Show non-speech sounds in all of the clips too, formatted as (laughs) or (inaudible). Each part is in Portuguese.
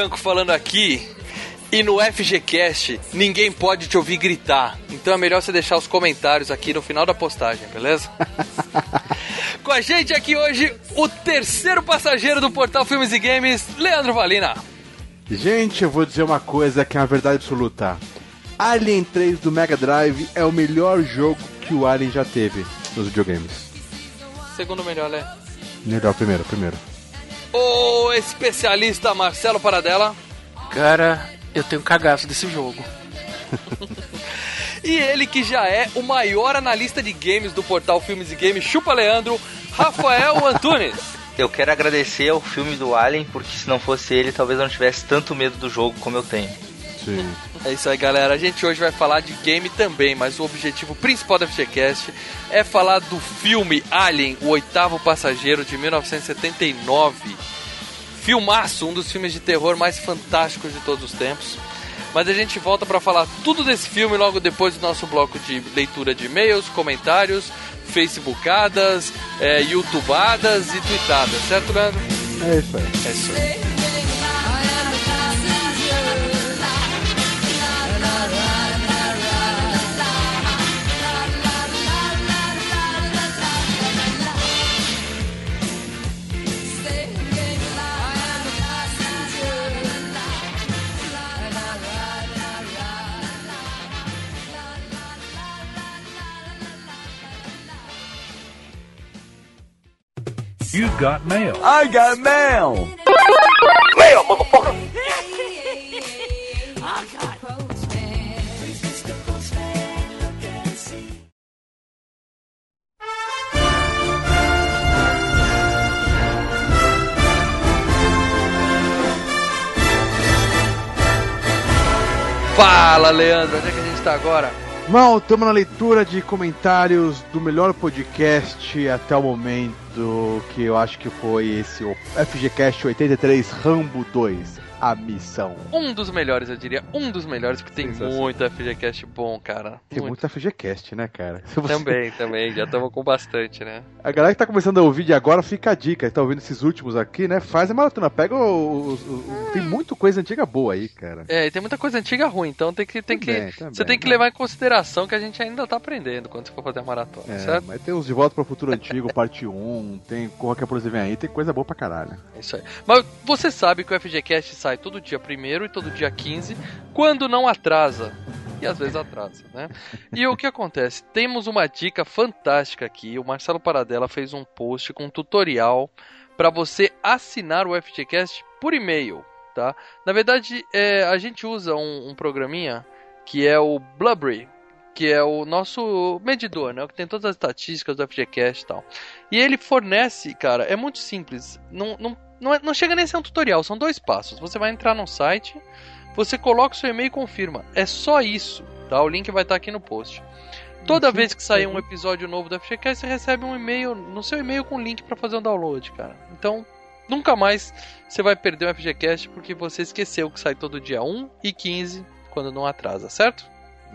Franco falando aqui. E no FGCast, ninguém pode te ouvir gritar. Então é melhor você deixar os comentários aqui no final da postagem, beleza? (laughs) Com a gente aqui hoje, o terceiro passageiro do portal Filmes e Games, Leandro Valina. Gente, eu vou dizer uma coisa que é uma verdade absoluta. Alien 3 do Mega Drive é o melhor jogo que o Alien já teve nos videogames. Segundo melhor, né? Melhor, primeiro, primeiro. O especialista Marcelo Paradela. Cara, eu tenho cagaço desse jogo. (laughs) E ele que já é o maior analista de games do portal Filmes e Games, Chupa Leandro, Rafael (laughs) Antunes. Eu quero agradecer ao filme do Alien, porque se não fosse ele, talvez eu não tivesse tanto medo do jogo como eu tenho. Sim. É isso aí, galera. A gente hoje vai falar de game também, mas o objetivo principal da FGCast é falar do filme Alien, o oitavo passageiro de 1979. Filmaço, um dos filmes de terror mais fantásticos de todos os tempos. Mas a gente volta para falar tudo desse filme logo depois do nosso bloco de leitura de e-mails, comentários, facebookadas, é, youtubadas e tweetadas, certo, Leandro? É isso aí. É isso aí. You got mail. Fala, Leandro, onde é que a gente tá agora? Mal, estamos na leitura de comentários do melhor podcast até o momento, que eu acho que foi esse, o FGCast 83 Rambo 2, a missão. Um dos melhores, eu diria, um dos melhores, porque tem muito FGCast bom, cara. Tem muito FGCast, né, cara? Você- Também, também, já estamos com bastante, né? A galera que tá começando a ouvir de agora, fica a dica. Tá ouvindo esses últimos aqui, né? Faz a maratona. Pega os. os- os- Tem muita coisa antiga boa aí, cara. É, e tem muita coisa antiga ruim, então tem que, tem que, Também, também, você tem que né? levar em consideração que a gente ainda tá aprendendo quando você for fazer a maratona, É, certo? mas tem os De Volta pro Futuro Antigo, (laughs) parte 1, tem Corra que a Polícia Vem Aí, tem coisa boa pra caralho. É isso aí. Mas você sabe que o FGCast sai todo dia 1 e todo dia 15, quando não atrasa. E às vezes atrasa, né? E o que acontece? Temos uma dica fantástica aqui. O Marcelo Paradela fez um post com um tutorial para você assinar o FGCast por e-mail, tá? Na verdade, é, a gente usa um, um programinha que é o Blubbery, que é o nosso medidor, né? Que tem todas as estatísticas do FGCast e tal. E ele fornece, cara, é muito simples. Não, não, não, é- não chega nem a ser um tutorial, são dois passos. Você vai entrar no site, você coloca o seu e-mail e confirma. É só isso, tá? O link vai estar aqui no post. Toda vez que sair um episódio novo do FGCast, você recebe um e-mail no seu e-mail com link para fazer um download, cara. Então, nunca mais você vai perder o FGCast porque você esqueceu que sai todo dia 1 e 15 quando não atrasa, certo?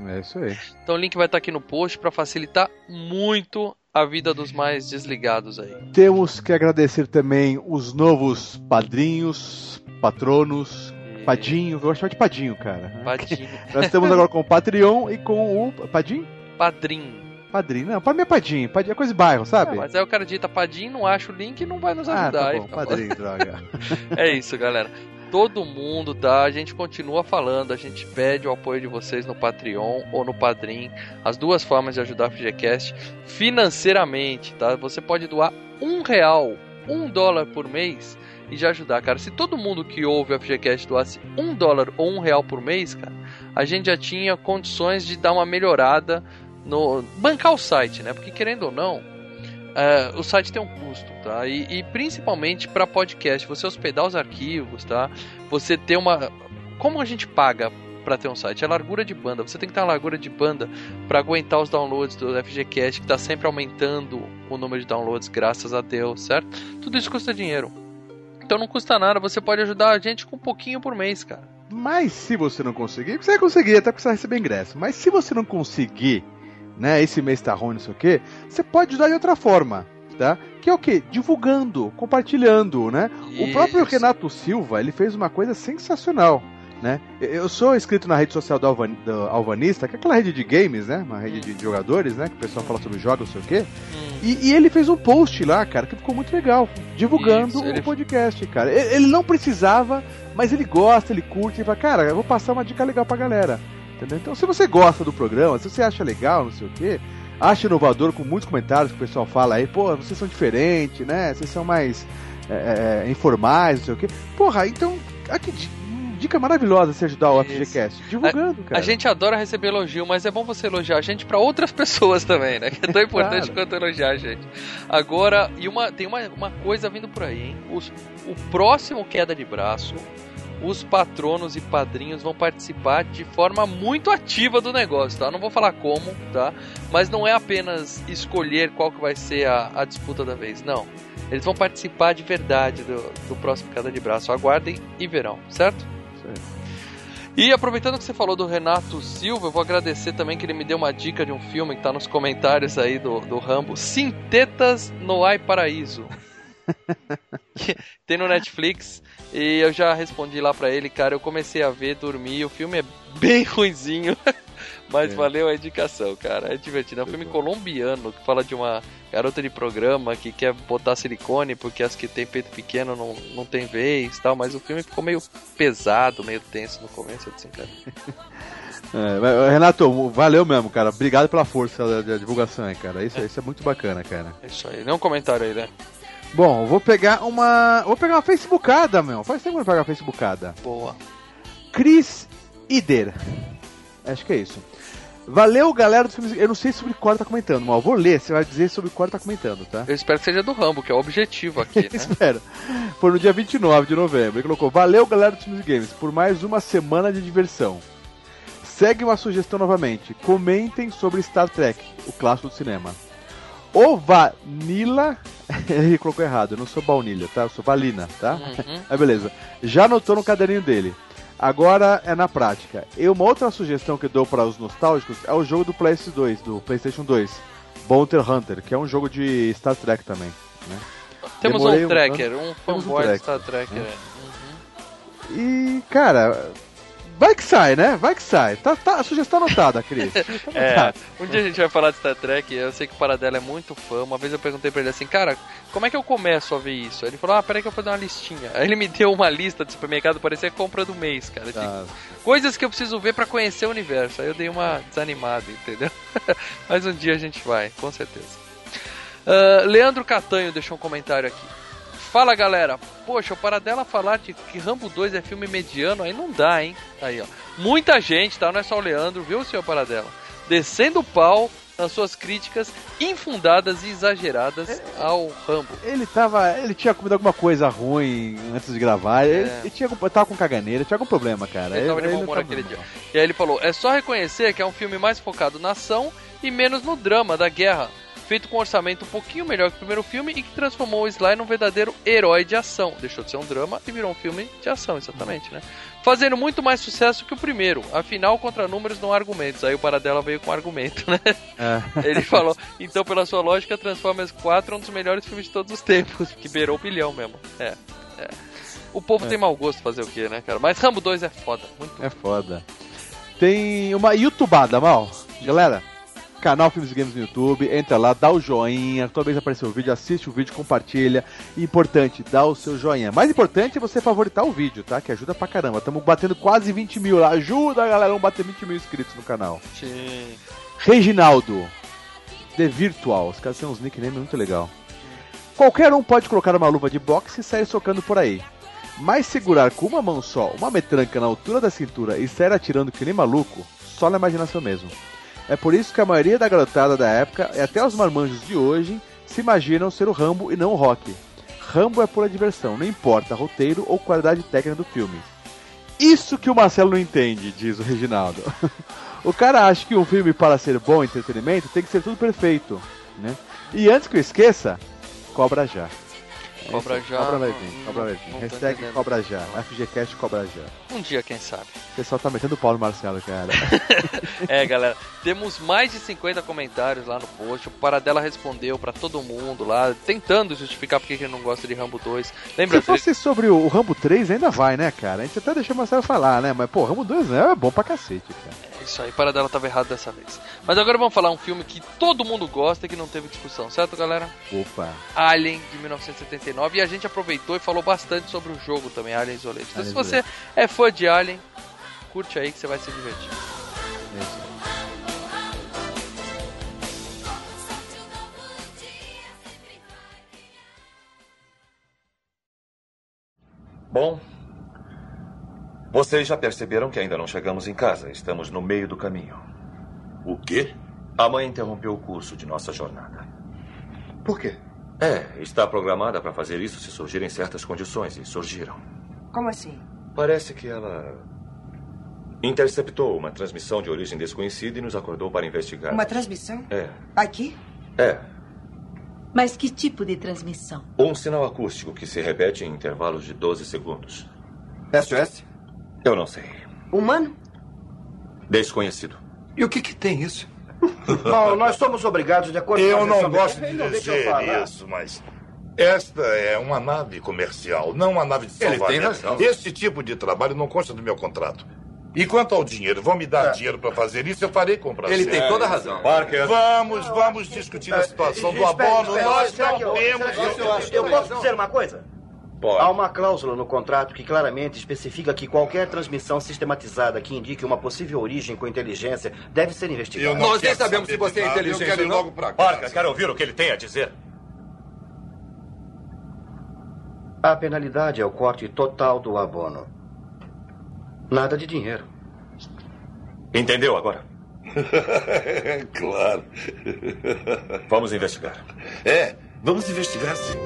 É isso aí. Então o link vai estar aqui no post para facilitar muito a vida dos mais desligados aí. Temos que agradecer também os novos padrinhos, patronos, Padinho, eu vou chamar de Padinho, cara. (laughs) Padinho. (laughs) Nós estamos agora com o Patreon e com o. Padinho? Padrinho. Padrinho. Não, pra mim é Padinho. Padinho é coisa de bairro, sabe? Ah, mas aí o cara digita Padinho, não acha o link e não vai nos Ah, ajudar. tá aí bom, fica padrinho, droga. (laughs) É isso, galera. Todo mundo, tá? A gente continua falando, a gente pede o apoio de vocês no Patreon ou no Padrim. As duas formas de ajudar o FGCast financeiramente, tá? Você pode doar um real, um dólar por mês e já ajudar, cara. Se todo mundo que ouve o FGCast doasse um dólar ou um real por mês, cara, a gente já tinha condições de dar uma melhorada no. bancar o site, né? Porque querendo ou não, é, o site tem um custo, tá? E, e principalmente para podcast, você hospedar os arquivos, tá? Você ter uma. Como a gente paga para ter um site? É largura de banda. Você tem que ter uma largura de banda para aguentar os downloads do FGCast, que está sempre aumentando o número de downloads, graças a Deus, certo? Tudo isso custa dinheiro. Então não custa nada, você pode ajudar a gente com um pouquinho por mês, cara. Mas se você não conseguir, você vai conseguir, até porque você vai receber ingresso. Mas se você não conseguir, né, esse mês tá ruim, não sei o quê, você pode ajudar de outra forma, tá? Que é o quê? Divulgando, compartilhando, né? O próprio Isso. Renato Silva, ele fez uma coisa sensacional, né? Eu sou inscrito na rede social do, Alvan, do Alvanista, que é aquela rede de games, né? Uma rede de jogadores, né? Que o pessoal fala sobre jogos, não sei o quê. E, e ele fez um post lá, cara, que ficou muito legal, divulgando Isso, ele- o podcast, cara. Ele, ele não precisava, mas ele gosta, ele curte, ele fala, cara, eu vou passar uma dica legal pra galera. Entendeu? Então, se você gosta do programa, se você acha legal, não sei o quê, acha inovador, com muitos comentários que o pessoal fala aí, pô, vocês são diferentes, né? Vocês são mais é, é, informais, não sei o quê. Porra, então, aqui, di- dica maravilhosa você ajudar o. FGCast. Divulgando, cara. A gente adora receber elogio, mas é bom você elogiar a gente pra outras (laughs) pessoas também, né? Que é tão (laughs) importante Claro. quanto elogiar a gente. Agora, e uma, tem uma, uma coisa vindo por aí, hein? Os- o próximo queda de braço, os patronos e padrinhos vão participar de forma muito ativa do negócio, tá? Não vou falar como, tá? Mas não é apenas escolher qual que vai ser a, a disputa da vez, não. Eles vão participar de verdade do, do próximo queda de braço. Aguardem e verão, certo? E aproveitando que você falou do Renato Silva, eu vou agradecer também que ele me deu uma dica de um filme que tá nos comentários aí do, do Rambo, Sintetas no Ai Paraíso. (laughs) (laughs) Tem no Netflix e eu já respondi lá pra ele, cara, eu comecei a ver, dormi, o filme é bem (laughs) ruinzinho, mas É. valeu a indicação, cara, é divertido. É um filme colombiano que fala de uma garota de programa que quer botar silicone porque as que tem peito pequeno não, não tem vez e tal, mas o filme ficou meio pesado, meio tenso no começo, assim, cara. (laughs) É, Renato, valeu mesmo, cara. Obrigado pela força da, da divulgação aí, cara. Isso, isso é muito bacana, cara. É isso aí. Dê um comentário aí, né? Bom, vou pegar uma. Vou pegar uma Facebookada, meu. Faz tempo que eu pego uma Facebookada. Boa. Chris Ider. Acho que é isso. Valeu, galera dos filmes. Eu não sei sobre qual tá comentando, mas vou ler. Você vai dizer sobre qual tá comentando, tá? Eu espero que seja do Rambo, que é o objetivo aqui, (laughs) né? Espera. Foi no dia 29 de novembro. Ele colocou: Valeu, galera dos filmes games, por mais uma semana de diversão. Segue uma sugestão novamente. Comentem sobre Star Trek, o clássico do cinema. O Vanilla. (laughs) Ele colocou errado, eu não sou baunilha, tá? Eu sou Valina, tá? Uhum. Mas beleza. Já anotou no caderninho dele. Agora é na prática. E uma outra sugestão que eu dou para os nostálgicos é o jogo do PS2, do PlayStation 2, Bounty Hunter, que é um jogo de Star Trek também. Né? Temos Demorei um um- tracker, um um fanboy do tracker, Star Trek. né? Uhum. E, cara, vai que sai, né? Vai que sai. Tá, tá, a sugestão anotada, Cris. (laughs) Sugestão É, um dia a gente vai falar de Star Trek, eu sei que o Paradela é muito fã. Uma vez eu perguntei pra ele assim, cara, como é que eu começo a ver isso? Ele falou, ah, peraí que eu vou fazer uma listinha. Aí ele me deu uma lista de supermercado, parecia compra do mês, cara. Tá. Coisas que eu preciso ver pra conhecer o universo. Aí eu dei uma desanimada, entendeu? (laughs) Mas um dia a gente vai, com certeza. Ah, Leandro Catanho deixou um comentário aqui. Fala galera, poxa, o Paradela falar de que Rambo 2 é filme mediano, aí não dá, hein? Aí, ó. Muita gente, tá? Não é só o Leandro, viu, senhor Paradela? Descendo o pau nas suas críticas infundadas e exageradas ao Rambo. Ele tava. Ele tinha comido alguma coisa ruim antes de gravar. Ele, É. ele tinha, tava com caganeira, tinha algum problema, cara. Ele tava de ele mau humor aquele dia. E aí ele falou: é só reconhecer que é um filme mais focado na ação e menos no drama da guerra. Feito com um orçamento um pouquinho melhor que o primeiro filme e que transformou o Sly num verdadeiro herói de ação. Deixou de ser um drama e virou um filme de ação, exatamente, né? Fazendo muito mais sucesso que o primeiro. Afinal, contra números não há argumentos. Aí o Paradela veio com argumento, né? É. (laughs) Ele falou, então pela sua lógica, Transformers 4 é um dos melhores filmes de todos os tempos, que beirou o bilhão mesmo. É, é. O povo É. tem mau gosto fazer o quê, né, cara? Mas Rambo 2 é foda, muito É foda. Tem uma youtubada, mal. Galera, canal Filmes e Games no YouTube, entra lá, dá o joinha, toda vez que aparecer o vídeo, assiste o vídeo, compartilha. Importante, dá o seu joinha. Mais importante é você favoritar o vídeo, tá? Que ajuda pra caramba. Estamos batendo quase 20 mil lá. Ajuda, galera, vamos bater 20 mil inscritos no canal. Sim. Reginaldo, The Virtual. Os caras têm uns nicknames muito legal. Qualquer um pode colocar uma luva de boxe e sair socando por aí. Mas segurar com uma mão só uma metranca na altura da cintura e sair atirando que nem maluco, só na imaginação mesmo. É por isso que a maioria da garotada da época, e até os marmanjos de hoje, se imaginam ser o Rambo e não o Rock. Rambo é pura diversão, não importa roteiro ou qualidade técnica do filme. Isso que o Marcelo não entende, diz o Reginaldo. (laughs) o cara acha que um filme, para ser bom entretenimento, tem que ser tudo perfeito. Né? E antes que eu esqueça, cobra já. Cobra já, Cobra vai vir, não- cobra vai vir. Hashtag cobra já. FGCast cobra já. Um dia, quem sabe. O pessoal tá metendo pau no Marcelo, cara. (laughs) É, galera, temos mais de 50 comentários lá no post. O Paradela respondeu pra todo mundo lá, tentando justificar porque que ele não gosta de Rambo 2. Lembra Se fosse sobre o Rambo 3, ainda vai, né, cara? A gente até deixou o Marcelo falar, né? Mas, pô, Rambo 2 é bom pra cacete, cara. Isso aí, Paradela tava errado dessa vez. Mas agora vamos falar um filme que todo mundo gosta e que não teve discussão, certo, galera? Opa. Alien de 1979 e a gente aproveitou e falou bastante sobre o jogo também, Alien Isolation. Então, Alien se você é fã de Alien, curte aí que você vai se divertir. Isso. Bom, vocês já perceberam que ainda não chegamos em casa. Estamos no meio do caminho. O quê? A mãe interrompeu o curso de nossa jornada. Por quê? É, está programada para fazer isso se surgirem certas condições, e surgiram. Como assim? Parece que ela interceptou uma transmissão de origem desconhecida e nos acordou para investigar. Uma transmissão? É, Aqui? é. Mas que tipo de transmissão? Um sinal acústico que se repete em intervalos de 12 segundos. SOS? Eu não sei. Humano? Desconhecido. E o que que tem isso? (laughs) Bom, nós somos obrigados de acordo Eu com a não versão gosto de Não, eu dizer isso, mas esta é uma nave comercial, não uma nave de Ele tem salvamento. razão. Esse tipo de trabalho não consta do meu contrato. E quanto ao dinheiro, vão me dar dinheiro para fazer isso, eu farei com prazer. Ele tem toda a razão. Parker. Vamos, vamos discutir a situação do abono. Nós não eu- temos... eu- Eu posso dizer uma coisa? Há Pode. uma cláusula no contrato que claramente especifica que qualquer transmissão sistematizada que indique uma possível origem com inteligência deve ser investigada. Nós nem sabemos se você é inteligente Eu quero ir não. logo para Parker, casa. quero ouvir o que ele tem a dizer. A penalidade é o corte total do abono. Nada de dinheiro. Entendeu agora? (laughs) claro. Vamos investigar. É, vamos investigar sim.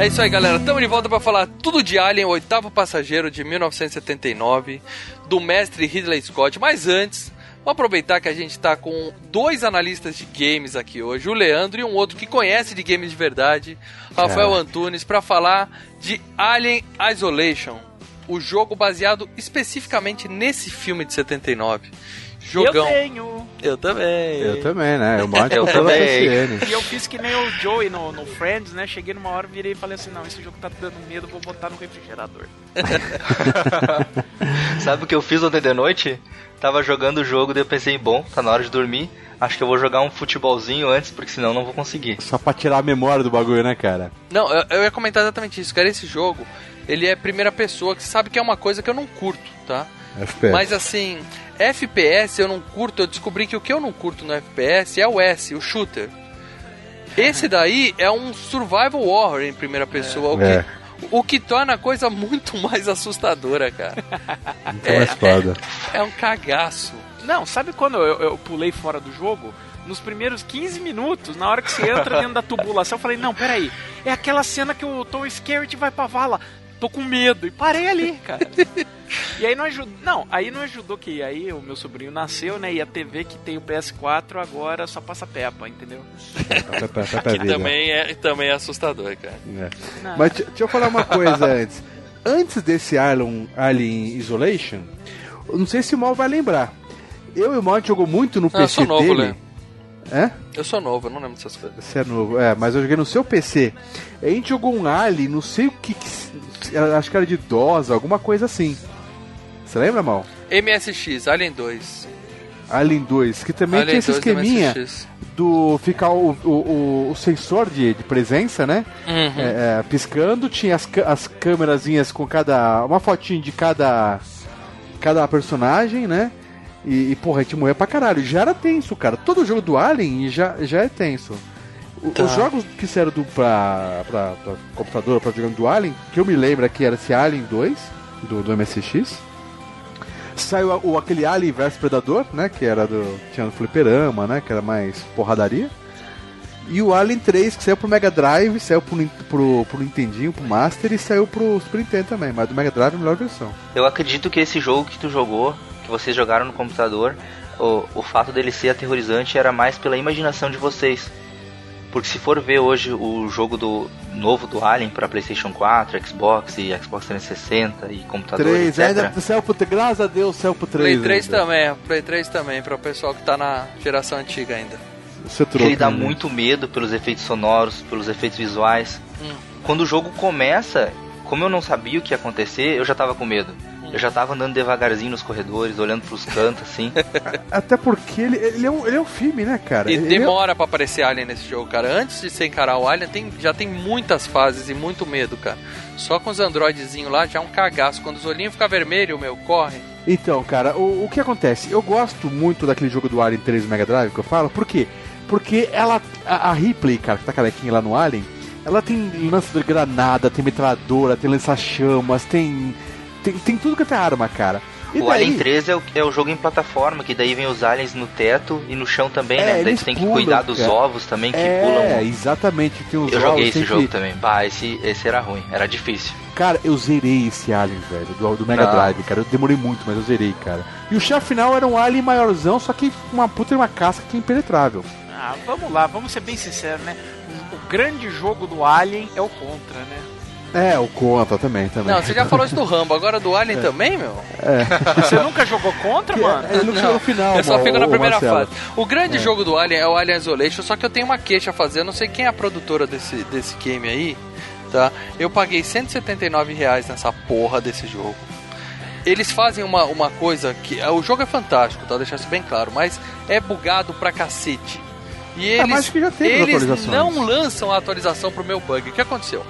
É isso aí, galera. Estamos de volta para falar tudo de Alien, o oitavo passageiro de 1979, do mestre Ridley Scott. Mas antes, vamos aproveitar que a gente está com dois analistas de games aqui hoje, o Leandro e um outro que conhece de games de verdade, Rafael Antunes, para falar de Alien Isolation, o jogo baseado especificamente nesse filme de 79. Jogão. Eu tenho. Eu também. Eu também, né? Eu mando (laughs) Eu também. E eu fiz que nem o Joey no, no Friends, né? Cheguei numa hora, virei e falei assim, não, esse jogo tá dando medo, vou botar no refrigerador. (laughs) Sabe o que eu fiz ontem de noite? Tava jogando o jogo, daí eu pensei, bom, tá na hora de dormir. Acho que eu vou jogar um futebolzinho antes, porque senão não vou conseguir. Só pra tirar a memória do bagulho, né, cara? Não, eu, eu ia comentar exatamente isso, cara. Esse jogo, ele é primeira pessoa, que você sabe que é uma coisa que eu não curto, tá? FPS. Mas assim, FPS eu não curto, eu descobri que o que eu não curto no FPS é o S, o shooter. Esse daí é um survival horror em primeira pessoa, o, É. que, o que torna a coisa muito mais assustadora, cara. (laughs) Então é mais foda. É um cagaço. Não, sabe quando eu, eu pulei fora do jogo? Nos primeiros 15 minutos, na hora que você entra dentro da tubulação, eu falei, não, peraí, é aquela cena que o Tom Skerritt vai pra vala. Tô com medo. E parei ali, cara. (laughs) e aí não ajudou. Não, aí não ajudou que aí o meu sobrinho nasceu, né? E a TV que tem o PS4 agora só passa Peppa, entendeu? Que também é, também é assustador, cara. É. Mas te- deixa eu falar uma coisa (laughs) antes. Antes desse Alien, Alien Isolation, eu não sei se o Mal vai lembrar. Eu e o Mal jogou muito no Ah, PC novo, dele. Lê. É? Eu sou novo, eu não lembro dessas coisas. Você é novo, é, mas eu joguei no seu PC. A gente jogou um Alien, não sei o que. que acho que era de DOS, alguma coisa assim. Você lembra, mal? MSX, Alien 2. Alien 2, que também Alien tinha esse 2 do esqueminha do ficar o, o, o- sensor de, de presença, né? Uhum. É, é, piscando, tinha as, as câmerazinhas com cada. uma fotinho de cada. cada personagem, né? E, e porra, a gente morria pra caralho. Já era tenso, cara. Todo jogo do Alien já, já é tenso. O- Tá. Os jogos que saíram do, pra, pra, pra computador, pra jogando do Alien, que eu me lembro aqui era esse Alien 2, do, do MSX. Saiu o, aquele Alien vs Predador, né? Que era do. Tinha no Fliperama, né? Que era mais porradaria. E o Alien 3, que saiu pro Mega Drive, saiu pro, pro, pro Nintendinho, pro Master e saiu pro Super Nintendo também. Mas do Mega Drive é a melhor versão. Eu acredito que esse jogo que tu jogou, que vocês jogaram no computador, o, o fato dele ser aterrorizante era mais pela imaginação de vocês. Porque se for ver hoje o jogo do novo do Alien para PlayStation 4, Xbox e Xbox 360 e computador, 3, etc. ainda pro. Graças a Deus, saiu pro 3. Play 3 ainda. também, Play 3 também, para o pessoal que tá na geração antiga ainda. Você trouxe. ele dá né? muito medo pelos efeitos sonoros, pelos efeitos visuais. Hum. Quando o jogo começa, como eu não sabia o que ia acontecer, eu já tava com medo. Eu já tava andando devagarzinho nos corredores, olhando pros cantos, assim. (laughs) Até porque ele, ele, é um, ele é um filme, né, cara? E Ele é- demora pra aparecer Alien nesse jogo, cara. Antes de você encarar o Alien, tem, já tem muitas fases e muito medo, cara. Só com os androidezinhos lá já é um cagaço. Quando os olhinhos ficam vermelhos, meu, corre. Então, cara, o, o que acontece? Eu gosto muito daquele jogo do Alien 3 Mega Drive que eu falo, por quê? Porque ela. A, a Ripley, cara, que tá carequinha lá no Alien, ela tem lança de granada, tem metralhadora, tem lança-chamas, tem, tem. Tem tudo que é arma, cara. E o daí- Alien 3 é o, é o jogo em plataforma, que daí vem os aliens no teto e no chão também, É, né? Daí eles tu tem que pulam, cuidar dos cara. ovos também, que é, pulam. exatamente, tem os Eu ovos, joguei esse jogo que- também. Bah, esse, esse era ruim, era difícil. Cara, eu zerei esse Alien, velho, do, do Mega Não. Drive, cara. Eu demorei muito, mas eu zerei, cara. E o chefe final era um Alien maiorzão, só que com uma puta e uma casca que é impenetrável. Ah, vamos lá, vamos ser bem sinceros, né? O, o grande jogo do Alien é o Contra, né? É, o Conta também, também. Não, você já falou isso do Rambo, agora do Alien também, meu? É. (laughs) Você nunca jogou Contra, mano? Ele não chegou no final, Eu só fico na primeira Marcelo. fase. O grande É. jogo do Alien é o Alien Isolation, só que eu tenho uma queixa a fazer. Eu não sei quem é a produtora desse, desse game aí, tá? Eu paguei 179 reais nessa porra desse jogo. Eles fazem uma, uma coisa que. O jogo é fantástico, tá? Deixar isso bem claro, mas é bugado pra cacete. E É, eles, mas acho que já teve eles não lançam a atualização pro meu bug. O que aconteceu?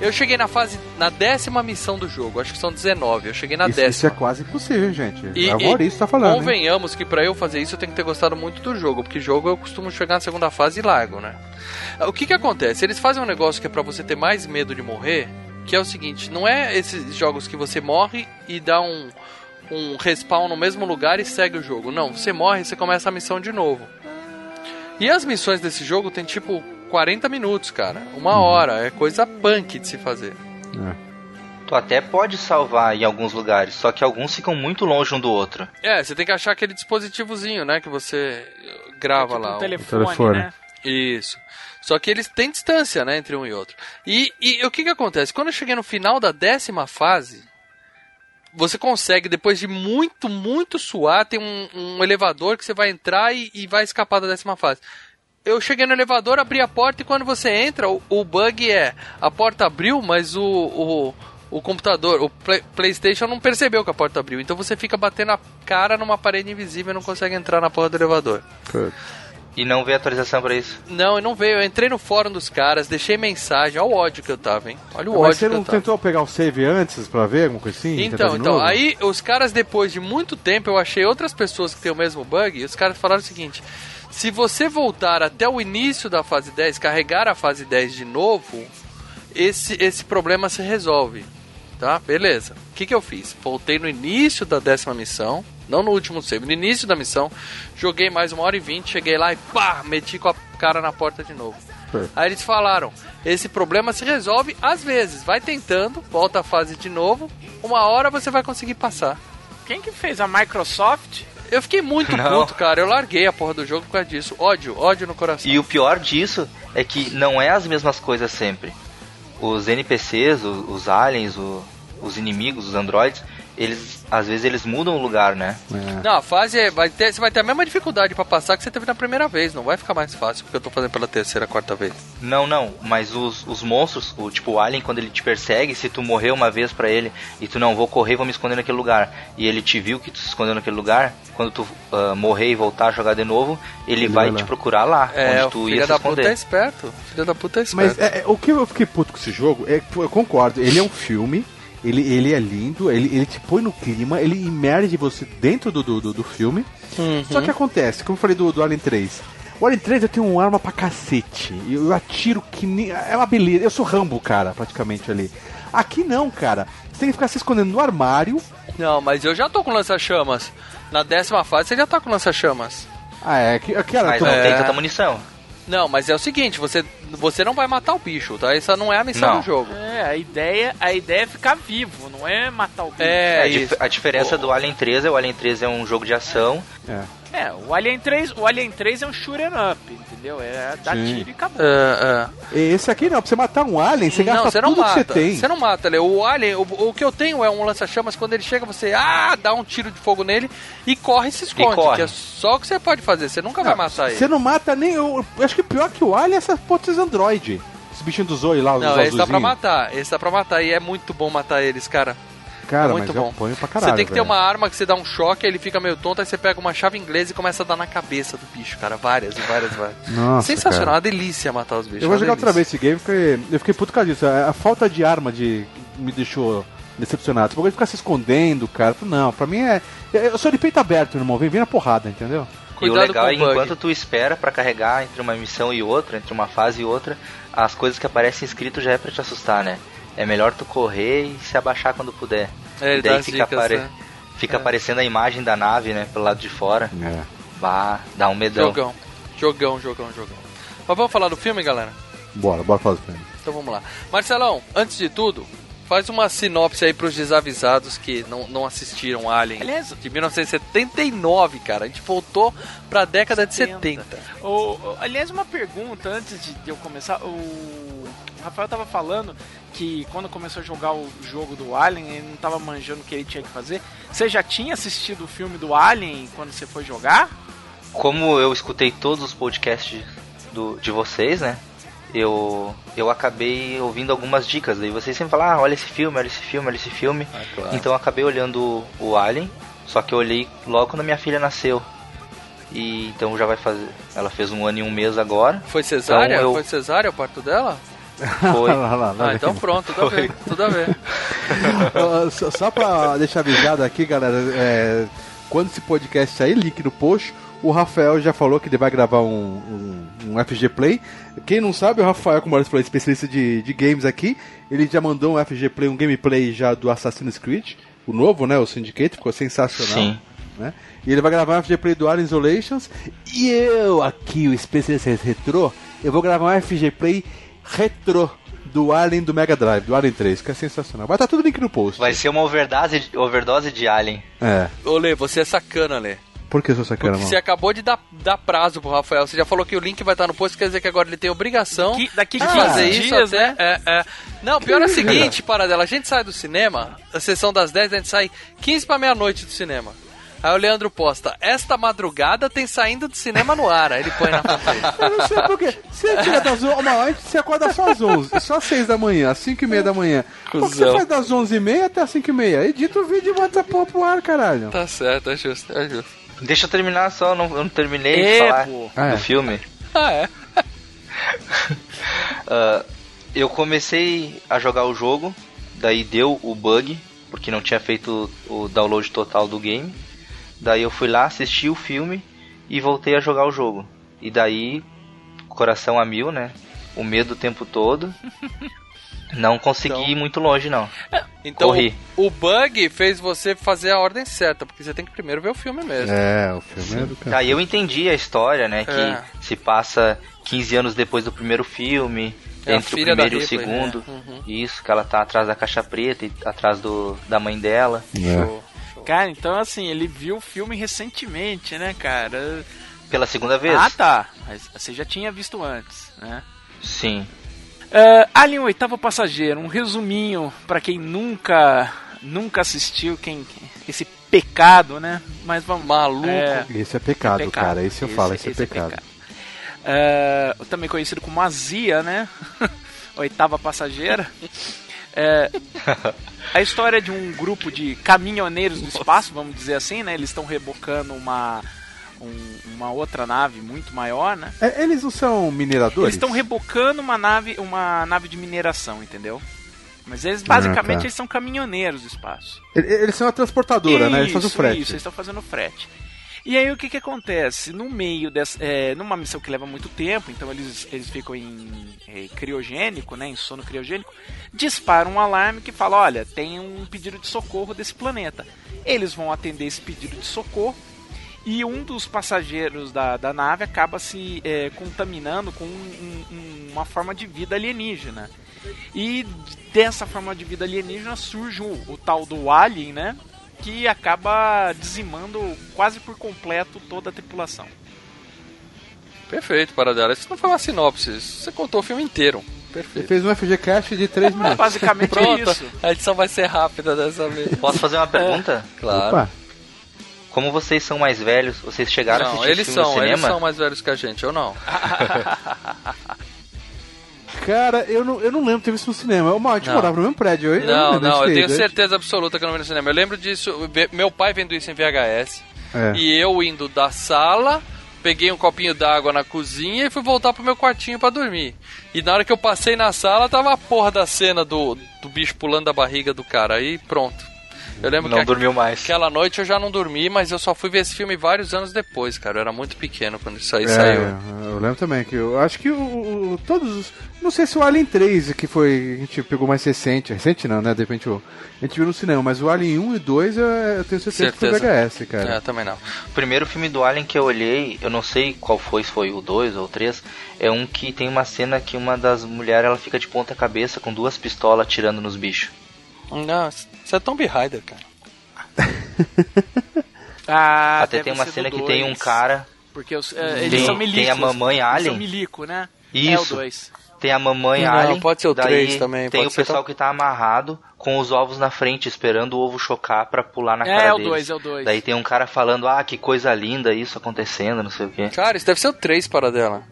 Eu cheguei na fase, na décima missão do jogo, acho que são 19. Eu cheguei na Isso, décima. isso é quase impossível, gente. E, é o Maurício tá falando. hein? Convenhamos que pra eu fazer isso eu tenho que ter gostado muito do jogo, porque jogo eu costumo chegar na segunda fase e largo, né? O que que acontece? Eles fazem um negócio que é pra você ter mais medo de morrer, que é o seguinte, não é esses jogos que você morre e dá um um respawn no mesmo lugar e segue o jogo. Não, você morre e você começa a missão de novo. E as missões desse jogo tem tipo 40 minutos, cara. Uma hora. É coisa punk de se fazer. Tu até pode salvar em alguns lugares, só que alguns ficam muito longe um do outro. É, você tem que achar aquele dispositivozinho, né? Que você grava lá. um o- telefone, telefone. né? Isso. Só que eles têm distância, né, entre um e outro. E, e o que que acontece? Quando eu cheguei no final da décima fase, você consegue, depois de muito, muito suar, tem um, um elevador que você vai entrar e, e vai escapar da décima fase. Eu cheguei no elevador, abri a porta e quando você entra, o, o bug é a porta abriu, mas o, o, o computador, o Play- PlayStation não percebeu que a porta abriu. Então você fica batendo a cara numa parede invisível e não consegue entrar na porra do elevador. E não vê atualização pra isso. Não, não veio. Eu entrei no fórum dos caras, deixei mensagem. Olha o ódio que eu tava, hein? Olha o Mas ódio você que não eu tava. tentou pegar o save antes pra ver alguma coisa assim? Então, então, aí os caras, depois de muito tempo, eu achei outras pessoas que têm o mesmo bug, e os caras falaram o seguinte: se você voltar até o início da fase 10, carregar a fase 10 de novo, esse, esse problema se resolve. Tá? Beleza. O que, que eu fiz? Voltei no início da décima missão, não no último save, no início da missão, joguei mais uma hora e vinte, cheguei lá e pá, meti com a cara na porta de novo. Aí eles falaram: esse problema se resolve às vezes. Vai tentando, volta a fase de novo. Uma hora você vai conseguir passar. Quem que fez a Microsoft? Eu fiquei muito (laughs) Não. puto, cara. Eu larguei a porra do jogo por causa disso. Ódio, ódio no coração. E o pior disso é que não é as mesmas coisas sempre. Os NPCs, o- os, aliens, o- os inimigos, os androids, eles às vezes eles mudam o lugar, né? Não, a fase é- vai ter, você vai ter a mesma dificuldade pra passar que você teve na primeira vez. Não vai ficar mais fácil porque eu tô fazendo pela terceira, quarta vez. Não, não, mas os, os monstros, o tipo o alien quando ele te persegue, se tu morrer uma vez pra ele e tu não vou correr, vou me esconder naquele lugar, e ele te viu que tu se escondeu naquele lugar, quando tu ah, morrer e voltar a jogar de novo, ele, Ele vai te procurar lá, É, onde tu ia se da puta esconder. é esperto. O filho da puta é esperto. Mas é, é, o que eu fiquei puto com esse jogo é que eu concordo, ele é um filme, ele, ele é lindo, ele, ele te põe no clima, ele imerge você dentro do, do, do, filme. Uhum. Só que acontece, como eu falei do, do Alien 3. O Alien 3 eu tenho uma arma pra cacete. e Eu atiro que nem. É uma beleza. Eu sou Rambo, cara, praticamente ali. Aqui não, cara. Você tem que ficar se escondendo no armário. Não, mas eu já tô com lança-chamas. Na décima fase você já tá com lança-chamas. Ah, é. Que, cara, Mas tu- não tem É. tanta munição. Não, mas é o seguinte, você, você não vai matar o bicho, tá? Essa não é a missão Não. do jogo. É, a ideia, a ideia é ficar vivo, não é matar o bicho. É, a, dif- a diferença do Alien 3 é o Alien 3 é um jogo de ação. É. É, o Alien 3, o Alien 3 é um shoot'em up, entendeu? É dar Sim. tiro e acabou. É, é. Esse aqui não, pra você matar um alien, você gasta não, você não tudo mata. que você tem. Você não mata, Leo. O alien, o, o que eu tenho é um lança-chamas, quando ele chega, você ah, dá um tiro de fogo nele e corre e se esconde. corre. Que é só o que você pode fazer, você nunca vai matar ele. Você não mata nem. Eu, eu acho que pior que o alien é essas potentes android. Esse bichinho do Zoe lá, os Não, esse dá pra matar, esse dá pra matar e é muito bom matar eles, cara. Cara, é muito mas bom. eu apanho pra caralho. você tem que ter uma arma que você dá um choque, aí ele fica meio tonto, aí você pega uma chave inglesa e começa a dar na cabeça do bicho, cara. Várias e várias, várias. (laughs) Nossa, Sensacional, cara. uma delícia matar os bichos. Eu vou jogar outra vez esse game porque eu fiquei puto por causa disso. A, falta de arma de me deixou decepcionado. Você pode ficar se escondendo, cara. Não, pra mim é. Eu sou de peito aberto, irmão. Vem, vem na porrada, entendeu? e o Cuidado legal com é enquanto tu espera pra carregar entre uma missão e outra, entre uma fase e outra, as coisas que aparecem escrito já é pra te assustar, né? É melhor tu correr e se abaixar quando puder. É, ele e daí fica, dicas, apare- né? fica É. aparecendo a imagem da nave, né, pelo lado de fora. É. Bah, dá um medão. Jogão, jogão, jogão, jogão. Mas vamos falar do filme, galera? Bora, bora fazer o filme. Então vamos lá. Marcelão, antes de tudo, faz uma sinopse aí pros desavisados que não, não assistiram Alien Aliás- de 1979, cara. A gente voltou pra década de 70. O, o- aliás, uma pergunta antes de, de eu começar. O Rafael tava falando que quando começou a jogar o jogo do Alien, ele não tava manjando o que ele tinha que fazer. Você já tinha assistido o filme do Alien quando você foi jogar? Como eu escutei todos os podcasts do, de vocês, né? Eu, eu acabei ouvindo algumas dicas. Daí vocês sempre falam, ah, olha esse filme, olha esse filme, olha esse filme. claro. Então eu acabei olhando o, o Alien, só que eu olhei logo quando minha filha nasceu. E então já vai fazer. Ela fez um ano e um mês agora. Foi cesárea? Então eu- Foi cesárea o parto dela? Foi. Lá, lá, lá, Ah, então pronto, tudo a ver, tudo a ver. (laughs) Só, só pra deixar avisado aqui, galera, é, quando esse podcast sair, link no post, o Rafael já falou que ele vai gravar um, um, um FG Play. Quem não sabe, o Rafael, como eu falei, especialista de, de games aqui, ele já mandou um FG Play, um gameplay já do Assassin's Creed, o novo, né, o Syndicate, ficou sensacional. Sim. Né? E ele vai gravar um FG Play do Alien Isolations. E eu, aqui, o especialista retrô, eu vou gravar um FG Play retrô do Alien do Mega Drive, do Alien 3, que é sensacional. Vai estar tudo link no post. Vai ser uma overdose, overdose de Alien. É. Ô Lê, você é sacana, Lê. Por que eu sou sacana, Porque mano? você acabou de dar, dar prazo pro Rafael. Você já falou que o link vai estar no post, quer dizer que agora ele tem obrigação Que- daqui de 15 fazer isso dias, até. né? É, é. Não, pior é o seguinte, (laughs) paradela. A gente sai do cinema, a sessão das 10, a gente sai 15 pra meia-noite do cinema. Aí o Leandro posta, esta madrugada tem saindo do cinema no ar. Aí ele põe na fanpage. Eu não sei por quê. Você tira das 11, uma hora, você acorda só às 11, só às 6 da manhã, às 5 e meia da manhã. Que você Cusão. faz das 11 e meia até às 5 e meia? Edita o vídeo e bota essa porra pro ar, caralho. Tá certo, é justo, é justo. Deixa eu terminar só, não, eu não terminei É, de falar. Ah, é. do filme. Ah, é? (laughs) Ah, eu comecei a jogar o jogo, daí deu o bug, porque não tinha feito o download total do game. Daí eu fui lá, assisti o filme e voltei a jogar o jogo. E daí, coração a mil, né? O medo o tempo todo. (laughs) Não consegui Então- ir muito longe, não. Então Corri. o, o bug fez você fazer a ordem certa, porque você tem que primeiro ver o filme mesmo. É, o filme é do cara. Daí eu entendi a história, né? Que É. se passa 15 anos depois do primeiro filme, É entre o primeiro e o Ripley, segundo. né? Uhum. Isso, que ela tá atrás da caixa preta e atrás do, da mãe dela. É. Cara, então assim, ele viu o filme recentemente, né, cara? Pela segunda vez? Ah, tá. Mas você já tinha visto antes, né? Sim. Uh, Alien Oitavo Passageiro, um resuminho pra quem nunca nunca assistiu, quem esse pecado, né? Mas vamos. Maluco. É, Esse é pecado, É pecado. cara. Esse eu Esse- falo, esse, esse é é pecado. é, também conhecido como Azia, né? (laughs) Oitava passageira. (laughs) É, a história de um grupo de caminhoneiros do espaço, vamos dizer assim, né? Eles estão rebocando uma um- uma outra nave muito maior, né? É, eles não são mineradores? Eles estão rebocando uma nave, uma nave de mineração, entendeu? Mas eles basicamente Ah, tá. eles são caminhoneiros do espaço. Eles são a transportadora, né? Eles fazem o frete. Isso, eles estão fazendo frete. E aí o que que acontece? No meio dessa. É, numa missão que leva muito tempo, então eles, eles ficam em é, criogênico, né? Em sono criogênico, disparam um alarme que fala, olha, tem um pedido de socorro desse planeta. Eles vão atender esse pedido de socorro e um dos passageiros da, da nave acaba se é, contaminando com um- um- uma forma de vida alienígena. E dessa forma de vida alienígena surge o, o tal do Alien, né? Que acaba dizimando quase por completo toda a tripulação. Perfeito, Paradela. Isso não foi uma sinopse. Você contou o filme inteiro. Ele Perfeito. fez um FGCast de 3 minutos. Basicamente é (laughs) Pronto, isso. a edição vai ser rápida dessa vez. Posso fazer uma pergunta? Claro. Opa, Como vocês são mais velhos, vocês chegaram a Não, assistir eles filme no são, eles são mais velhos que a gente, eu não. (laughs) cara, eu não, eu não lembro de ter visto no cinema. O Mal, a gente Não. morava no mesmo prédio. Eu, eu Não, não, eu tenho ido. certeza absoluta que eu não vi no cinema. Eu lembro disso, meu pai vendo isso em VHS. É. E eu indo da sala, peguei um copinho d'água na cozinha e fui voltar pro meu quartinho pra dormir. E na hora que eu passei na sala, tava a porra da cena do, do bicho pulando da barriga do cara. Aí pronto. Eu lembro Não que dormiu mais. aquela noite eu já não dormi, mas eu só fui ver esse filme vários anos depois, cara. Eu era muito pequeno quando isso aí É, saiu. eu lembro também que eu acho que o, o- todos os. Não sei se o Alien 3 que foi. A gente pegou mais recente. Recente não, né? De repente o- a gente viu no cinema, mas o Alien 1 e 2 eu, eu tenho certeza, que foi Certeza. VHS, cara. É, também não. O primeiro filme do Alien que eu olhei, eu não sei qual foi, se foi o 2 ou o 3, é um que tem uma cena que uma das mulheres ela fica de ponta cabeça com duas pistolas atirando nos bichos. Não, isso é Tomb Raider, cara. (laughs) Ah, Até tem uma cena que dois, tem um cara, Porque os, é, eles Tem- são milicos. tem a mamãe Eles Alien. São milico, né? É o Isso. 2. tem a mamãe Não, Alien, pode ser o daí três também, tem pode o ser pessoal tal- que tá amarrado com os ovos na frente, esperando o ovo chocar pra pular na É, cara é o deles. 2, é o 2. Daí tem um cara falando, ah, que coisa linda isso acontecendo, não sei o quê. Cara, isso deve ser o 3 para dela.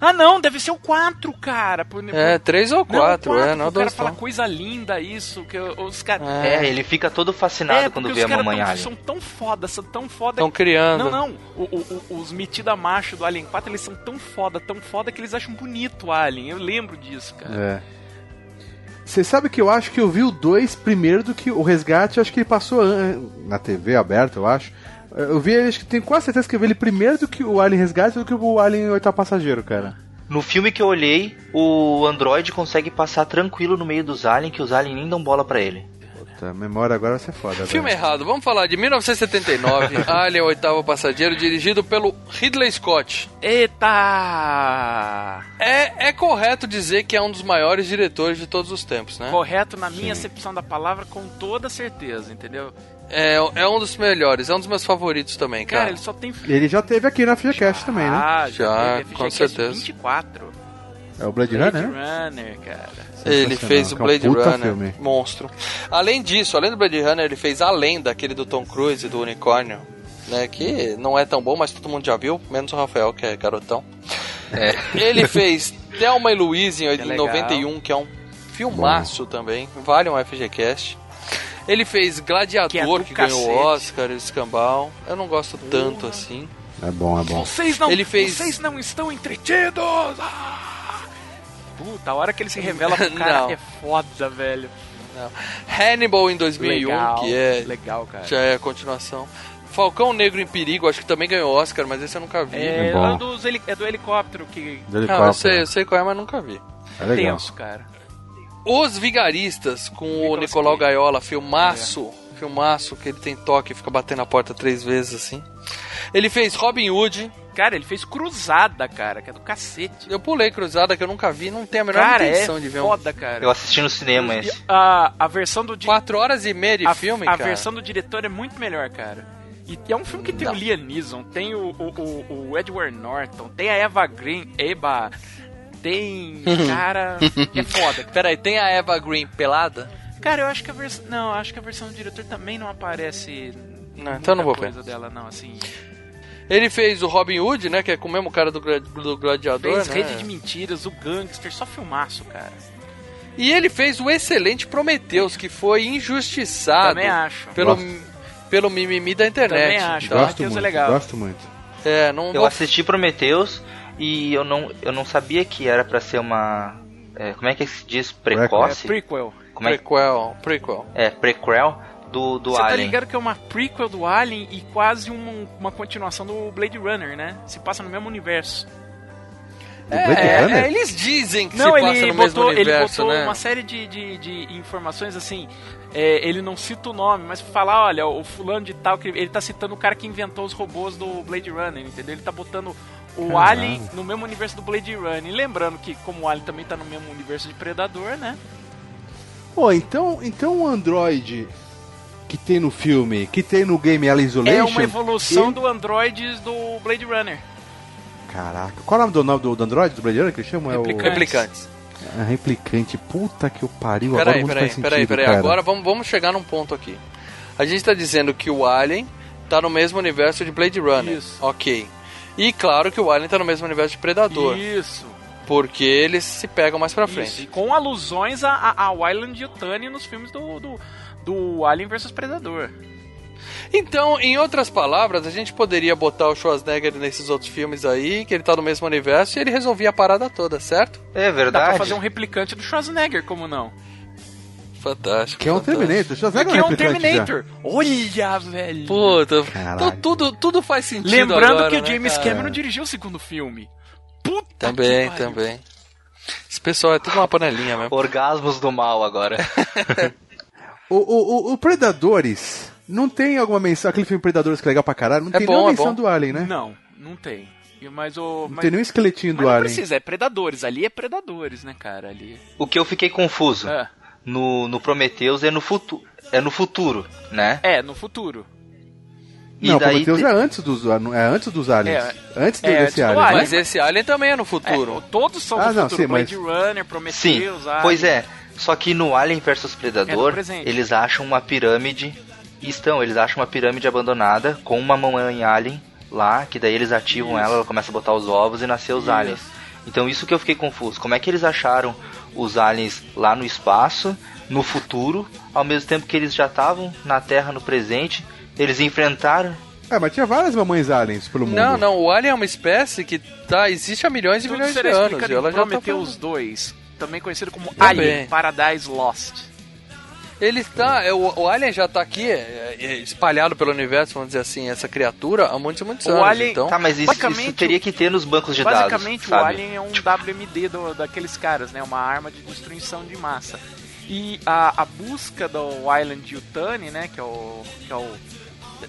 Ah, não, deve ser o 4, cara. Por, É, 3 ou Não, 4, é, não o cara dois fala coisa linda isso, que os caras... É, ele fica todo fascinado É, quando vê a mamãe tão- Alien. são tão foda, são tão foda. Estão criando. Não, não. O- o- o- os metida macho do Alien 4, eles são tão foda, tão foda que eles acham bonito o Alien. Eu lembro disso, cara. É. Você sabe que eu acho que eu vi o 2 primeiro do que o Resgate, eu acho que ele passou na TV aberta, eu acho. Eu vi, acho que tenho quase certeza que eu vi ele primeiro do que o Alien Resgate do que o Alien Oitavo Passageiro, cara. No filme que eu olhei, o Android consegue passar tranquilo no meio dos aliens, que os aliens nem dão bola pra ele. Puta, a memória agora vai ser foda. Filme velho. errado, vamos falar de 1979, (laughs) Alien, oitavo passageiro, dirigido pelo Ridley Scott. Eita! É, é correto dizer que é um dos maiores diretores de todos os tempos, né? Correto na minha acepção da palavra, com toda certeza, entendeu? É, é um dos melhores, é um dos meus favoritos também, Cara, cara. ele só tem. Ele já teve aqui na FGCast também, né? Ah, Já, com FGCast certeza. 24. É o Blade, Blade Runner, né? Runner, cara. Ele fez o é um Blade puta Runner, filme. monstro. Além disso, além do Blade Runner, ele fez a lenda, aquele do Tom Cruise e do unicórnio, né? Que não é tão bom, mas todo mundo já viu, menos o Rafael, que é garotão. É. (laughs) Ele fez Thelma e Louise em é legal. 91, que é um filmaço também, vale um FGCast. Ele fez Gladiador, Que que, é do ganhou o. Oscar, Escambau. Eu não gosto tanto assim. É bom, é bom. Vocês não, Ele fez- vocês não estão entretidos! Ah! Puta, a hora que ele se revela pro (laughs) cara Não. é foda, velho. Hannibal em 2001, legal, que é legal, cara. já é a continuação. Falcão Negro em Perigo, acho que também ganhou Oscar, mas esse eu nunca vi. É, É bom. é dos é do helicóptero que Do Ah, helicóptero. eu sei, eu sei qual é, mas nunca vi. É legal. tenso, cara. Os Vigaristas, com o Nicolas Nicolau Cage. Gaiola, filmaço, filmaço, que ele tem toque e fica batendo a porta três vezes assim. Ele fez Robin Hood, Cara, ele fez Cruzada, cara, que é do cacete. eu pulei Cruzada, que eu nunca vi, não tenho a menor Cara, intenção é de ver um... foda, cara. Eu assisti no cinema E esse. a, a versão do di- Quatro horas e meia de a, filme, a cara. versão do diretor é muito melhor, cara. E é um filme que tem Não. o Liam Neeson, tem o, o, o- o Edward Norton, tem a Eva Green, Eba, tem. Cara, é foda. Peraí, tem a Eva Green pelada? Cara, eu acho que a versão. Não, acho que a versão do diretor também não aparece. Não, então não vou ver. coisa dela, não, assim. Ele fez o Robin Hood, né? Que é com o mesmo cara do, do Gladiador, Fez né? Rede de Mentiras, o Gangster, só filmaço, cara. E ele fez o excelente Prometheus, que foi injustiçado Também acho. pelo, Gosto. pelo mimimi da internet. Também acho. Gosto Prometheus é muito, legal. gosto muito. É, não Eu vou- assisti Prometheus e eu não, eu não sabia que era pra ser uma. é, como é que se diz? É Precoce? prequel. Como é, Prequel, prequel. é prequel do, do Você tá Alien. ligado que é uma prequel do Alien e quase uma, uma continuação do Blade Runner, né? Se passa no mesmo universo. É, é, eles dizem que Não, se passa ele no mesmo botou, ele universo, botou né? uma série de, de, de informações assim. é, ele não cita o nome, mas falar, olha, o fulano de tal, que ele tá citando o cara que inventou os robôs do Blade Runner, entendeu? Ele tá botando o Caralho. Alien no mesmo universo do Blade Runner. E lembrando que, como o Alien também tá no mesmo universo de Predador, né? Pô, então, então o Android que tem no filme, que tem no game Alien Isolation... É uma evolução ele- do Androids do Blade Runner. Caraca, qual é o nome do, nome do, do Android, do Blade Runner que eles chamam? É o... Replicante. Replicantes. É, replicante. Puta que o pariu, agora Peraí, o mundo peraí, faz sentido, peraí, peraí. cara. Agora vamos, vamos chegar num ponto aqui. A gente tá dizendo que o Alien tá no mesmo universo de Blade Runner. Isso. Ok. E claro que o Alien tá no mesmo universo de Predador. Isso. Porque eles se pegam mais pra Isso, frente. e com alusões a, a, a Wyland Yutani nos filmes do, do, do Alien vs Predador. Então, em outras palavras, a gente poderia botar o Schwarzenegger nesses outros filmes aí, que ele tá no mesmo universo, e ele resolvia a parada toda, certo? É Dá verdade. pra fazer um replicante do Schwarzenegger, como não? Fantástico. Que é um fantástico. Terminator. Schwarzenegger Que é um replicante já. Terminator. Olha, velho. Puta, então tudo, tudo faz sentido Lembrando agora, que o né, James cara? Cameron dirigiu o segundo filme. Puta Também, também. Esse pessoal é tudo uma panelinha mesmo. Orgasmos do mal agora. (laughs) O, o, o, o Predadores, não tem alguma menção, aquele filme Predadores que é legal pra caralho, não É tem bom, nenhuma é menção bom. do Alien, né? Não, não tem. Mas o. Não Mas, tem nenhum esqueletinho mas do não Alien. precisa, é Predadores. Ali é Predadores, né, cara? Ali. o que eu fiquei confuso É, no, no Prometheus é no, futu é no futuro, né? é no futuro. E Não, daí Prometheus te- é antes dos, é antes dos aliens. É, antes do, é, desse alien. Mas esse Alien também é no É, futuro. todos são Ah, do não, futuro. sim, mas- Blade Runner, Sim, Prometheus, Alien. pois é. Só que no Alien vs É no Predador, presente. eles acham uma pirâmide. e Estão, eles acham uma pirâmide abandonada com uma mamãe alien lá, que daí eles ativam Isso. ela, ela começa a botar os ovos e nascer os Isso. aliens. Então isso que eu fiquei confuso. Como é que eles acharam os aliens lá no espaço, no futuro, ao mesmo tempo que eles já estavam na Terra no presente? Eles enfrentaram. É, mas tinha várias mamães aliens pelo mundo. Não, não, o Alien é uma espécie que tá, existe há milhões e Tudo milhões de anos. E ela já tá Prometheus falando. 2, também conhecido como Também. Alien Paradise Lost. Ele está. é, O, o Alien já tá aqui, é, é, espalhado pelo universo, vamos dizer assim, essa criatura, há muitos e muitos O anos. Alien- então, Tá, mas isso, Basicamente, isso teria que ter nos bancos de dados. Basicamente, o sabe? Alien é um WMD do- daqueles caras, né? Uma arma de destruição de massa. E a, a busca do Island Yutani, né? Que é o. Que é, o,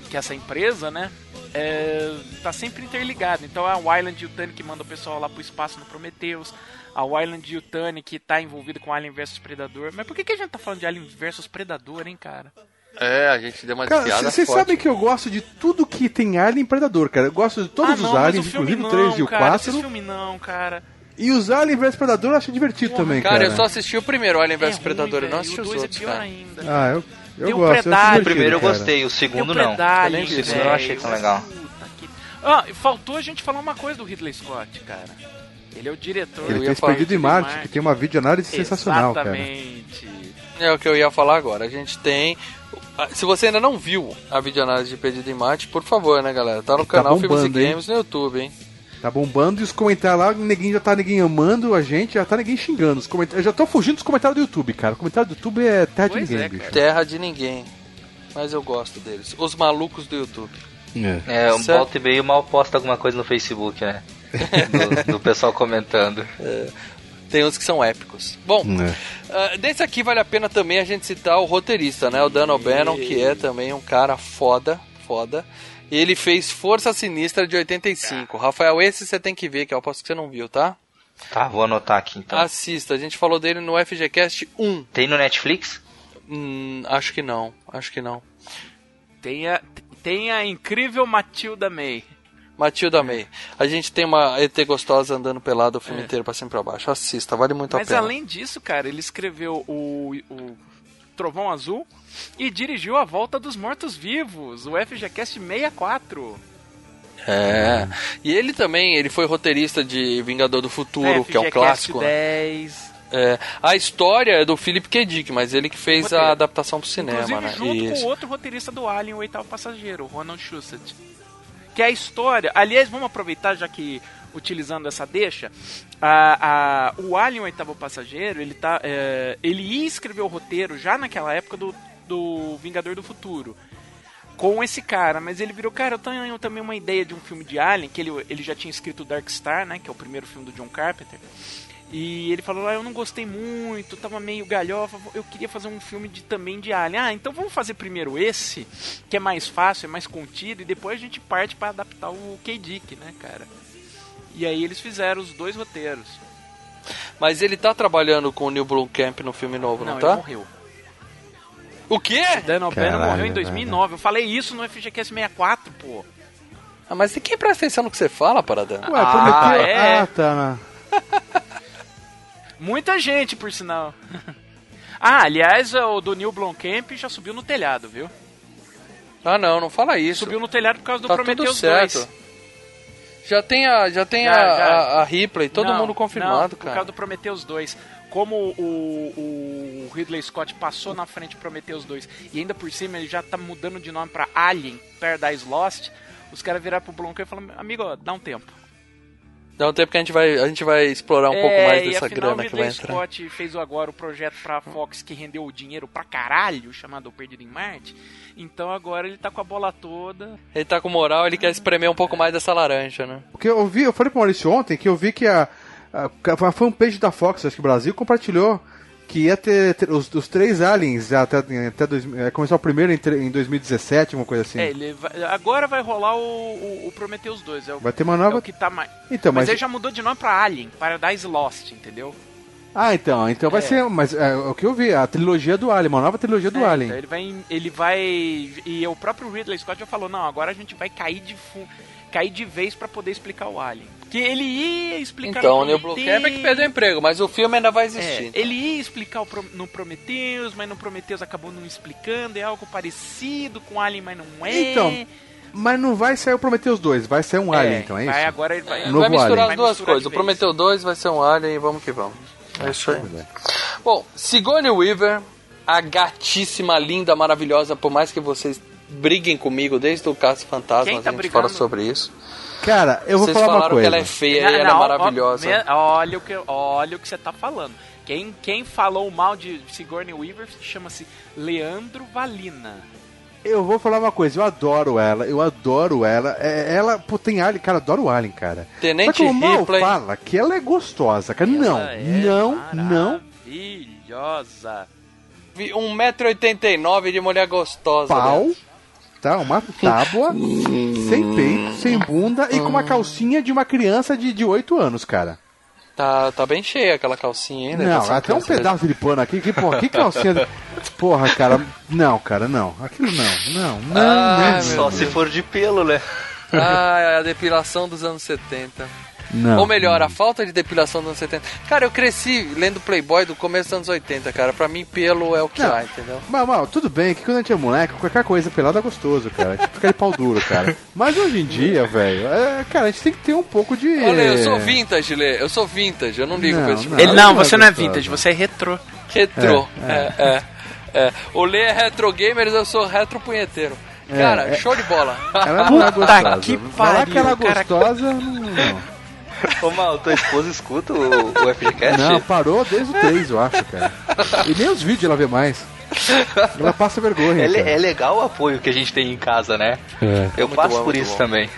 que é essa empresa, né? É, tá sempre interligada. Então é o Island Yutani que manda o pessoal lá pro espaço no Prometheus. A Island Yutani que tá envolvido com Alien vs Predador. Mas por que, que a gente tá falando de Alien vs Predador, hein, cara? é, a gente deu uma Cara, desviada vocês sabem que eu gosto de tudo que tem Alien Predador, cara. Eu gosto de todos ah, não, os aliens, inclusive o não, 3 e o cara, 4. Esse filme não, cara. E os Alien vs Predador eu achei divertido Porra, também, Cara, cara. eu só assisti o primeiro Alien vs É Predador, eu não assisti o os dois outros, é cara. ainda. Ah, eu, eu Tem o gosto. O primeiro eu gostei, o segundo não. Predalien, Eu nem vi, eu não achei tão legal. Ah, faltou a gente falar uma coisa do Ridley Scott, cara. Ele é o diretor. Ele fez Perdido em de Marte, Marte. que tem uma videoanálise sensacional, cara. Exatamente. É o que eu ia falar agora. A gente tem. Se você ainda não viu a videoanálise de Perdido em Marte, por favor, né, galera? Tá no Tá canal Filmes e bombando, hein? Games no YouTube, hein? Tá bombando e os comentários lá, ninguém já tá ninguém amando a gente, já tá ninguém xingando. Os comentários, eu já tô fugindo dos comentários do YouTube, cara. O comentário do YouTube é terra Pois de ninguém, é, bicho. Terra de ninguém. Mas eu gosto deles. Os malucos do YouTube. É. É, um Certo. volta e meio mal posta alguma coisa no Facebook, né? Do, do pessoal comentando. Tem uns que são épicos. Bom, É. ah, desse aqui vale a pena também a gente citar o roteirista, né? O Dan O'Bannon, que é também um cara foda, foda. E ele fez Força Sinistra de 85. Rafael, esse você tem que ver, que eu aposto que você não viu, tá? Tá, vou anotar aqui então. Assista, a gente falou dele no FGCast 1. Tem no Netflix? Hum, acho que não, acho que não. Tem a, tem a incrível Matilda May. Matilda May. A gente tem uma ET gostosa andando pelado o filme É. inteiro pra cima e pra baixo. Assista, vale muito Mas a pena. além disso, cara, ele escreveu o, o Trovão Azul e dirigiu A Volta dos Mortos-Vivos, o FGCast 64. É. E ele também, ele foi roteirista de Vingador do Futuro, que é um clássico. né? 10. É, a história é do Philip K. Dick, mas ele que fez Roteiro. a adaptação pro cinema, Inclusive né? junto Isso. com o outro roteirista do Alien, o oitavo passageiro, Ronald Shusett. Que é a história. Aliás, vamos aproveitar, já que utilizando essa deixa, a, a- o Alien, o oitavo passageiro, ele tá. é, ele ia escrever o roteiro já naquela época do, do Vingador do Futuro. Com esse cara, mas ele virou, cara, eu tenho também uma ideia de um filme de Alien, que ele, ele já tinha escrito Dark Star, né? Que é o primeiro filme do John Carpenter. E ele falou, ah, eu não gostei muito, tava meio galhofa, eu queria fazer um filme de, também de Alien. Ah, então vamos fazer primeiro esse, que é mais fácil, é mais contido, e depois a gente parte para adaptar o K-Dick, né, cara? E aí eles fizeram os dois roteiros. Mas ele tá trabalhando com o Neil Blomkamp no filme novo, não, Não, tá? ele morreu. O quê? Dan O'Bannon morreu em 2009. Eu falei isso no FGCast 64, pô. Ah, mas quem presta atenção no que você fala, Paradão? Ué, Ah, é? Ah, tá. Muita gente, por sinal. (laughs) ah, aliás, o do Neil Blomkamp já subiu no telhado, viu? Ah, não, não fala isso. Subiu no telhado por causa do Tá tudo Prometheus certo. 2. Já tem a, já tem Já, a, já. a, a Ripley, todo Não, mundo confirmado, não, Por cara. causa do Prometheus 2. Como o, o Ridley Scott passou na frente do Prometheus 2 e ainda por cima ele já tá mudando de nome pra Alien Paradise Lost, os caras viraram pro Blomkamp e falaram, amigo, dá um tempo. Dá um tempo que a gente vai, a gente vai explorar um pouco É, mais e dessa afinal, grana o que vai entrar. Scott fez agora o projeto pra Fox que rendeu o dinheiro pra caralho, chamado O Perdido em Marte. Então agora ele tá com a bola toda. Ele tá com moral, ele quer espremer um pouco mais dessa laranja, né? Porque eu vi, eu falei pro Maurício ontem que eu vi que a, a, a fanpage da Fox, acho que Brasil, compartilhou que ia ter, ter os, os três aliens até, até dois, é, começar o primeiro em, em 2017, uma coisa assim. É, ele vai- agora vai rolar o, o, o Prometheus 2. É o, Vai ter uma nova- é o que tá mais. Então, mas, mas- ele já mudou de nome pra Alien, Paradise Lost, entendeu? Ah, então, então vai É. ser, mas é, o que eu vi, a trilogia do Alien, uma nova trilogia do É, Alien. então ele vai. Ele vai. E o próprio Ridley Scott já falou, não, agora a gente vai cair de cair de vez pra poder explicar o Alien. Porque ele ia explicar Então, o Neil Prometheus. Blomkamp é que perdeu o emprego, mas o filme ainda vai existir. É, ele ia explicar o Pro- no Prometheus, mas no Prometheus acabou não explicando, é algo parecido com Alien, mas não é. Então, mas não vai sair o Prometheus 2, vai sair um É, Alien, então, é vai isso? agora ele vai- Novo vai misturar Alien. as Vai duas misturar coisas. O vez. Prometeu 2 vai ser um Alien e vamos que vamos. É isso aí. Bom, Sigourney Weaver, a gatíssima, linda, maravilhosa, por mais que vocês briguem comigo desde o Caso Fantasma, tá a gente brigando? fala sobre isso. Cara, eu vou Vocês falar uma falaram que coisa. ela é feia Não, e ela não, é ó, maravilhosa. me- olha o que, olha o que você tá falando. Quem, quem falou mal de Sigourney Weaver chama-se Leandro Valina. Eu vou falar uma coisa, eu adoro ela, eu adoro ela. É, ela, pô, tem Alien, cara, adoro o Alien, cara. Tenente Só que o mal Ripley. fala que ela é gostosa, cara. não, é não, não. Maravilhosa. Vi 1,89m de mulher gostosa. Pau, né? Tá? Uma tábua, sem peito, sem bunda e com uma calcinha de uma criança de, de 8 anos, cara. Tá, tá bem cheia aquela calcinha ainda. Não, até um pedaço de pano aqui, que porra, que (laughs) calcinha. de- Porra, cara, não, cara, não. Aquilo não, não, não, Ah, não. Só se for de pelo, né? Ah, a depilação dos anos 70. Não. Ou melhor, a falta de depilação dos anos 70. Cara, eu cresci lendo Playboy do começo dos anos 80, cara. Pra mim, pelo é o que Não. há, entendeu? Mas, mal, tudo bem que quando a gente é moleque, qualquer coisa pelada é gostoso, cara. Tipo, fica de pau duro, cara. Mas hoje em dia, velho, é, cara, a gente tem que ter um pouco de. Olha, eu sou vintage, Lê. Eu sou vintage, eu não ligo Não, pra esse tipo Ele, não, é você não é gostosa. vintage, você é retrô. Retrô. É, É, é. é. O Lê é retro gamers, eu sou retro punheteiro. Cara, é. show de bola. Ela não é Puta gostosa. que Falar que ela é pariu, cara. gostosa, não. Ô, Mal, tua esposa escuta o, o FGCast? Não, parou desde o 3, eu acho, cara. E nem os vídeos ela vê mais. Ela passa vergonha. É, é legal o apoio que a gente tem em casa, né? É. Eu Muito passo bom, por isso bom. também.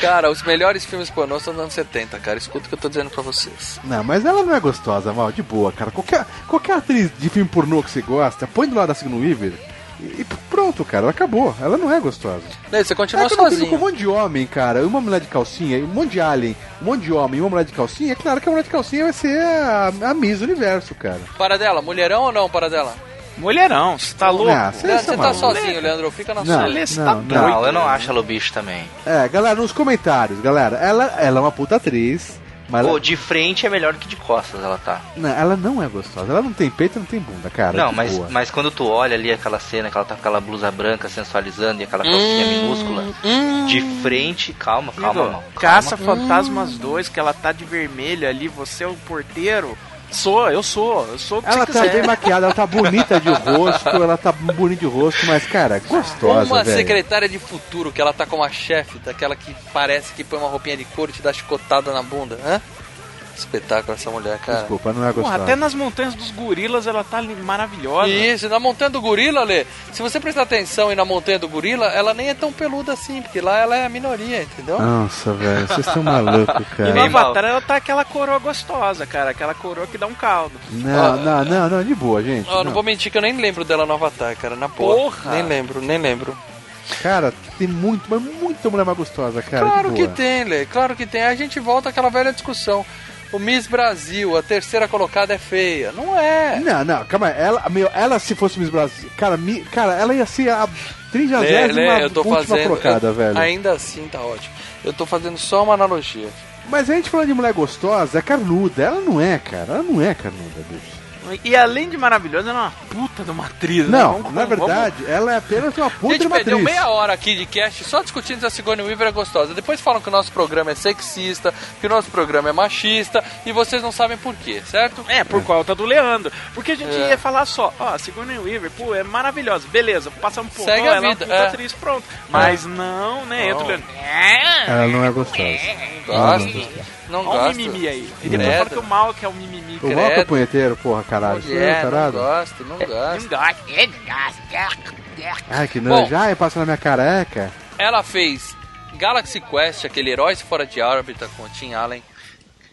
Cara, os melhores filmes pornô são dos anos 70, cara. Escuta o que eu tô dizendo pra vocês. Não, mas ela não é gostosa, mal, de boa, cara. Qualquer, qualquer atriz de filme pornô que você gosta, põe do lado da Sigourney Weaver e, pronto, cara, ela acabou. Ela não é gostosa. Lê, você É continua eu não fico com um sozinho. monte de homem, cara. Uma mulher de calcinha, um monte de alien, um monte de homem e uma mulher de calcinha. É claro que a mulher de calcinha vai ser a, a Miss do Universo, cara. Para dela, mulherão ou não, para dela? Mulherão, você tá louco? Ah, cê- Leandro, é você tá maluco. sozinho, Leandro. Fica na Não, sua. Você não, tá não. doido. Não, eu não acho ela o bicho também. É, galera, nos comentários, galera, ela, ela é uma puta atriz. Mas Pô, ela, de frente é melhor que de costas ela tá. não, ela não é gostosa. Ela não tem peito, não tem bunda, cara. não, mas, boa. mas quando tu olha ali aquela cena que ela tá com aquela blusa branca sensualizando e aquela calcinha Hum, minúscula, de frente, calma, calma, Igor, mano. Caça calma. Fantasmas 2, que ela tá de vermelho ali, você é o porteiro. Sou, eu sou, eu sou o que Ela tá quiser. bem maquiada, ela tá bonita de rosto, ela tá bonita de rosto, mas, cara, gostosa, Uma velho. secretária de futuro, que ela tá como a chefe, daquela que parece que põe uma roupinha de couro e te dá chicotada na bunda, hã? Espetáculo essa mulher, cara. Desculpa, não é gostosa. até nas montanhas dos gorilas ela tá maravilhosa. Isso, na montanha do gorila, Lê, se você prestar atenção e na montanha do gorila, ela nem é tão peluda assim, porque lá ela é a minoria, entendeu? Nossa, velho, vocês estão malucos, (laughs) E cara. no Avatar ela tá aquela coroa gostosa, cara. Aquela coroa que dá um caldo. Não, não, não, não, de boa, gente. Ó, não não. vou mentir que eu nem lembro dela no Avatar, cara, na porra. Porra! Nem lembro, nem lembro. Cara, tem muito, mas muita mulher mais gostosa, cara. claro que boa. tem, Lê, claro que tem. A gente volta àquela velha discussão. O Miss Brasil, a terceira colocada é feia. Não é. Não, não, calma aí. Ela, meu, ela se fosse Miss Brasil. Cara, mi, cara ela ia ser a Lê, 30 Lê, eu tô última fazendo. colocada, eu- velho. Ainda assim tá ótimo. Eu tô fazendo só uma analogia. Mas a gente falando de mulher gostosa, é carnuda. Ela não é, cara. Ela não é carnuda, bicho. E além de maravilhosa, ela é uma puta de uma atriz, né? Não, Vamos- na vamos- verdade, ela é apenas uma A puta de gente uma perdeu atriz. meia hora aqui de cast só discutindo se a Sigourney Weaver é gostosa. Depois falam que o nosso programa é sexista, que o nosso programa é machista, e vocês não sabem por quê, certo? É, por conta do Leandro. Porque a gente É. ia falar só, ó, a Sigourney Weaver, pô, é maravilhosa. Beleza, passamos por Segue ela a é uma vida, puta é. atriz, pronto. Mas não, né, entra o Não. Leandro. Ela não é gostosa. Gosto. Não Olha o gosto. mimimi aí. E depois Credo. fala que o mal que é o mimimi. O mal que é punheteiro, porra, caralho. É Mulher, não tarado? gosto, não gosto. Ai, que Bom. nojo. Ai, passa na minha careca. Ela fez Galaxy Quest, aquele Heróis Fora de Órbita com o Tim Allen.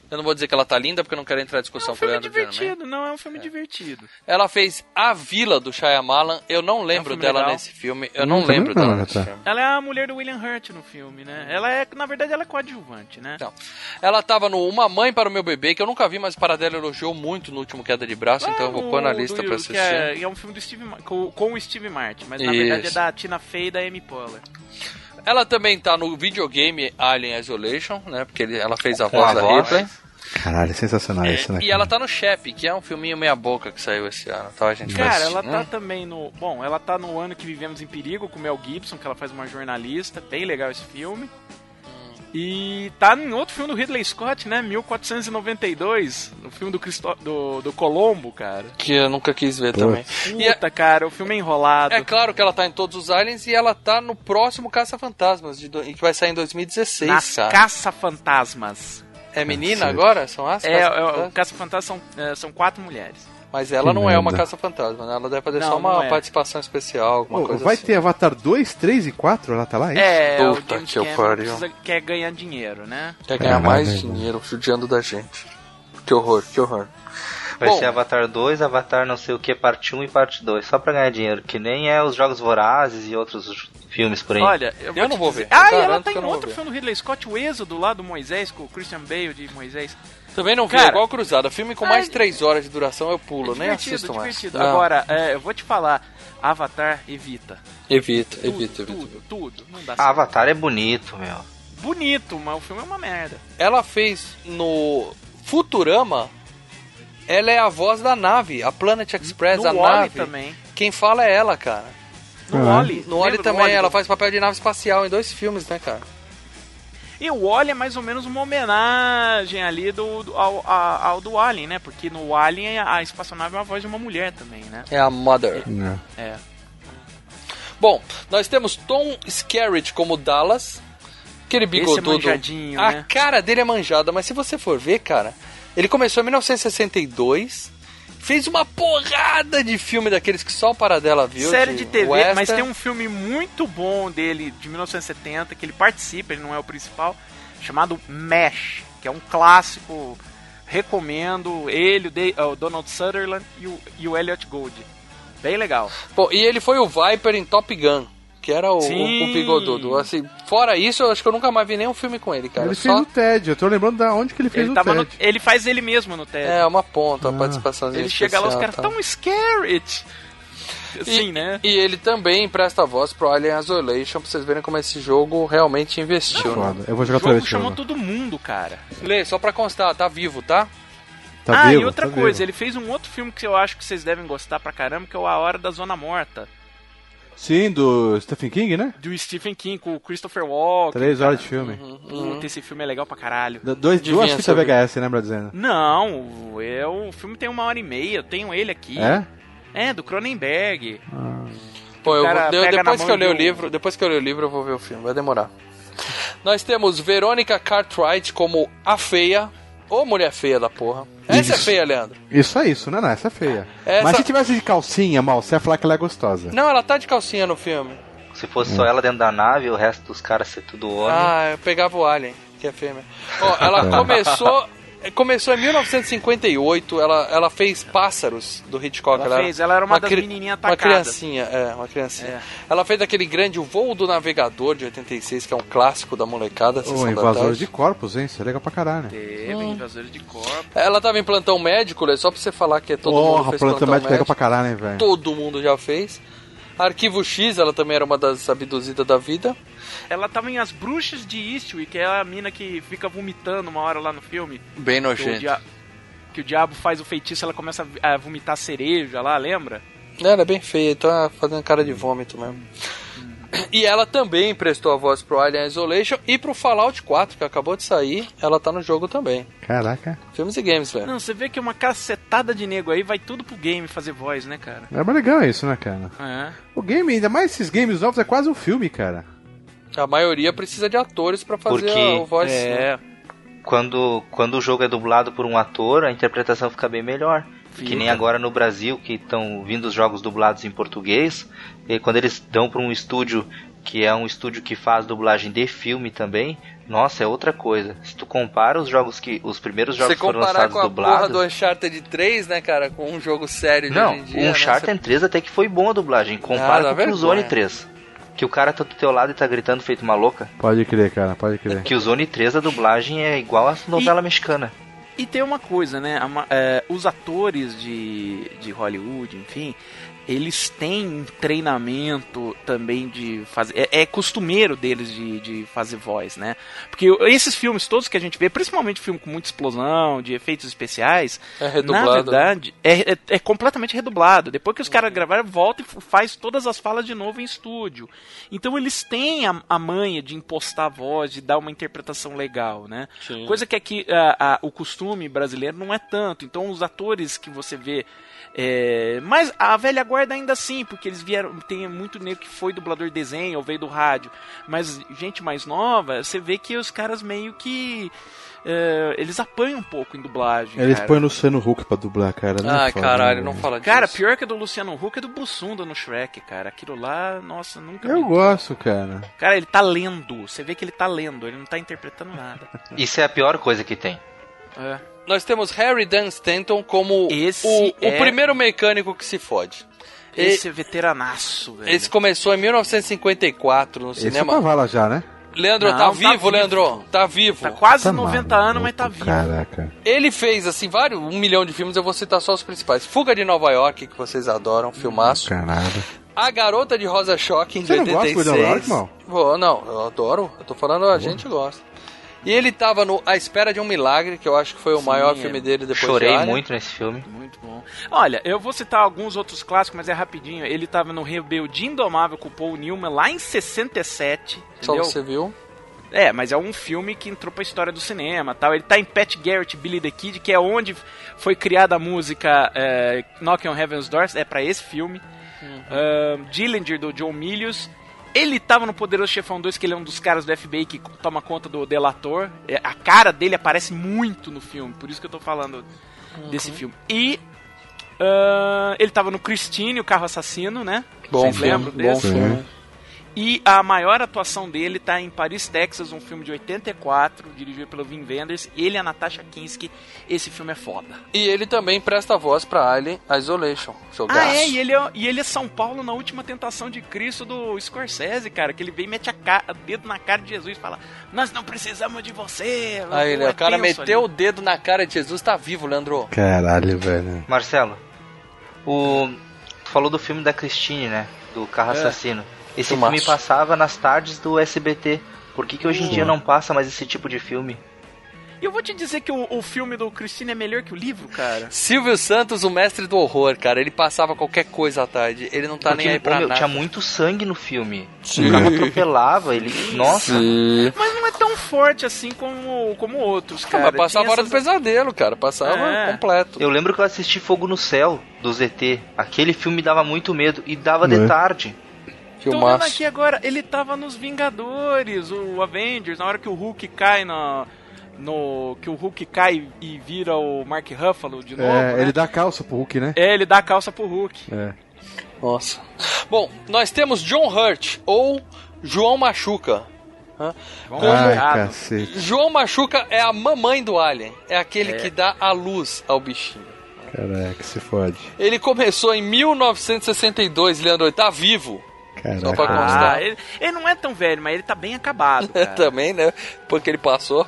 Eu não vou dizer que ela tá linda porque eu não quero entrar em discussão com o Filme Leandro Diamond. divertido, não é um filme divertido. Ela fez A Vila do Shyamalan. Eu não lembro filme dela legal. nesse filme. Eu não também lembro não, dela já nesse tá. filme. Ela é a mulher do William Hurt no filme, né? Ela é, na verdade, ela é coadjuvante, né? Não. Ela tava no Uma Mãe para o Meu Bebê, que eu nunca vi, mas o Paradela elogiou muito no último Queda de Braço, então eu vou pôr na lista do- pra assistir. Que é, é um filme do Steve, com, com o Steve Martin, mas na Isso. verdade é da Tina Fey e da Amy Poehler. Ela também tá no videogame Alien Isolation, né? Porque ele- ela fez a Com voz a da voz. Ripley. Caralho, é sensacional isso, né? E ela tá no Shep, que é um filminho meia boca que saiu esse ano, tá? A gente vai Cara, assistir, ela né? tá também no. Bom, ela tá no ano que vivemos em perigo com o Mel Gibson, que ela faz uma jornalista. Bem legal esse filme. E tá em outro filme do Ridley Scott, né? 1492, no filme do, Cristo... do, do Colombo, cara. Que eu nunca quis ver também. E é, Puta, cara, o filme é enrolado. é claro que ela tá em todos os Aliens e ela tá no próximo Caça-Fantasmas, de do- que vai sair em 2016, Nas cara. Caça-Fantasmas. É menina agora? São as É, é, Caça-Fantasmas? o Caça-Fantasmas são, é, são quatro mulheres. Mas ela Que não é uma merda. caça-fantasma, né? Ela deve fazer Não, só uma é. participação especial, alguma Pô, coisa vai assim. ter Avatar 2, 3 e 4? Ela tá lá? isso? É, o Puta James que Cameron quer ganhar dinheiro, né? Quer ganhar Caralho, mais dinheiro judiando da gente. Que horror, que horror. Vai Bom. ser Avatar 2, Avatar não sei o que, parte 1 e parte 2, só pra ganhar dinheiro, que nem é os Jogos Vorazes e outros filmes por aí. Olha, eu, Eu não vou dizer- ver. Ah, e ela tá em outro filme do Ridley Scott, o Êxodo lá do Moisés, com o Christian Bale de Moisés. Também não vi, Cara, é igual Cruzada. Filme com mais de é- 3 horas de duração eu pulo, É nem divertido, assisto mais. divertido. Não, Agora, é, eu vou te falar, Avatar evita. evita, Tudo, evita, evita. tudo, tudo. Não dá certo. Avatar é bonito, meu. Bonito, mas o filme é uma merda. Ela fez no Futurama. Ela é a voz da nave, a Planet Express, no a Wall-E nave. também. Quem fala é ela, cara. No Ah. Wall-E. No Wally do também, ela faz papel de nave espacial em dois filmes, né, cara? E o Wall-E é mais ou menos uma homenagem ali do, do- ao, ao do Alien, né? Porque no Alien a espaçonave é uma voz de uma mulher também, né? É a Mother. Não. É. Bom, nós temos Tom Skerritt como Dallas. Aquele Esse é bigodudo. manjadinho, a né? cara dele é manjada, mas se você for ver, cara, ele começou em 1962. Fez uma porrada de filme daqueles que só o Paradela viu. Série de TV, western. mas tem um filme muito bom dele, de 1970, que ele participa, ele não é o principal, chamado MASH, que é um clássico, recomendo, ele, o, Da- o Donald Sutherland e o, e o Elliot Gould. Bem legal. Pô, e ele foi o Viper em Top Gun, que era o, Sim. o, o bigodudo. Assim, fora isso, eu acho que eu nunca mais vi nenhum filme com ele, cara. Ele Só- fez o TED, eu tô lembrando da onde que ele fez Ele, o tava no- TED. ele faz ele mesmo no TED. É, uma ponta, uma Ah. participação ele chega lá, os caras tá. tão scary. Sim, né? E ele também presta voz pro Alien Isolation, pra vocês verem como esse jogo realmente investiu. né? Foda. Eu vou jogar O jogo chamou todo mundo, cara. Lê, só pra constar, tá vivo, tá? Tá ah, vivo, e outra tá coisa, vivo. ele fez um outro filme que eu acho que vocês devem gostar pra caramba, que é o A Hora da Zona Morta. Sim, do Stephen King, né? Do Stephen King, com o Christopher Walken. Três horas de filme. Puta, esse filme é legal pra caralho. D- Dois, duas fitas ser. VHS, lembra dizendo? Não, é, o filme tem uma hora e meia, eu tenho ele aqui. É? É, do Cronenberg. Pô, eu na depois que eu ler do- o livro, depois que eu ler o livro, eu vou ver o filme, vai demorar. Nós temos Verônica Cartwright como a feia, ou mulher feia da porra. Essa é Isso. feia, Leandro. Isso é isso, né? Não, essa é feia. Essa- Mas se tivesse de calcinha, mal, você ia falar que ela é gostosa. Não, ela tá de calcinha no filme. Se fosse só ela dentro da nave, o resto dos caras ser tudo homem. Ah, eu pegava o Alien, que é fêmea. Ó, ela começou. Começou em 1958, ela, ela fez Pássaros do Hitchcock. Ela era fez, ela era uma das cri- menininhas Uma atacadas. criancinha, é, uma criancinha. É. Ela fez aquele grande O Voo do Navegador de 86, que é um clássico da molecada. Da invasores de corpos, hein? Isso é legal pra caralho. Teve invasores de corpo. Ela tava em plantão médico, né? só pra você falar que todo mundo Porra, fez plantão plantão médico é legal pra caralho, hein, velho? Todo mundo já fez. Arquivo X, ela também era uma das abduzidas da vida. Ela tava em As Bruxas de Eastwick, que é a mina que fica vomitando uma hora lá no filme. Bem Que o, nojento. dia- que o diabo faz o feitiço, ela começa a vomitar cereja lá, lembra? Ela é bem feia, tá fazendo cara de vômito mesmo. E ela também prestou a voz pro Alien Isolation e pro Fallout 4, que acabou de sair. Ela tá no jogo também. Caraca. Filmes e games, velho. Não, você vê que uma cacetada de nego aí vai tudo pro game fazer voz, né, cara? É mais legal isso, né, cara? É. O game, ainda mais esses games novos, é quase um filme, cara. A maioria precisa de atores pra fazer Porque- a, o voz. É. Quando, quando o jogo é dublado por um ator, a interpretação fica bem melhor. Que nem agora no Brasil, que estão vindo os jogos dublados em português, e quando eles dão para um estúdio que é um estúdio que faz dublagem de filme também, nossa, é outra coisa. Se tu compara os jogos que. os primeiros jogos Você que foram comparar lançados com a porra dublados. do Uncharted 3, né, cara? Com um jogo sério de Não, hoje em dia. o né? Uncharted 3 até que foi bom a dublagem. Compara Nada, com o vergonha. 3. Que o cara tá do teu lado e tá gritando feito uma louca. Pode crer, cara, pode crer. Killzone 3 a dublagem é igual a novela mexicana. E tem uma coisa, né? é, os atores de, de Hollywood, enfim, eles têm um treinamento também de fazer. É, é costumeiro deles de, de fazer voz, né? Porque esses filmes todos que a gente vê, principalmente filme com muita explosão, de efeitos especiais, É redublado. na verdade, é, é, é completamente redublado. Depois que os caras gravaram, volta e faz todas as falas de novo em estúdio. Então eles têm a, a manha de impostar a voz, de dar uma interpretação legal, né? Sim. Coisa que aqui a- a- o costume brasileiro não é tanto. Então os atores que você vê. É, mas a velha guarda ainda assim, porque eles vieram. Tem muito nego que foi dublador de desenho ou veio do rádio. Mas gente mais nova, você vê que os caras meio que. é, eles apanham um pouco em dublagem. Eles cara. põem o Luciano Huck pra dublar, cara. não Ai, foda, caralho, né, não fala disso. Cara, pior que a do Luciano Huck é do Bussunda no Shrek, cara. Aquilo lá, nossa, nunca Eu gosto, cara. Cara, ele tá lendo. Você vê que ele tá lendo, ele não tá interpretando nada. Isso é a pior coisa que tem. É. Nós temos Harry Dan Stanton como Esse o, o é- primeiro mecânico que se fode. Esse é veteranaço, velho. Esse começou em 1954 no Esse é cinema. pra vala já, né? Leandro, Não, tá tá vivo, vivo. Leandro? Tá vivo. Tá quase Tá 90 maluco, anos, mas tá vivo. Caraca. Ele fez, assim, vários, um milhão de filmes, eu vou citar só os principais. Fuga de Nova York, que vocês adoram, filmaço. Caralho. A Garota de Rosa Shocking, de Você não gosta de 86. Fuga de Nova York, mal? Vou, não, eu adoro. Eu tô falando, a gente gosta. E ele tava no A Espera de um Milagre, que eu acho que foi o Sim, maior filme dele depois Chorei de muito nesse filme. Muito bom. Olha, eu vou citar alguns outros clássicos, mas é rapidinho. Ele tava no Rebeldia Indomável com o Paul Newman lá em 67. Só Entendeu? você viu. É, mas é um filme que entrou pra história do cinema tal. Ele tá em Pat Garrett Billy the Kid, que é onde foi criada a música é, Knock on Heaven's Doors, é pra esse filme. Ahn, Dillinger, do John Milius. Ele tava no Poderoso Chefão 2, que ele é um dos caras do FBI que toma conta do delator. É, a cara dele aparece muito no filme, por isso que eu tô falando desse filme. E ahn, ele tava no Christine, o carro assassino, né? Bom Vocês filme, lembram bom desse? filme. E a maior atuação dele tá em Paris, Texas, um filme de 84, dirigido pelo Wim Wenders. Ele e a Natasha Kinski. Esse filme é foda. E ele também presta voz pra Alien Isolation. Jogaço. Ah, é, e ele é, e ele é São Paulo na última tentação de Cristo do Scorsese, cara. Que ele vem e mete a ca- o dedo na cara de Jesus e fala: Nós não precisamos de você. Aí, é o cara meteu o ali. dedo na cara de Jesus, tá vivo, Leandro. Caralho, velho. Marcelo, o. Tu falou do filme da Christine, né? Do Carro É. Assassino. Esse Filmaço. filme passava nas tardes do SBT. Por que, que hoje em dia não passa mais esse tipo de filme? E eu vou te dizer que o, o filme do Christine é melhor que o livro, cara. Silvio Santos, o mestre do horror, cara. Ele passava qualquer coisa à tarde. Ele não tá Porque, nem aí pra meu, nada. tinha muito sangue no filme. Sim. O carro atropelava, ele. Nossa. Sim. Mas não é tão forte assim como, como outros, Ah, cara. mas passava a hora do pesadelo, cara. Passava É. completo. Eu lembro que eu assisti Fogo no Céu, do ZT. Aquele filme dava muito medo e dava de É. tarde. Tô vendo aqui agora, ele tava nos Vingadores, o Avengers, na hora que o Hulk cai na. No. Que o Hulk cai e vira o Mark Ruffalo de novo. É, né? ele dá a calça pro Hulk, né? É, ele dá a calça pro Hulk. É. Nossa. Bom, nós temos John Hurt, ou João Machuca. Hã? Como- Ai, cacete. João Machuca é a mamãe do Alien. É aquele É. que dá a luz ao bichinho. Caraca, se fode. Ele começou em 1962, Leandro. Ele tá vivo. Só pra Caraca. constar. Ah, ele, ele não é tão velho, mas ele tá bem acabado. (laughs) Cara. Também, né? Porque ele passou.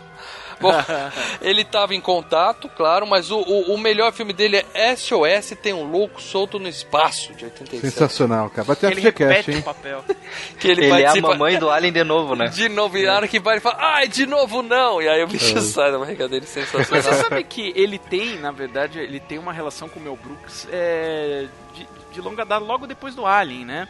Bom, (laughs) ele tava em contato, claro, mas o, o, o melhor filme dele é SOS Tem um Louco Solto no Espaço, de 87. Sensacional, cara. Vai ter ele FGCast, repete hein? o papel. (laughs) Que ele, Ele é a participa- mamãe do Alien de novo, né? De novo, e na hora que vai, ele fala, ai, de novo não! E aí o bicho É. sai da barriga dele Mas sensacional. você sabe que ele tem, na verdade, ele tem uma relação com o Mel Brooks é, de, de longa data, logo depois do Alien, né?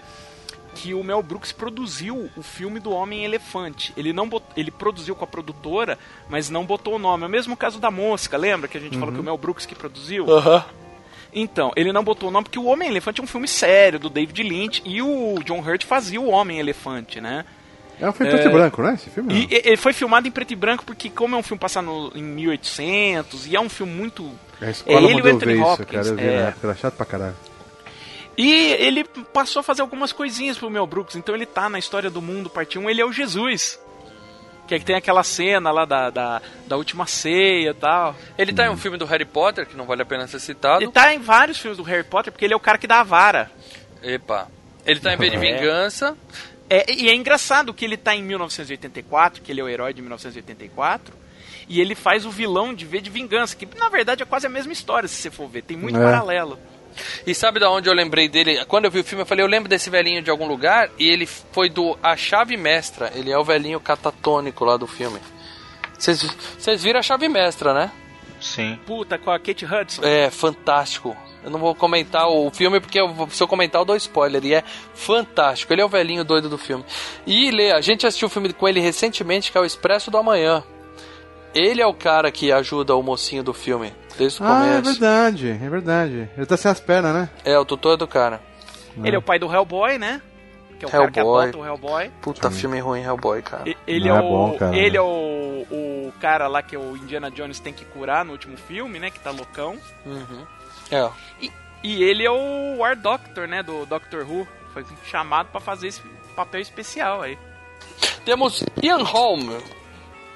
Que o Mel Brooks produziu o filme do Homem Elefante. Ele não bot- ele produziu com a produtora, mas não botou o nome. É o mesmo caso da Mosca, lembra que a gente falou que o Mel Brooks que produziu? Aham. Então, ele não botou o nome porque o Homem Elefante é um filme sério do David Lynch e o John Hurt fazia o Homem Elefante, né? É um filme preto e branco, né? Esse filme? E ele foi filmado em preto e branco porque, como é um filme passado no- em 1800 e é um filme muito. É ele e o Anthony ver isso, Hopkins. cara. Eu vi é. era chato pra caralho. E ele passou a fazer algumas coisinhas pro Mel Brooks. Então ele tá na história do mundo, parte 1, ele é o Jesus. Que é que tem aquela cena lá da, da, da última ceia e tal. Ele tá em um filme do Harry Potter, que não vale a pena ser citado. Ele tá em vários filmes do Harry Potter porque ele é o cara que dá a vara. Epa. Ele tá em V de É. Vingança. É, e é engraçado que ele tá em 1984, que ele é o herói de 1984, e ele faz o vilão de V de Vingança, que na verdade é quase a mesma história, se você for ver, tem muito É. paralelo. E sabe da onde eu lembrei dele? Quando eu vi o filme, eu falei, eu lembro desse velhinho de algum lugar. E ele foi do A Chave Mestra. Ele é o velhinho catatônico lá do filme. Vocês viram a Chave Mestra, né? Sim. Puta, com a Kate Hudson. É, fantástico. Eu não vou comentar o filme porque eu se eu comentar eu dou spoiler. E é fantástico. Ele é o velhinho doido do filme. E Lê, a gente assistiu o filme com ele recentemente, que é o Expresso do Amanhã. Ele é o cara que ajuda o mocinho do filme, desde o Ah, é começo. verdade, é verdade. Ele tá sem as pernas, né? É, o tutor do cara. Ele é o pai do Hellboy, né? Que é o cara que Hellboy. o Hellboy. Puta filme ruim, Hellboy, cara. E- Ele Não é, é o, bom, cara. ele é o, o cara lá que o Indiana Jones tem que curar no último filme, né? Que tá loucão. Uhum. É. E, e ele é o War Doctor, né? Do Doctor Who. Foi chamado pra fazer esse papel especial aí. Temos Ian Holm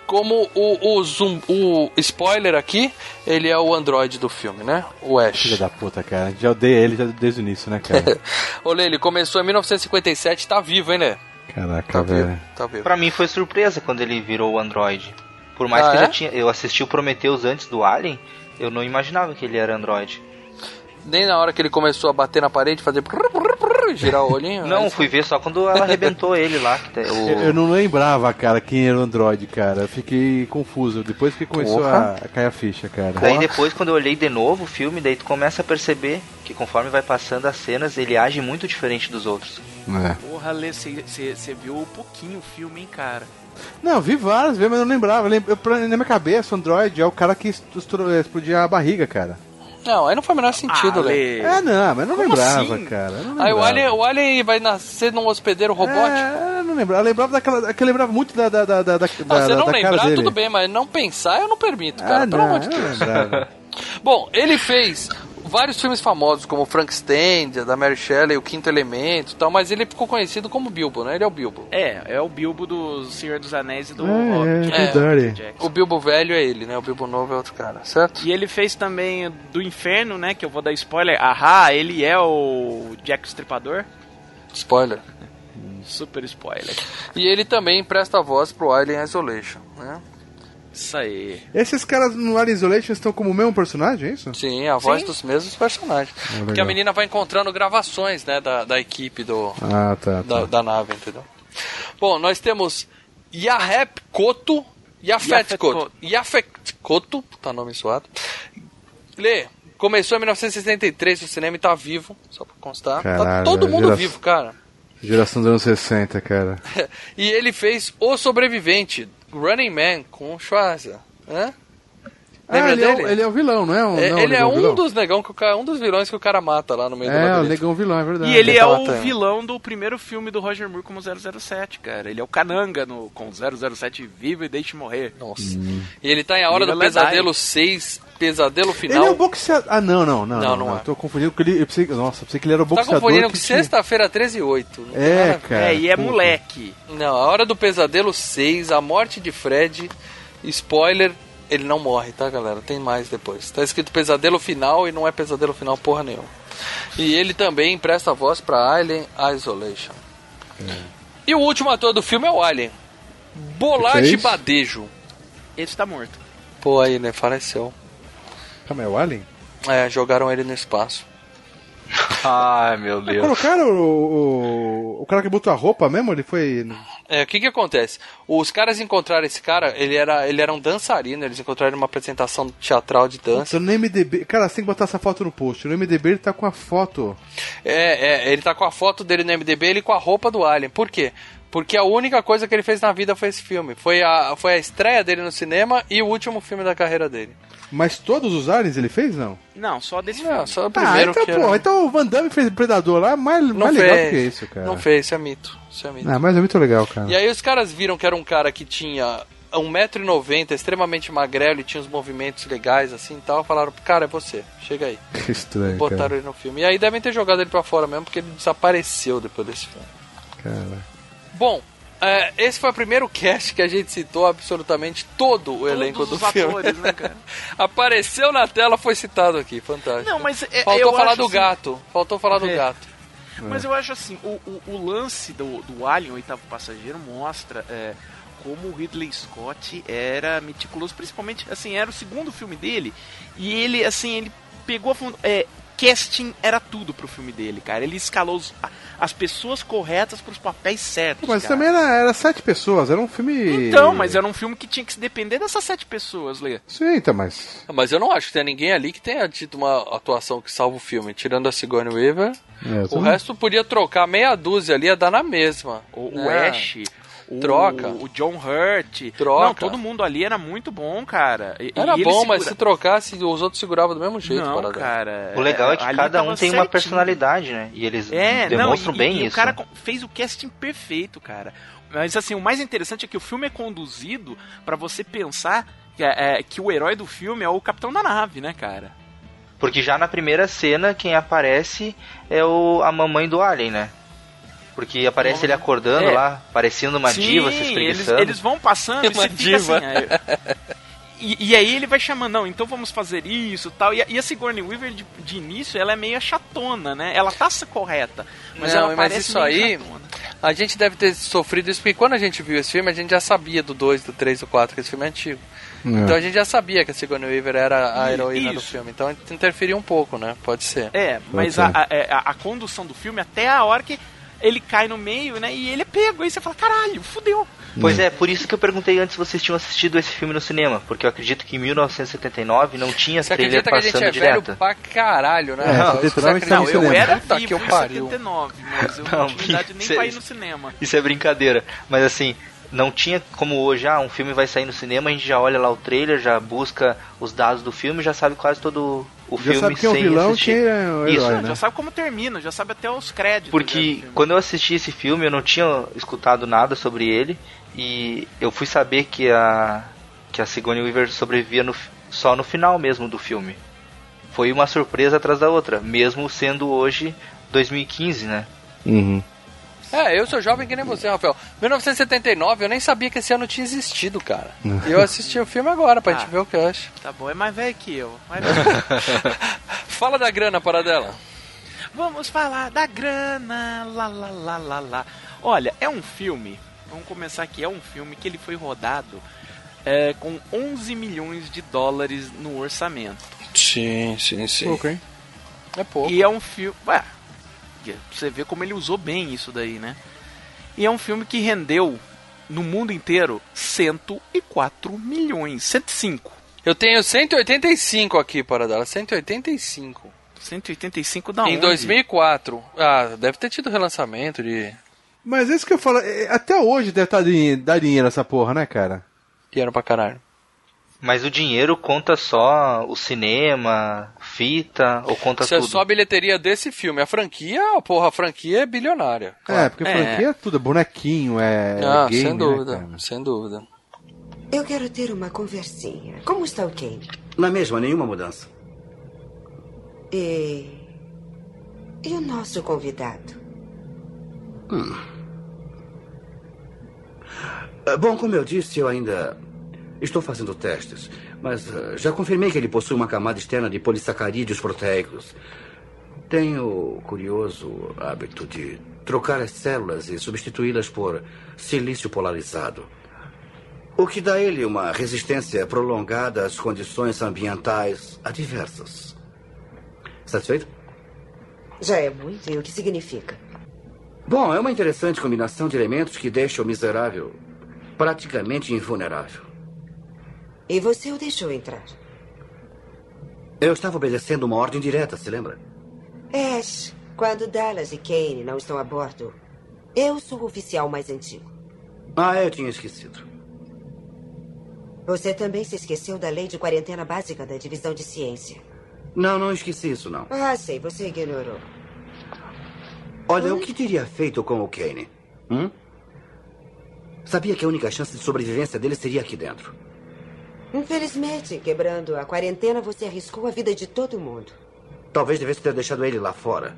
como o, o, zoom, o spoiler aqui, ele é o android do filme, né? O Ash. Filha da puta, cara. Já odeia ele já desde o início, né, cara? (laughs) Olha, ele começou em 1957, tá vivo, hein, né? Caraca, velho. Tá vivo. Pra mim foi surpresa quando ele virou o Android. Por mais Ah, que eu é? já tinha. Eu assisti o Prometheus antes do Alien, eu não imaginava que ele era Android. Nem na hora que ele começou a bater na parede, fazer girar o olhinho. Não, aí- fui ver só quando ela (laughs) arrebentou ele lá. o- Eu, eu não lembrava, cara, quem era o Android, cara. Eu fiquei confuso depois que começou Porra. a, a cair a ficha, cara. Daí depois, quando eu olhei de novo o filme, daí tu começa a perceber que conforme vai passando as cenas, ele age muito diferente dos outros. É. Porra, Lê, você viu um pouquinho o filme, hein, cara? Não, vi várias vezes, mas eu não lembrava. Eu na minha cabeça, o Android é o cara que explodia a barriga, cara. Não, aí não faz o menor sentido, Ah, Lê. Lê. É, não, mas não Como lembrava, assim? cara. não Aí o lembrava. alien, o alien vai nascer num hospedeiro robótico. É, eu não lembrava. Eu lembrava daquela. é que eu lembrava muito da, da, da, da, da, Não, você da- não da lembrar, dele. tudo bem, mas não pensar eu não permito, cara. Ah, pelo não, amor de Deus. lembrava. (laughs) Bom, ele fez vários filmes famosos, como Frankenstein, da Mary Shelley, O Quinto Elemento e tal, mas ele ficou conhecido como Bilbo, né? Ele é o Bilbo. É, é o Bilbo do Senhor dos Anéis e do É, é, Hobbit. É. verdade. Jackson. O Bilbo velho é ele, né? O Bilbo novo é outro cara, certo? E ele fez também do Inferno, né? Que eu vou dar spoiler. Ahá, ele é o Jack o Estripador. Spoiler. Super spoiler. E ele também presta voz pro Alien Isolation, né? Isso aí. Esses caras no Alien Isolation estão como o mesmo personagem, é isso? Sim, a voz Sim. dos mesmos personagens. legal. Porque a menina vai encontrando gravações, né, da, da equipe do, Ah, tá. da, tá. da nave, entendeu? Bom, nós temos Yahep Koto, Yafet Koto, Koto. Yafet Koto, tá nome suado. Lê, começou em 1963 no cinema e tá vivo, só pra constar. tá Caralho, todo mundo geração- vivo, cara. Geração dos anos 60, cara. (laughs) e ele fez O Sobrevivente, Running Man, com o Schwarza. Hã? Ah, Lembra ele é, o, dele? ele é o vilão, não é? Um, É, não, ele é negão um vilão? dos negão que o cara, um dos vilões que o cara mata lá no meio do É, o negão vilão, é verdade. E ele é Essa o vilão do primeiro filme do Roger Moore como 007, cara. Ele é o Cananga no, com 007 Viva e Deixe Morrer. Nossa. E ele tá em A Hora Liga do Ledai. Pesadelo 6, Pesadelo Final. Ele é o boxeador. Ah, não, não, não. Não, Não, não não. é. Tô confundindo com ele. Eu pensei, nossa, eu pensei que ele era o Tá boxeador. confundindo com tinha- sexta-feira 13 e 8. Não tem É, nada a ver. cara. é, e é puta. moleque. Não, A Hora do Pesadelo 6, A Morte de Fred. Spoiler, ele não morre, tá, galera? Tem mais depois. Tá escrito Pesadelo Final e não é Pesadelo Final porra nenhuma. E ele também empresta a voz pra Alien Isolation. E o último ator do filme é o Alien. Bolage fez? Badejo. Esse tá morto. Pô, aí, né? Faleceu. Calma, é o Alien? É, jogaram ele no espaço. (laughs) Ai, meu Deus. Colocaram o, o, o cara que botou a roupa mesmo? Ele foi. É, o que que acontece? Os caras encontraram esse cara, ele era, ele era um dançarino, eles encontraram uma apresentação teatral de dança. Putz, no MDB. Cara, você tem que botar essa foto no post. No MDB ele tá com a foto. É, é, ele tá com a foto dele no MDB, ele com a roupa do Alien. Por quê? Porque a única coisa que ele fez na vida foi esse filme. Foi a, foi a estreia dele no cinema e o último filme da carreira dele. Mas todos os aliens ele fez, não? Não, só desse Não, filme. só o Ah, primeiro então, que pô, era... então o Van Damme fez Predador lá, mais, Não mais legal do que fez, isso, cara. não fez, isso é mito. Isso é mito. Ah, mas é muito legal, cara. E aí os caras viram que era um cara que tinha 1,90m, extremamente magrelo e tinha uns movimentos legais assim e tal. Falaram, cara, é você, chega aí. (laughs) Que estranho, Botaram cara. ele no filme. E aí devem ter jogado ele pra fora mesmo, porque ele desapareceu depois desse filme. cara. Bom, é, esse foi o primeiro cast que a gente citou absolutamente todo o elenco do os filme. atores, né, cara? (laughs) Apareceu na tela, foi citado aqui, fantástico. Não, mas é, Faltou eu falar do assim- gato. Faltou falar do É. gato. Mas eu acho assim, o, o, o lance do, do Alien, o oitavo passageiro, mostra é, como o Ridley Scott era meticuloso, principalmente, assim, era o segundo filme dele, e ele, assim, ele pegou a fundo, é, casting era tudo pro filme dele, cara. Ele escalou os- as pessoas corretas pros papéis certos. Mas cara. também era, era sete pessoas, era um filme. Então, mas era um filme que tinha que se depender dessas sete pessoas, Lê. Sim, então, mas. Mas eu não acho que tenha ninguém ali que tenha tido uma atuação que salva o filme. Tirando a Sigourney Weaver, É, o resto podia trocar meia dúzia ali, ia dar na mesma. O, o É. Ash, o, Troca. o John Hurt. Troca. Não, todo mundo ali era muito bom, cara. E- Era e bom, mas segura- se trocasse, os outros seguravam do mesmo jeito. Não, cara. O legal é que ali cada um tem uma certinho. personalidade, né? E eles É, demonstram não, e, bem e isso. o cara co- fez o casting perfeito, cara. Mas assim, o mais interessante é que o filme é conduzido pra você pensar que, é, é, que o herói do filme é o capitão da nave, né, cara? Porque já na primeira cena, quem aparece é o, a mamãe do Alien, né? Porque aparece ele acordando É. lá, parecendo uma Sim, diva, se eles, espreguiçando. eles vão passando e (laughs) Uma você fica diva. assim, aí- e, e aí ele vai chamando, não, então vamos fazer isso tal. E a, e a Sigourney Weaver, de, de início, ela é meio chatona, né? Ela tá correta, mas Não, ela mas parece isso meio aí- chatona. A gente deve ter sofrido isso, porque quando a gente viu esse filme, a gente já sabia do 2, do 3, do 4, que esse filme é antigo. Então a gente já sabia que a Sigourney Weaver era a heroína do isso. filme. Então interferiu um pouco, né? Pode ser. É, mas a, a, a- a condução do filme, até a hora que ele cai no meio, né? E ele é pego. Aí você fala, caralho, fudeu. Pois é, por isso que eu perguntei antes se vocês tinham assistido esse filme no cinema. Porque eu acredito que em 1979 não tinha Você trailer acredita que a gente passando é direto. velho pra caralho, né? É? 79 Você tá no acredita? Não, eu era Puta vivo que eu em pariu. 79, mas eu (laughs) Não, não tinha idade nem isso pra é- ir no cinema. Isso é brincadeira. Mas assim, não tinha como hoje, ah, um filme vai sair no cinema, a gente já olha lá o trailer, já busca os dados do filme, já sabe quase todo o Já filme sabe quem é o sem vilão assistir. quem é o Isso, herói, Já né? sabe como termina, já sabe até os créditos. Porque já filme. quando eu assisti esse filme, eu não tinha escutado nada sobre ele e eu fui saber que a que a Sigourney Weaver sobrevivia no, só no final mesmo do filme. Foi uma surpresa atrás da outra, mesmo sendo hoje 2015, né? Uhum. É, eu sou jovem que nem você, Rafael. 1979, eu nem sabia que esse ano tinha existido, cara. E eu assisti o filme agora pra gente Ah. ver o que eu acho. Tá bom, é mais velho que eu. mais (laughs) velho. Fala da grana, Paradela. Vamos falar da grana, lá, lá, lá, lá, lá. Olha, é um filme, vamos começar aqui, é um filme que ele foi rodado é, com 11 milhões de dólares no orçamento. Sim, sim, sim. Pouco, hein? É pouco. E é um filme. Ué, você vê como ele usou bem isso daí, né? E é um filme que rendeu no mundo inteiro 104 milhões. 105. Eu tenho 185 aqui para dar. 185. 185 da Em onde? 2004. Ah, deve ter tido relançamento de. Mas é isso que eu falo, é, até hoje deve estar dinhe- dar dinheiro essa porra, né, cara? Dinheiro pra caralho. Mas o dinheiro conta só o cinema, fita, ou conta Isso é tudo? só a bilheteria desse filme. A franquia, porra, a franquia é bilionária. É, porque franquia é tudo, é bonequinho, é Ah, game, sem né, dúvida, cara? sem dúvida. Eu quero ter uma conversinha. Como está o Kane? Na mesma, nenhuma mudança. E. E o nosso convidado? Hum. Ah, Bom, como eu disse, eu ainda estou fazendo testes, mas ah, já confirmei que ele possui uma camada externa de polissacarídeos proteicos. Tenho o curioso hábito de trocar as células e substituí-las por silício polarizado. O que dá a ele uma resistência prolongada às condições ambientais adversas. Satisfeito? Já é muito. E o que significa? Bom, é uma interessante combinação de elementos que deixa o miserável praticamente invulnerável. E você o deixou entrar? Eu estava obedecendo uma ordem direta, se lembra? Ash, quando Dallas e Kane não estão a bordo, eu sou o oficial mais antigo. Ah, eu tinha esquecido. Você também se esqueceu da lei de quarentena básica da divisão de ciência. Não, não esqueci isso, não. Ah, sei, você ignorou. Olha, o que teria feito com o Kane? Hum? Sabia que a única chance de sobrevivência dele seria aqui dentro. Infelizmente, quebrando a quarentena, você arriscou a vida de todo mundo. Talvez devesse ter deixado ele lá fora.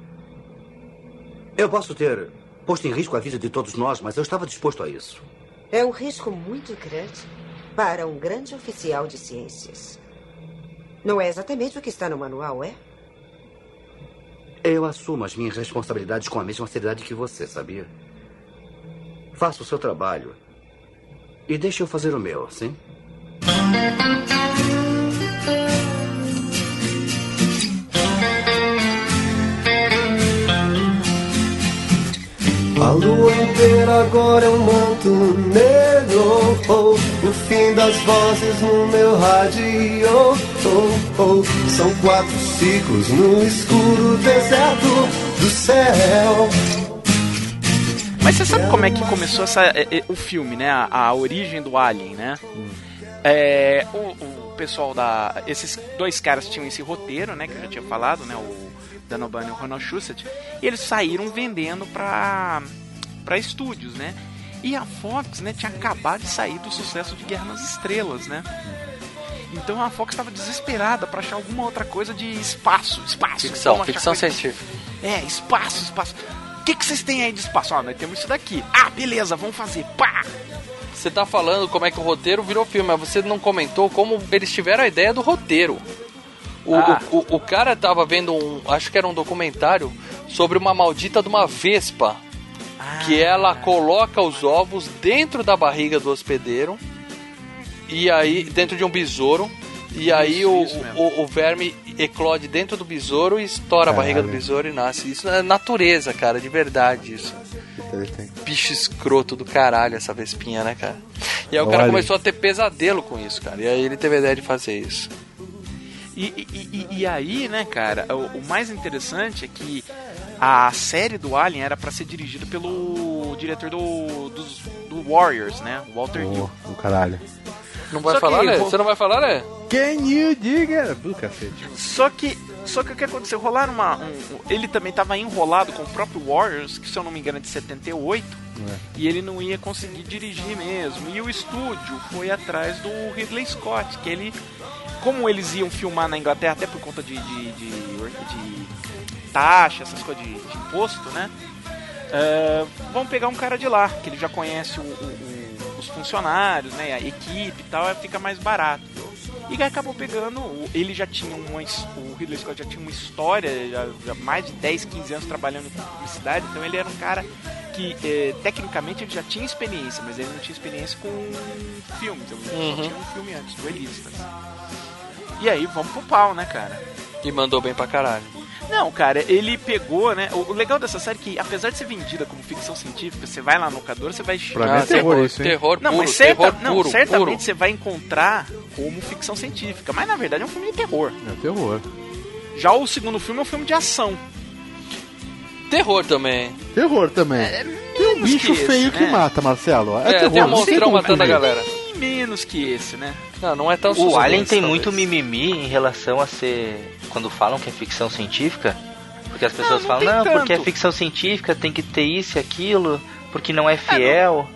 Eu posso ter posto em risco a vida de todos nós, mas eu estava disposto a isso. É um risco muito grande para um grande oficial de ciências. Não é exatamente o que está no manual, é? Eu assumo as minhas responsabilidades com a mesma seriedade que você, sabia? Faça o seu trabalho. E deixe eu fazer o meu, sim? A lua inteira agora é um manto negro oh, O fim das vozes no meu rádio oh, oh. São quatro ciclos no escuro deserto do céu Mas você sabe como é que começou essa, é, é, o filme, né? A, a origem do Alien, né? É, o, o pessoal da. Esses dois caras tinham esse roteiro, né? Que eu já tinha falado, né? O Dan O'Bannon e o Ronald Shusett. E eles saíram vendendo pra, pra estúdios, né? E a Fox, né? Tinha acabado de sair do sucesso de Guerra nas Estrelas, né? Então a Fox estava desesperada pra achar alguma outra coisa de espaço, espaço. Ficção, achar ficção coisa- científica. É, espaço, espaço. O que, que vocês têm aí de espaço? Ah, nós temos isso daqui. Ah, beleza, vamos fazer. Pá! Você tá falando como é que o roteiro virou filme, mas você não comentou como eles tiveram a ideia do roteiro. O, Ah. o, o- o cara tava vendo um. Acho que era um documentário sobre uma maldita de uma vespa. Que ela coloca os ovos dentro da barriga do hospedeiro. E aí. dentro de um besouro. E aí Isso, o, isso o, o verme eclode dentro do besouro e estoura a barriga do Caralho. besouro e nasce. Isso é natureza, cara, de verdade isso. Bicho escroto do caralho essa vespinha, né, cara? E aí o cara começou a ter pesadelo com isso, cara. E aí ele teve a ideia de fazer isso. E, e- e- e aí, né, cara, o, o mais interessante é que a série do Alien era pra ser dirigida pelo diretor do, dos, do Warriors, né? Walter Hill. Oh, do caralho. Não vai Só falar, que né? ro- Você não vai falar, né? Can you dig it? Do cacete. Só que, só que o que aconteceu? Rolaram uma. um- ele também tava enrolado com o próprio Warriors, que se eu não me engano é de 78, e ele não ia conseguir dirigir mesmo. E o estúdio foi atrás do Ridley Scott, que ele. Como eles iam filmar na Inglaterra, até por conta de, de, de, de taxa, essas coisas de, de imposto, né? Ah, vamos pegar um cara de lá, que ele já conhece o- o- o- os funcionários, né? A equipe e tal, fica mais barato. E acabou pegando, ele já tinha uma, o Ridley Scott já tinha uma história, já, já mais de 10, 15 anos trabalhando com publicidade, então ele era um cara que eh, tecnicamente ele já tinha experiência, mas ele não tinha experiência com filmes. Ele só Uhum. tinha um filme antes, Duelistas. E aí, vamos pro pau, né, cara? E mandou bem pra caralho. Não, cara, ele pegou, né? O legal dessa série é que, apesar de ser vendida como ficção científica, você vai lá no locador, você vai Pra mim é terror isso, hein? Terror Não, puro, mas certa- terror não, puro, certamente puro. você vai encontrar como ficção científica, mas na verdade é um filme de terror. É terror. Já o segundo filme é um filme de ação. Terror também. Terror também. Tem um bicho que esse, feio que né? mata, Marcelo. É, É, terror. tem um não monstrão matando a galera. Bem menos que esse, né? Não, não é tão O Alien tem talvez. muito mimimi em relação a ser. Quando falam que é ficção científica. Porque as pessoas não falam, tem não, porque é tanto. ficção científica, tem que ter isso e aquilo, porque não é fiel.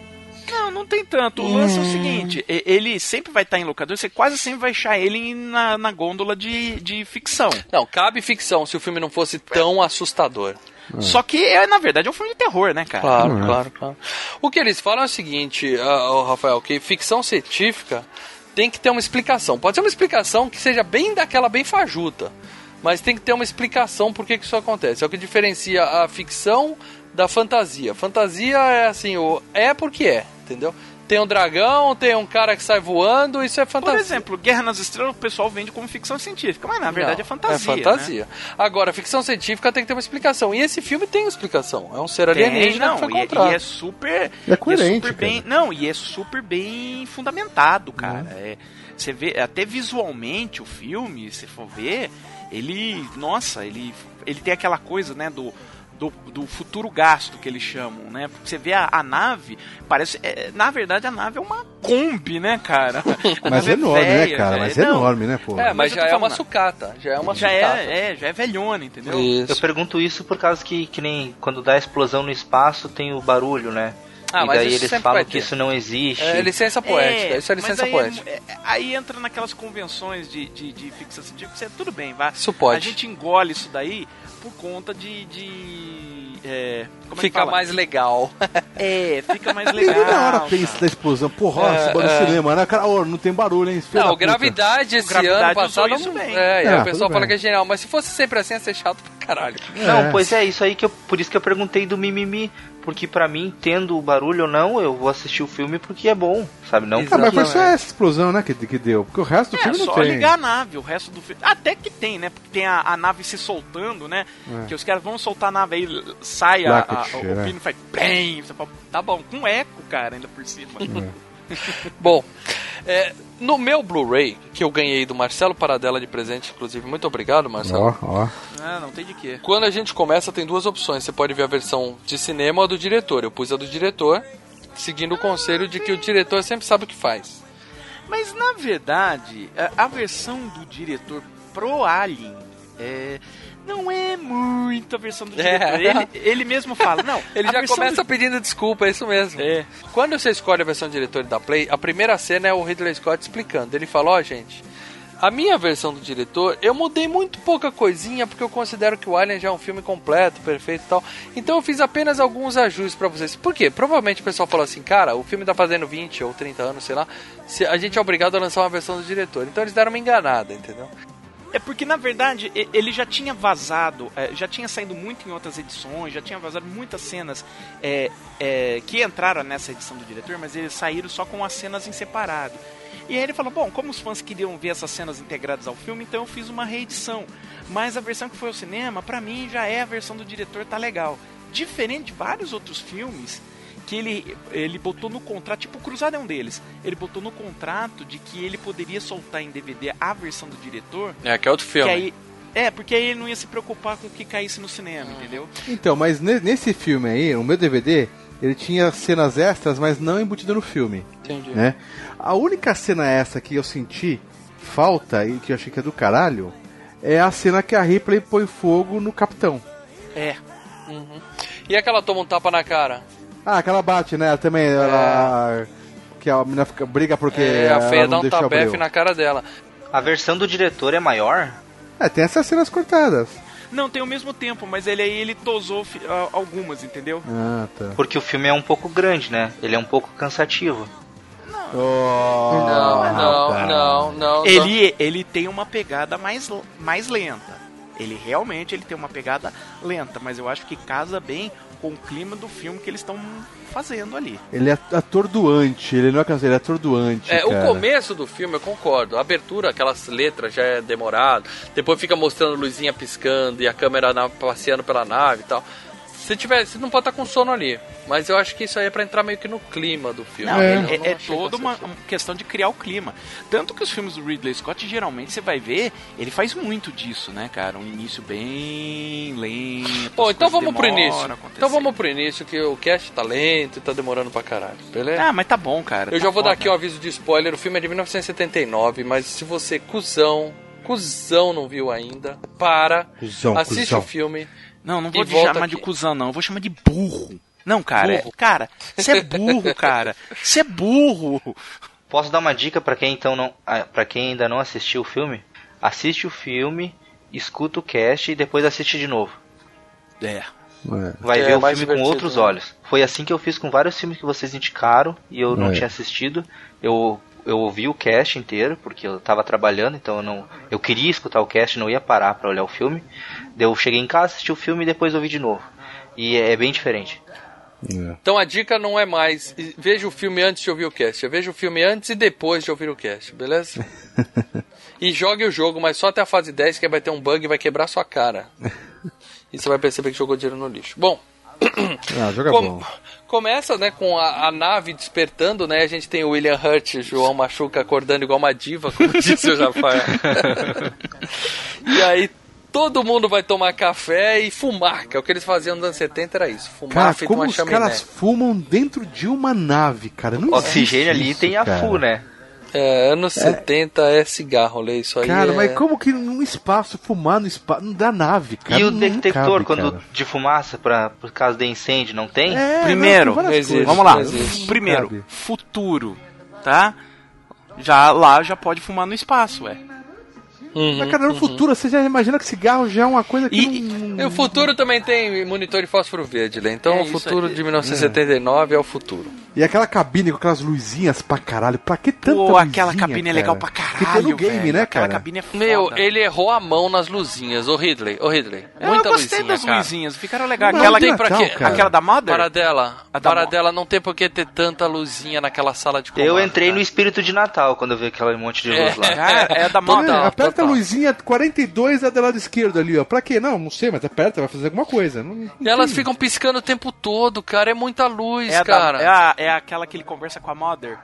Não, não tem tanto. O lance é o seguinte, e- ele sempre vai estar em locador, você quase sempre vai achar ele na, na gôndola de, de ficção. Não, cabe ficção se o filme não fosse tão assustador. Só que, é, na verdade, é um filme de terror, né, cara? Claro, Hum. claro, claro. O que eles falam é o seguinte, ô, Rafael, que ficção científica tem que ter uma explicação. Pode ser uma explicação que seja bem daquela bem fajuta, mas tem que ter uma explicação por que, que isso acontece. É o que diferencia a ficção da fantasia. Fantasia é assim, o é porque é, entendeu? Tem um dragão, tem um cara que sai voando, isso é Por fantasia. exemplo, Guerra nas Estrelas o pessoal vende como ficção científica, mas na verdade Não, é fantasia. É fantasia. Agora, ficção científica tem que ter uma explicação. E esse filme tem explicação. É um ser Né? Tem, alienígena não, que foi e, é- encontrado. e é super. É coerente, e super bem, Não, e é super bem fundamentado, cara. É, você vê, até visualmente o filme, se for ver, ele. Nossa, ele, ele tem aquela coisa, né, do. Do, do futuro gasto que eles chamam, né? Porque você vê a, a nave, parece. é, na verdade, a nave é uma Kombi, né, cara? (laughs) Mas é enorme, né, velha, cara? Mas é Não, enorme, né, pô? É, mas já é uma falando, sucata. Já é uma Já sucata. é, é, já é velhona, entendeu? Isso. Eu pergunto isso por causa que, que nem quando dá explosão no espaço tem o barulho, né? Ah, e mas daí isso eles falam que isso não existe. É licença poética. isso é licença aí, poética. é- é- aí entra naquelas convenções de, de, de ficção científica, você, tudo bem, vai. Isso pode. A gente engole isso daí por conta de. de é, como é que Fica mais legal. (laughs) É, fica mais (laughs) legal. na hora pensa da explosão. Porra, É, esse barulho é. cinema, né? Cara, ó, não tem barulho, hein? Não, puta. gravidade esse Gravidade ano passado. isso bem. É, e É, o pessoal fala bem. que é genial. Mas se fosse sempre assim, ia ser chato pra caralho. Não, É. pois é, isso aí que eu, por isso que eu perguntei do mimimi, porque pra mim, tendo o barulho ou não, eu vou assistir o filme porque é bom, sabe? Não Ah, mas foi só essa explosão, né, que, que deu. Porque o resto do É, filme não só tem. ligar a nave, o resto do filme. Até que tem, né? Porque tem a, a nave se soltando, né? É. Que os caras vão soltar a nave aí, sai a, a, o é. pino faz bem. Você fala, tá bom, com eco, cara, ainda por cima. (laughs) Bom, é, no meu Blu-ray, que eu ganhei do Marcelo Paradela de presente, inclusive, muito obrigado, Marcelo. Ó, ó. Ah, não tem de quê. Quando a gente começa, tem duas opções. Você pode ver a versão de cinema ou a do diretor. Eu pus a do diretor, seguindo o conselho de que o diretor sempre sabe o que faz. Mas na verdade, a, a versão do diretor pro Alien é, não é muito a versão do (laughs) É. diretor. Ele, ele mesmo fala, não. Ele já começa do- pedindo desculpa, é isso mesmo. É. Quando você escolhe a versão do diretor da Play, a primeira cena é o Ridley Scott explicando. Ele fala, ó, gente, a minha versão do diretor, eu mudei muito pouca coisinha, porque eu considero que o Alien já é um filme completo, perfeito e tal. Então eu fiz apenas alguns ajustes pra vocês. Por quê? Provavelmente o pessoal falou assim, cara, o filme tá fazendo 20 ou 30 anos, sei lá, a gente é obrigado a lançar uma versão do diretor. Então eles deram uma enganada, entendeu? É porque, na verdade, ele já tinha vazado, é, já tinha saído muito em outras edições, já tinha vazado muitas cenas é, é, que entraram nessa edição do diretor, mas eles saíram só com as cenas em separado. E aí ele falou, bom, como os fãs queriam ver essas cenas integradas ao filme, então eu fiz uma reedição. Mas a versão que foi ao cinema, pra mim, já é a versão do diretor, tá legal. Diferente de vários outros filmes que ele, ele botou no contrato, tipo o Cruzado é um deles, ele botou no contrato de que ele poderia soltar em DVD a versão do diretor, É, que é outro filme. que aí, é, porque aí ele não ia se preocupar com o que caísse no cinema, entendeu? Então, mas ne- nesse filme aí, o meu DVD, ele tinha cenas extras, mas não embutido no filme. Entendi. Né? A única cena extra que eu senti falta e que eu achei que é do caralho é a cena que a Ripley põe fogo no capitão. É. Uhum. E aquela toma um tapa na cara? Ah, aquela bate, né? Também ela. Que a menina fica, briga porque. É, a ela feia não dá um tabefe abrir. na cara dela. A versão do diretor é maior? É, tem essas cenas cortadas. Não, tem o mesmo tempo, mas ele aí ele tosou fi- a- algumas, entendeu? Ah, tá. Porque o filme é um pouco grande, né? Ele é um pouco cansativo. Oh, não, não, cara. não, não. Ele, ele tem uma pegada mais, mais lenta. Ele realmente ele tem uma pegada lenta, mas eu acho que casa bem com o clima do filme que eles estão fazendo ali. Ele é atordoante, ele não é canseiro, ele é atordoante. É, o cara. começo do filme, eu concordo. A abertura, aquelas letras já é demorado. Depois fica mostrando luzinha piscando e a câmera na- passeando pela nave e tal. Se tiver, você não pode estar com sono ali. Mas eu acho que isso aí é pra entrar meio que no clima do filme. Não, é, não é, é toda uma, uma questão de criar o clima. Tanto que os filmes do Ridley Scott, geralmente, você vai ver, ele faz muito disso, né, cara? Um início bem lento. Bom, então vamos pro início. Então vamos pro início, que o cast tá lento e tá demorando pra caralho, beleza? Ah, mas tá bom, cara. Eu tá já vou dar foda. aqui um aviso de spoiler. O filme é de 1979, mas se você, cuzão, cuzão não viu ainda, para, Cuzão, assiste cuzão. o filme. Não, não vou te chamar aqui. de cuzão, não. Eu vou chamar de burro. Não, cara. é- Burro. cara, você é burro, cara. Você é burro. Posso dar uma dica pra quem então não, para quem ainda não assistiu o filme? Assiste o filme, escuta o cast e depois assiste de novo. É. Vai É, ver o mais filme com outros né? olhos. Foi assim que eu fiz com vários filmes que vocês indicaram e eu não É. tinha assistido. Eu eu ouvi o cast inteiro porque eu tava trabalhando, então eu não eu queria escutar o cast, não ia parar pra olhar o filme. Eu cheguei em casa, assisti o filme e depois ouvi de novo. E é bem diferente. Então a dica não é mais veja o filme antes de ouvir o cast, é veja o filme antes e depois de ouvir o cast, beleza? (laughs) e jogue o jogo, mas só até a fase 10 que vai ter um bug e vai quebrar sua cara. E você vai perceber que jogou dinheiro no lixo. Bom, (coughs) Ah, joga Com- bom. Começa, né, com a, a nave despertando, né? A gente tem o William Hurt, João Machuca acordando igual uma diva, como (laughs) disse o Rafael. (laughs) e aí todo mundo vai tomar café e fumar, que é o que eles faziam nos anos 70, era isso. Fumar Cara, feito como uma os chaminé. caras fumam dentro de uma nave, cara? Não Oxigênio existe ali isso, tem a cara. FU, né? É, anos 70 é cigarro, lê isso aí. Cara, é... mas como que num espaço, fumar no espaço, não dá nave, cara? e o não detector cabe, quando cara. de fumaça para por causa de incêndio não tem? É, Primeiro, não, tem várias coisas. vamos lá. não existe. Primeiro, Cabe. futuro, tá? Já lá já pode fumar no espaço, ué. Uhum, Mas, cara, no futuro, você já imagina que cigarro já é uma coisa que E- não... E o futuro também tem monitor de fósforo verde, Lê. Então É o futuro aí. de 1979 é. o futuro. E aquela cabine com aquelas luzinhas pra caralho. Pra que tanta Pô, aquela luzinha, cabine é cara? legal pra Que caralho, tem no game, velho. né, Aquela cara? cabine é foda. Meu, ele errou a mão nas luzinhas, ô Ridley, ô Ridley. Eu Muita gostei luzinha, das cara. luzinhas, ficaram legais. Não, Aquela, tem que- pra quê? cara. aquela da Mother? Paradela, A da Paradela não tem por que ter tanta luzinha naquela sala de comando. Eu entrei no cara. espírito de Natal quando eu vi aquele monte de luz lá. Cara, é a da Mother. Aperta total. a luzinha 42 é do lado esquerdo ali, ó. Pra quê? Não, não sei, mas aperta, vai fazer alguma coisa. Não, não E elas tem- ficam piscando o tempo todo, cara. É muita luz, É, a da- cara. é, a- é aquela que ele conversa com a Mother.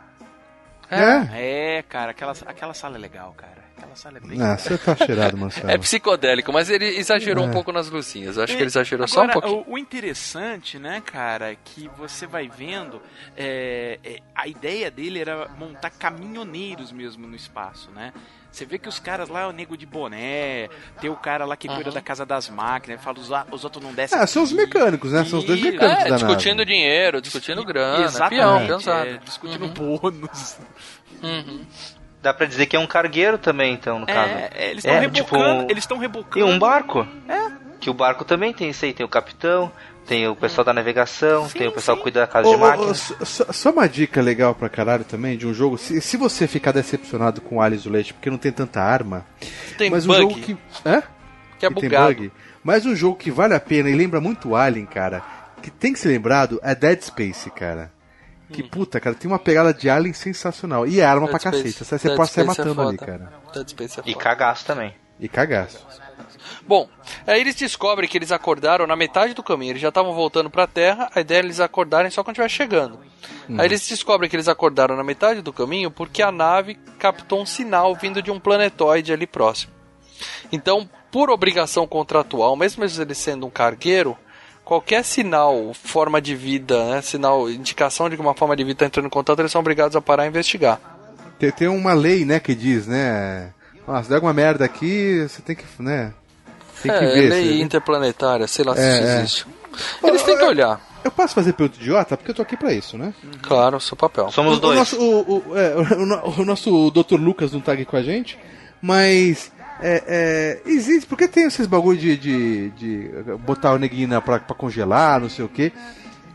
É? É, cara, aquela, aquela sala é legal, cara. Aquela sala é bem Ah, você tá cheirado, Marcelo. É psicodélico, mas ele exagerou É. um pouco nas luzinhas. Eu acho E que ele exagerou só um agora, pouquinho. O, o interessante, né, cara, é que você vai vendo. é, é, a ideia dele era montar caminhoneiros mesmo no espaço, né? Você vê que os caras lá é o nego de boné, tem o cara lá que cuida da casa das máquinas, fala os, os outros não descem. Ah, são os mecânicos, né? São os dois mecânicos É, da discutindo nave. dinheiro, discutindo grana, Exatamente, peão, é, discutindo bônus. Uhum. Dá pra dizer que é um cargueiro também, então, no caso. É, é, eles estão É, rebocando, tipo, eles estão E rebocando. um barco. É. Que o barco também tem isso aí. Tem o capitão, tem o pessoal da navegação, Sim, tem o pessoal sim. que cuida da casa Ô, de ô, máquina. ô, só, só uma dica legal pra caralho também de um jogo. Se, se você ficar decepcionado com o Alice Leite porque não tem tanta arma, Tem mas um bug, jogo que. É? que é que tem bugado. bug. Mas um jogo que vale a pena e lembra muito Alien, cara, que tem que ser lembrado é Dead Space, cara. Que puta, cara, tem uma pegada de Alien sensacional. E é arma Hum. Dead pra Space- cacete. Você, Dead pode sair é matando ali, foda. cara. Dead Space é E foda. cagaço também. E cagaço. Bom, aí eles descobrem que eles acordaram na metade do caminho. Eles já estavam voltando pra Terra. A ideia é eles acordarem só quando estiver chegando. Aí eles descobrem que eles acordaram na metade do caminho porque a nave captou um sinal vindo de um planetoide ali próximo. Então, por obrigação contratual, mesmo eles sendo um cargueiro, qualquer sinal, forma de vida, né, sinal, indicação de que uma forma de vida está entrando em contato, eles são obrigados a parar e investigar. Tem, tem uma lei, né, que diz, né? Ah, se der alguma merda aqui, você tem que, né? Tem que é, ver. lei interplanetária, sei lá se É, isso é. existe. Eles têm que olhar. Eu posso fazer pergunta idiota? Porque eu tô aqui pra isso, né? Claro, seu papel. Somos o, o dois. nosso, o, o- é, (laughs) o o nosso Dr. Lucas não tá aqui com a gente, mas é, é, existe, porque tem esses bagulho de, de, de botar o neguinho na- pra, pra congelar, não sei o quê.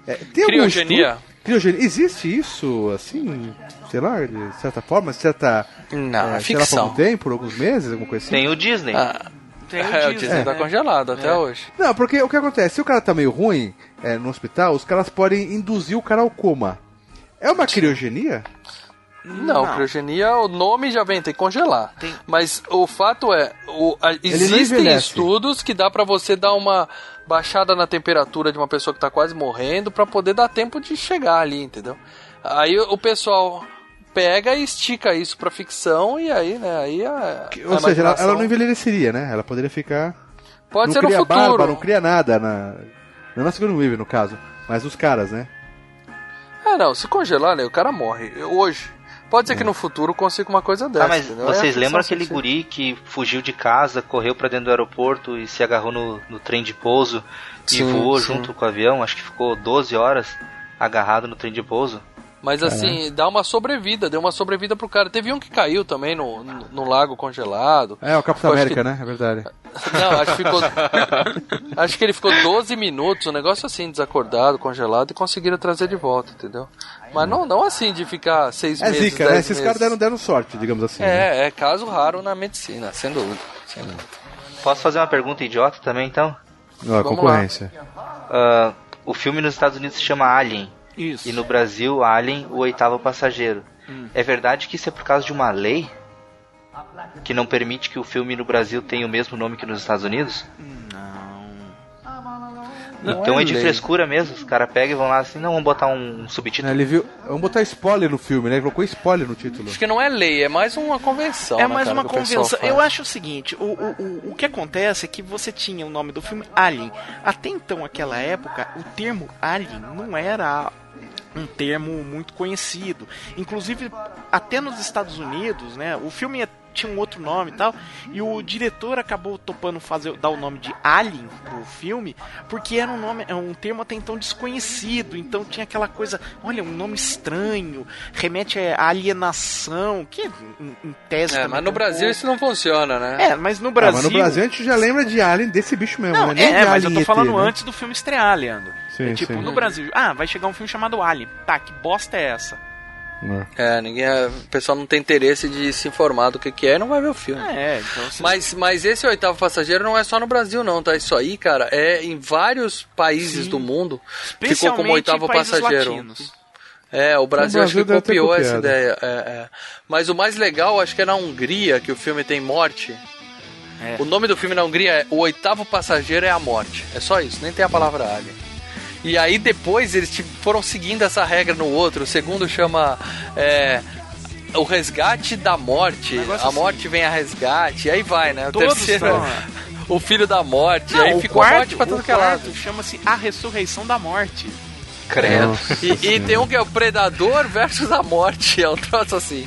É, tem algum Criogenia. Criogenia. Existe isso, assim, sei lá, de certa forma, certa. Não, é, sei lá, por ficção. algum tempo, por alguns meses, alguma coisa assim? Tem o Disney. Ah, Tem o é, o Disney tá né? congelado até É. hoje. Não, porque o que acontece? Se o cara tá meio ruim, é, no hospital, os caras podem induzir o cara ao coma. É uma criogenia? Não, Não. criogenia, o nome já vem, tem que congelar. Mas o fato é, o- a- existem estudos que dá pra você dar uma baixada na temperatura de uma pessoa que tá quase morrendo pra poder dar tempo de chegar ali, entendeu? Aí o pessoal pega e estica isso pra ficção e aí, né, aí a, Ou a seja, ela, imaginação- ela não envelheceria, né? Ela poderia ficar. Pode não ser no cria futuro. barba, não cria nada na. Não na Sigourney Weaver, no caso. Mas os caras, né? Ah, não, se congelar, né, o cara morre. Hoje. Pode ser que no futuro consiga uma coisa dessa. Ah, mas entendeu? vocês É lembram aquele guri que fugiu de casa, correu pra dentro do aeroporto e se agarrou no, no trem de pouso e Sim, voou sim. junto com o avião? Acho que ficou 12 horas agarrado no trem de pouso. Mas assim, dá uma sobrevida, deu uma sobrevida pro cara. Teve um que caiu também no, no, no lago congelado. É, o Capitão América, que- né? É verdade. Não, acho que ficou. (laughs) acho que ele ficou 12 minutos, um negócio assim, desacordado, congelado, e conseguiram trazer de volta, entendeu? Mas não, não assim de ficar seis É meses. zica, né? Esses caras deram, deram sorte, digamos assim. né? É, é caso raro na medicina, sem dúvida. Sem dúvida. Posso fazer uma pergunta idiota também, então? Ó, concorrência. Ah, o filme nos Estados Unidos se chama Alien. Isso. E no Brasil, Alien, o oitavo passageiro. Hum. É verdade que isso é por causa de uma lei? Que não permite que o filme no Brasil tenha o mesmo nome que nos Estados Unidos? Não então é é, de lei. frescura mesmo. Os caras pegam e vão lá assim, não, vamos botar um subtítulo. Ele viu. Vamos botar spoiler no filme, né? Ele colocou spoiler no título. Acho que não é lei, é mais uma convenção. É né, mais cara, uma convenção. Eu acho o seguinte: o, o, o, o que acontece é que você tinha o nome do filme Alien. Até então, aquela época, o termo Alien não era um termo muito conhecido. Inclusive, até nos Estados Unidos, né? O filme tinha um outro nome e tal. E o diretor acabou topando fazer dar o nome de Alien pro filme, porque era um nome, é um termo até então desconhecido. Então tinha aquela coisa, olha, um nome estranho, remete a alienação, que em, em tese É, mas no um Brasil pouco. isso não funciona, né? É, mas no Ah, Brasil. mas no Brasil a gente já lembra de Alien desse bicho mesmo, Não, né? Nem é, de mas eu tô ET, falando né? antes do filme estrear, Leandro. Sim, é tipo, sim. no Brasil, ah, vai chegar um filme chamado Alien. Tá, que bosta é essa? É, ninguém, o pessoal não tem interesse de se informar do que, que é e não vai ver o filme. É, então Mas, mas esse oitavo passageiro não é só no Brasil, não, tá? Isso aí, cara, é em vários países Sim. do mundo. Ficou Especialmente como oitavo passageiro. latinos. É, o Brasil, O acho Brasil que deve ter copiou essa ideia. é, é. Mas o mais legal, acho que é na Hungria, que o filme tem morte. É. O nome do filme na Hungria é O Oitavo Passageiro é a Morte. É só isso, nem tem a palavra alien. E aí depois eles tipo, foram seguindo essa regra no outro. O segundo chama é, O Resgate da Morte. negócio A assim. morte vem a resgate. E aí vai, né? O Todos terceiro são, é (laughs) O Filho da Morte. Não, aí o ficou quarto, morte pra tudo o que é lado. chama-se A Ressurreição da Morte. Credo. E, e tem um que é o Predador versus a Morte. É um troço assim.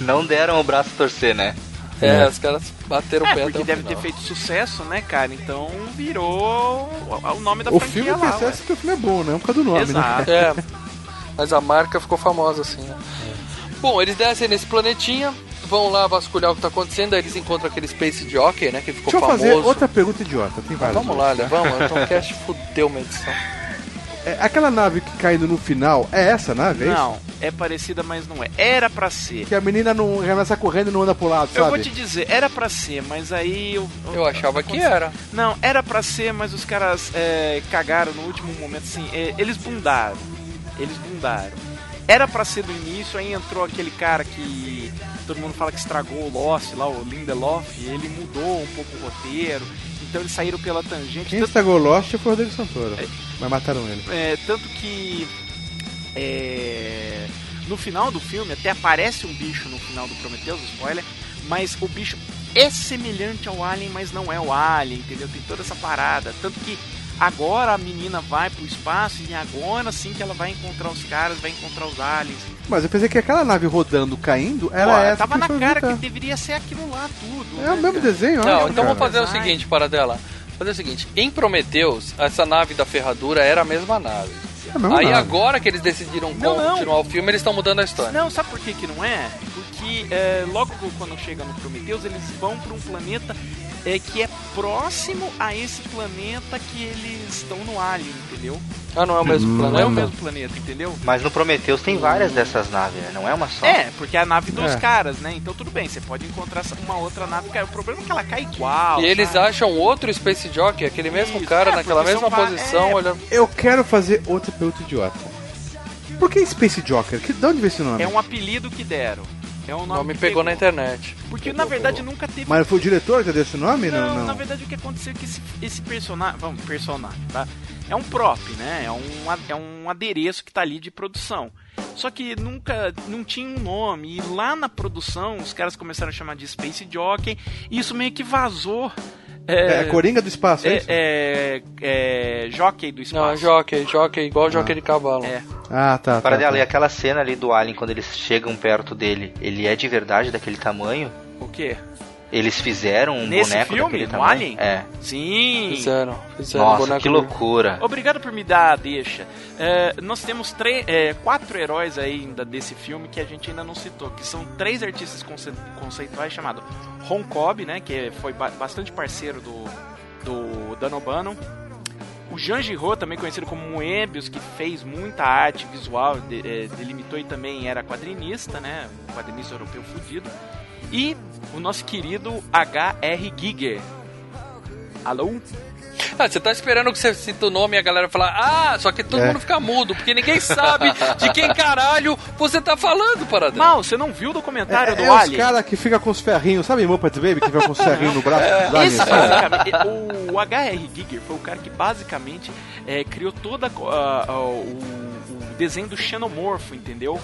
Não deram o braço a torcer, né? É, os caras bateram o É, pé porque até o deve final. ter feito sucesso, né, cara? Então virou o, o nome da O franquia filme é lá. sucesso porque o filme é bom, né? Um por causa do nome, Exato. né? É, mas a marca ficou famosa assim, né? Bom, eles descem nesse planetinha, vão lá vasculhar o que tá acontecendo, aí eles encontram aquele Space Jockey, né? Que ficou Deixa eu famoso. fazer outra pergunta idiota. Tem várias. Vamos lá, né? Vamos, então (laughs) o cast fudeu uma edição. É, aquela nave que caindo no final, é essa nave? É isso? É parecida, mas não é. Era pra ser. Que a menina não começa correndo e não anda pro lado, sabe? Eu vou te dizer, era pra ser, mas aí eu. Eu achava que era. Não, era pra ser, mas os caras é, cagaram no último momento, assim, é, eles bundaram. Eles bundaram. Era pra ser do início, aí entrou aquele cara que todo mundo fala que estragou o Lost lá, o Lindelof, ele mudou um pouco o roteiro, então eles saíram pela tangente. Quem tanto- estragou Lost foi o Rodrigo Santoro. Mas mataram ele. é, tanto que é, no final do filme até aparece um bicho no final do Prometheus, spoiler, mas o bicho é semelhante ao Alien, mas não é o Alien, entendeu? Tem toda essa parada. Tanto que agora a menina vai pro espaço e agora sim que ela vai encontrar os caras, vai encontrar os aliens. Mas eu pensei que aquela nave rodando, caindo, era Pô, essa. tava que na cara que deveria ser aquilo lá tudo. É o mesmo desenho, Não, olha, então cara. vamos fazer o seguinte, para dela. Fazer o seguinte, em Prometheus, essa nave da ferradura era a mesma nave. Mesma Aí nave. agora que eles decidiram Não, não. continuar o filme, eles estão mudando a história. Não, sabe por que, que não é? Porque é, logo quando chega no Prometheus, eles vão para um planeta é que é próximo a esse planeta que eles estão no Alien, entendeu? Ah, não é o mesmo Não planeta? é o mesmo planeta, entendeu? Mas no Prometheus tem várias dessas naves, né? Não é uma só. É, porque é a nave dos É. caras, né? Então tudo bem, você pode encontrar uma outra nave. Cara, o problema é que ela cai igual. E eles sabe? acham outro Space Jockey, aquele mesmo Isso, cara é, naquela mesma posição, é. olhando. Eu quero fazer outra pergunta idiota. Por que Space Joker? Que, de onde veio esse nome? É um apelido que deram. É um O nome nome que pegou na internet. Porque na verdade nunca teve. Mas foi o diretor que deu esse nome? Não, Não, não. na verdade o que aconteceu é que esse, esse personagem. Vamos, personagem, tá? É um prop, né? É um, é um adereço que tá ali de produção. Só que nunca. não tinha um nome. E lá na produção os caras começaram a chamar de Space Jockey. E isso meio que vazou. É, é Coringa do Espaço, é, É, isso? é, é Jockey do espaço. Não, é jockey, jockey, igual jockey de cavalo. É. Ah, tá. Para tá, dela, tá. e aquela cena ali do Alien, quando eles chegam perto dele, ele é de verdade daquele tamanho? O quê? Eles fizeram um Nesse boneco filme, daquele tamanho? Alien? É. Sim. Fizeram, fizeram Nossa, boneco que loucura. Obrigado por me dar a deixa. É, nós temos três, é, quatro heróis ainda desse filme que a gente ainda não citou, que são três artistas conce- conceituais chamados Ron Cobb, né, que foi ba- bastante parceiro do, do Dan O'Bannon. O Jean Giraud, também conhecido como Moebius, que fez muita arte visual, de- é, delimitou e também era quadrinista, né, um quadrinista europeu fudido. E o nosso querido H.R. Giger. Alô? Ah, você tá esperando que você cita o nome e a galera falar, ah, só que todo É. mundo fica mudo, porque ninguém sabe de quem (laughs) caralho você tá falando, Paradão. Mal, você não viu o documentário É, do é os Alien? caras que ficam com os ferrinhos, sabe Muppets Baby? Que fica com os ferrinhos no braço aliens, Esse basicamente, o H.R. Giger foi o cara que basicamente é, criou toda a- a- o, o desenho do xenomorfo, entendeu?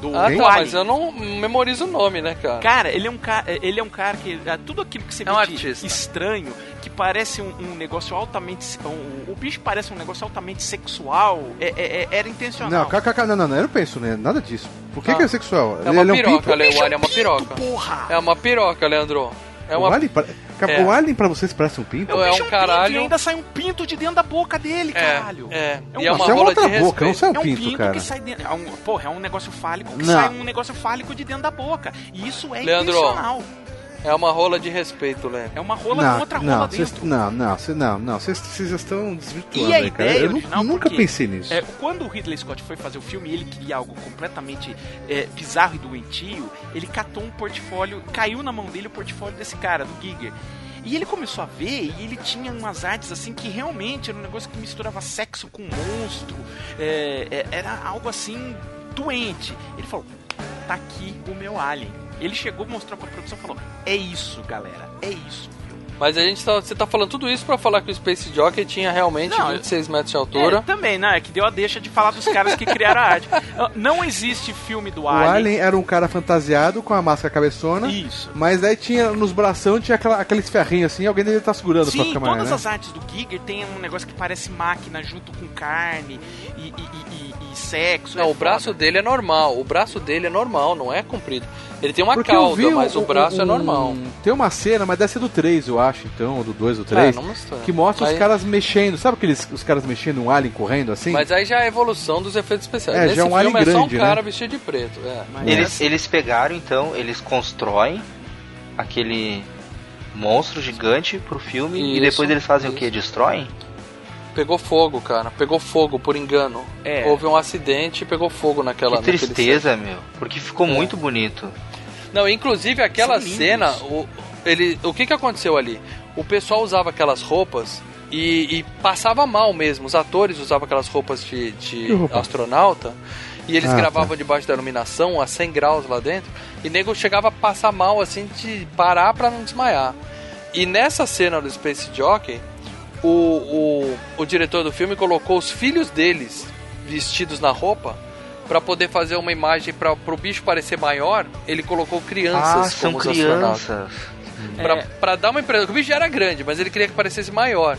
Do, Ah, tá, mas eu não memorizo o nome, né, cara? Cara, ele é um cara, ele é um cara que ah, tudo aquilo que você É vê um estranho, parece um, um negócio altamente, um- o bicho parece um negócio altamente sexual, é- é- é- era intencional. Não, calma, não, não, não, eu não penso né, nada disso. Por que, Ah. que é sexual? É uma Ele piroca, pinto? Le- o Alien é uma piroca. Porra! É uma piroca, Leandro. É O uma... Alien, pa- É. o Alien pra vocês parece um pinto? É um pinto, caralho. e ainda sai um pinto de dentro da boca dele, É, caralho. é. um E é uma Isso é rola outra de boca, não sai um É um pinto, pinto cara. que sai dentro. É um, porra, é um negócio fálico que Não. sai um negócio fálico de dentro da boca. E isso é Leandro, intencional. É uma rola de respeito, Leandro. É uma rola não, com outra rola não, dentro. não, não, vocês não, não, vocês estão desvirtuando E a aí, cara. ideia Eu nu- original, nunca pensei nisso. é, quando o Ridley Scott foi fazer o filme e ele queria algo completamente é, bizarro e doentio, ele catou um portfólio, caiu na mão dele o portfólio desse cara, do Giger. E ele começou a ver e ele tinha umas artes assim que realmente era um negócio que misturava sexo com monstro, é, é, era algo assim doente. Ele falou: tá aqui o meu Alien. Ele chegou, mostrou pra produção e falou: é isso, galera, é isso. Mas a gente tá, você tá falando tudo isso pra falar que o Space Jockey tinha realmente Não, 26 metros de É, altura. também, né? Que deu a deixa de falar dos caras que criaram a arte. Ah, Não existe filme do O Alien. Alien era um cara fantasiado com a máscara cabeçona. Isso. Mas aí tinha nos bração tinha aquela, aqueles ferrinhos assim, alguém devia estar segurando pra Sim, ficar todas né? as artes do Giger tem um negócio que parece máquina junto com carne e- e- e sexo. Não, é o braço foda. dele é normal. O braço dele é normal, não é comprido. Ele tem uma Porque eu cauda, vi mas o um- braço é um- normal. Tem uma cena, mas deve ser do 3, eu acho, então, ou do 2 ou 3, É, não mostrou. que mostra Aí- os caras mexendo. Sabe aqueles os caras mexendo um alien correndo assim? Mas aí já é a evolução dos efeitos especiais. É, Nesse já é um filme alien é só um grande, cara né? vestido de preto. É. Mas Eles, essa- eles pegaram, então, eles constroem aquele monstro gigante pro filme e Isso, depois eles fazem o isso. quê? Destroem? Pegou fogo, cara. Pegou fogo por engano. É. Houve um acidente e pegou fogo naquela. Que naquele tristeza, meu. Porque ficou É. muito bonito. Não, inclusive aquela São cena, o, ele, o que que aconteceu ali? O pessoal usava aquelas roupas e, e passava mal mesmo. Os atores usavam aquelas roupas de, de roupa? astronauta e eles Ah, gravavam debaixo da iluminação a 100 graus lá dentro e nego chegava a passar mal assim de parar pra não desmaiar. E nessa cena do Space Jockey, o, o, o diretor do filme colocou os filhos deles vestidos na roupa pra poder fazer uma imagem para o bicho parecer maior. Ele colocou crianças Ah, são como os astronautas. crianças. Pra, É. dar uma impressão. que O bicho já era grande, mas ele queria que parecesse maior.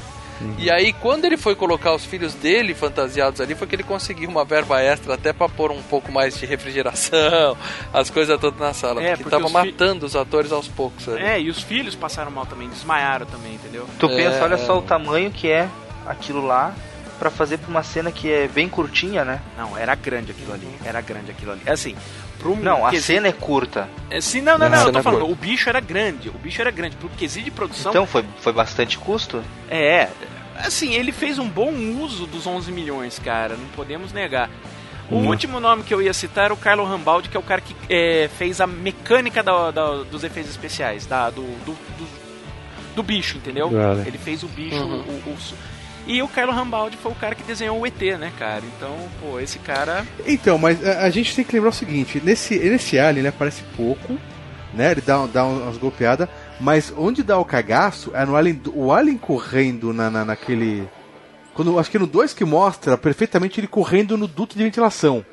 E aí, quando ele foi colocar os filhos dele fantasiados ali, foi que ele conseguiu uma verba extra até pra pôr um pouco mais de refrigeração, (laughs) as coisas todas na sala. É, porque, porque tava os fi- matando os atores aos poucos. Ali. É, e os filhos passaram mal também, desmaiaram também, entendeu? Tu É, pensa, olha é. só o tamanho que é aquilo lá pra fazer pra uma cena que é bem curtinha, né? Não, era grande aquilo ali. Era grande aquilo ali. Assim, pro Não, a quesito- cena é curta. É, Sim, não, não, A não, eu tô é falando, curta. o bicho era grande, o bicho era grande, pro quesito de produção. Então foi, foi bastante custo? É, assim, ele fez um bom uso dos 11 milhões, cara, não podemos negar. O Hum. último nome que eu ia citar era o Carlo Rambaldi, que é o cara que é, fez a mecânica da- da- dos efeitos especiais, da, do, do, do, do bicho, entendeu? Vale. Ele fez o bicho, Uhum. o, o- E o Carlo Rambaldi foi o cara que desenhou o ET, né, cara? Então, pô, esse cara. Então, mas a, a gente tem que lembrar o seguinte: nesse, nesse Alien ele aparece pouco, né? Ele dá, dá umas golpeadas, mas onde dá o cagaço é no Alien, o Alien correndo na, na- naquele. Quando, acho que no 2 que mostra perfeitamente ele correndo no duto de ventilação.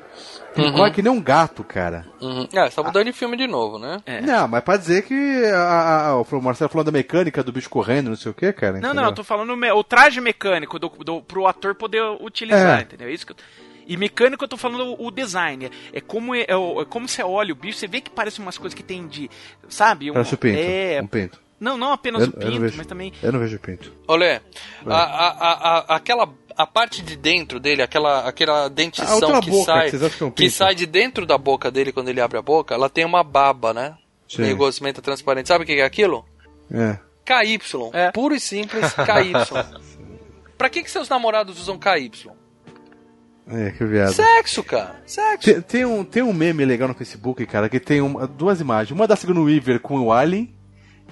Ele Uhum. corre que nem um gato, cara. Uhum. Ah, você tá mudando de filme de novo, né? É. Não, mas pra dizer que a, a- a- o Marcelo falando da mecânica do bicho correndo, não sei o que, cara. Não, entendeu? não, eu tô falando o me- o traje mecânico do, do, pro ator poder utilizar, É. entendeu? É isso que eu... E mecânico eu tô falando o design. É como, é, é como você olha o bicho, você vê que parece umas coisas que tem de. Sabe? Um, Parece o pinto. É. Um pinto. Não, não apenas Eu- o pinto, vejo- mas também. Eu não vejo pinto. Olé, a, a, a, a- aquela a parte de dentro dele, aquela aquela dentição outra que boca, sai que que é sai de dentro da boca dele quando ele abre a boca, ela tem uma baba, né? Sim. Meio gosmenta transparente. Sabe o que é aquilo? É. KY. Puro e simples KY. (laughs) pra que, que seus namorados usam KY? É, que viado. Sexo, cara. Sexo. Tem, tem um, tem um meme legal no Facebook, cara, que tem uma- duas imagens. Uma da Sigourney Weaver com o Alien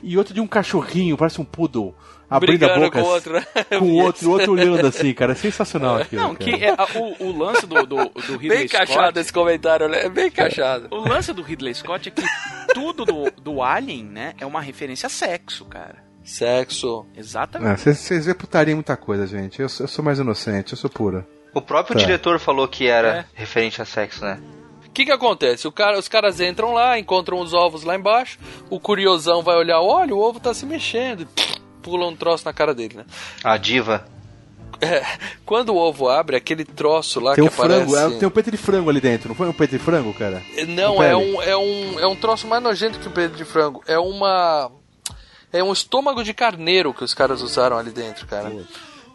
e outra de um cachorrinho, parece um poodle, abrindo a boca com o outro, né? (laughs) Com o outro, outro olhando assim, cara. É sensacional aquilo. Não, cara. que é, a- o, o lance do, do, do Ridley Bem Scott. encaixado esse comentário, né? É bem encaixado. O lance do Ridley Scott é que tudo do, do Alien, né, é uma referência a sexo, cara. Sexo. Exatamente. Ah, Vocês vê putaria muita coisa, gente. Eu, sou- eu sou mais inocente, eu sou pura. O próprio Tá. diretor falou que era É. referente a sexo, né? O que que acontece? O cara, os caras entram lá, encontram os ovos lá embaixo, o curiosão vai olhar, olha, o ovo tá se mexendo, pff, pula um troço na cara dele, né? A diva. É, quando o ovo abre, aquele troço lá Tem que um frango, aparece... é, tem um peito de frango ali dentro, não foi um peito de frango, cara? Não, Com é um, é, um, é um troço mais nojento que o peito de frango. É uma... É um estômago de carneiro que os caras usaram ali dentro, cara.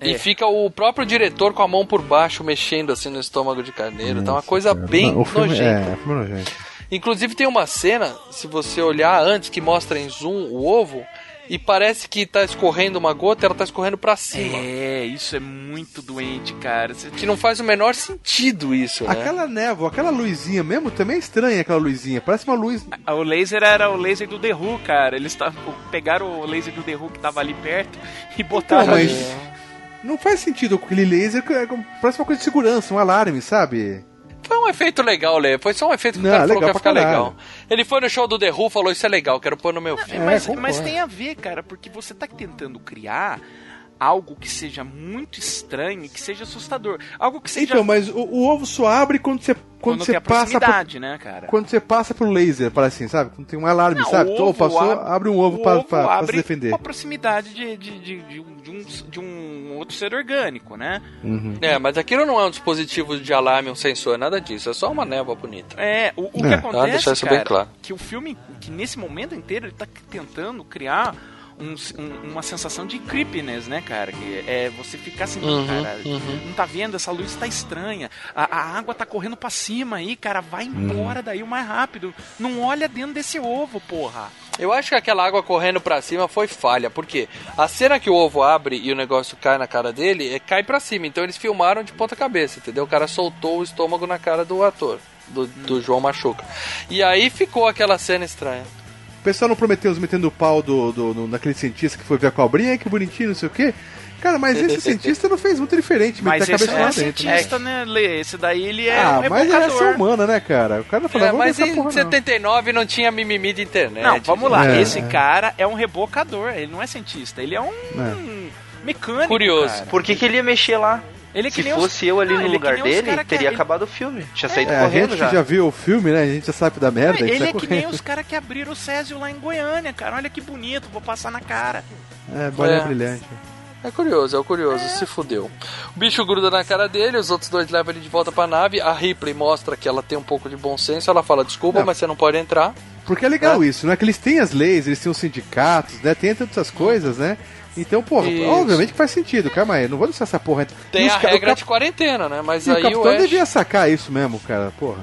E É. fica o próprio diretor com a mão por baixo mexendo assim no estômago de carneiro. tá uma coisa bem Não, o filme, nojenta. É, o filme é nojento. Inclusive tem uma cena, se você olhar antes, que mostra em zoom o ovo e parece que tá escorrendo uma gota, ela tá escorrendo pra cima. É, isso é muito doente, cara. Você- Que não faz o menor sentido isso, né? Aquela névoa, aquela luzinha mesmo, também é estranha aquela luzinha. Parece uma luz. O laser era o laser do The Who, cara. Eles tavam- pegaram o laser do The Who que tava ali perto e botaram. Então, mas ali. não faz sentido com aquele laser, é parece uma coisa de segurança, um alarme, sabe? Foi um efeito legal, Lê. Foi só um efeito que Não, o cara falou que ia pra ficar caralho. legal. Ele foi no show do The Who, falou, isso é legal, quero pôr no meu filme. É, mas, concordo. mas tem a ver, cara, porque você tá tentando criar algo que seja muito estranho e que seja assustador. Algo que seja. Então, mas o, o ovo só abre quando você quando, quando você passa por, proximidade, né, cara? quando você passa pro laser, parece assim, sabe? Quando tem um alarme, Não, sabe? o Tô, ovo passou, abre- abre um ovo, o pra, ovo pra- pra se defender. com a proximidade de, de, de, de um, de, um, de um outro ser orgânico, né? Uhum. É, mas aquilo não é um dispositivo de alarme, um sensor, nada disso. É só uma névoa bonita. É, o, o É. que acontece, Ah, deixar isso cara, bem claro. que o filme, que nesse momento inteiro, ele tá tentando criar um- um- uma sensação de creepiness, né, cara? Que é você ficar assim, Uhum, cara, uhum. não tá vendo? Essa luz tá estranha. A, a água tá correndo pra cima aí, cara. Vai embora daí o mais rápido. Não olha dentro desse ovo, porra. Eu acho que aquela água correndo pra cima foi falha, porque a cena que o ovo abre e o negócio cai na cara dele, é, cai pra cima. Então eles filmaram de ponta cabeça, entendeu? O cara soltou o estômago na cara do ator, do, do João Machuca. E aí ficou aquela cena estranha. O pessoal não prometeu os metendo o pau do, do, do- naquele cientista que foi ver a cobrinha, que bonitinho, não sei o quê. Cara, mas esse (laughs) cientista não fez muito diferente, Mas meter a cabeça não lá é dentro. cientista, né, Lê? Esse daí ele é ah, um mas é ação humana, né, cara? O cara falou, É, vamos mas em porra, não. 79 não. tinha mimimi de internet. Não, vamos lá. É, Esse é. cara é um rebocador. Ele não é cientista. Ele é um É. mecânico. Curioso. cara. Por que, que ele ia mexer lá? Ele é que Se nem os- fosse eu ali Não, no é lugar nem dele, que- teria ele- acabado o filme. Tinha saído É, a correndo gente já. já viu o filme, né? A gente já sabe da merda. a gente Ele é que nem correndo. os caras que abriram o Césio lá em Goiânia, cara. Olha que bonito, vou passar na cara. É, bolinha É. brilhante. É curioso, é curioso, se fudeu. O bicho gruda na cara dele, os outros dois levam ele de volta pra nave. A Ripley mostra que ela tem um pouco de bom senso. Ela fala: Desculpa, Não. mas você não pode entrar. Porque é legal isso, né? Que eles têm as leis, eles têm os sindicatos, né? Tem tantas essas coisas, né? Então, Isso. obviamente que faz sentido, calma aí, não vou deixar essa porra. Tem E os a o regra cap- de quarentena, né? Mas e o aí o capitão Ash... devia sacar isso mesmo, cara, porra.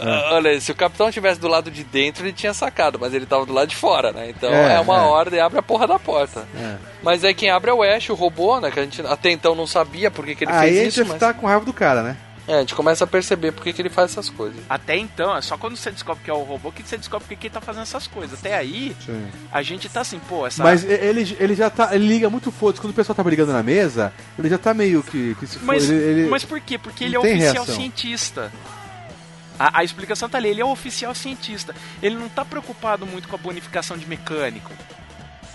Ah, Olha, se o capitão estivesse do lado de dentro, ele tinha sacado, mas ele tava do lado de fora, né? Então É, é, uma é. ordem, abre a porra da porta. É. Mas aí quem abre é o Ash, o robô, né? Que a gente até então não sabia por que, que ele Aí a fez gente isso, deve mas... tá com raiva do cara, né? É, a gente começa a perceber por que, que ele faz essas coisas. Até então, é só quando você descobre que é o robô que você descobre que ele tá fazendo essas coisas. Até aí, Sim. a gente tá assim, pô, essa. Mas ele, ele já tá. Ele liga muito foda quando o pessoal tá brigando na mesa, ele já tá meio que, que se. Mas, ele, ele- mas por quê? Porque ele é oficial reação. cientista. A, a explicação tá ali, ele é oficial cientista. Ele não tá preocupado muito com a bonificação de mecânico.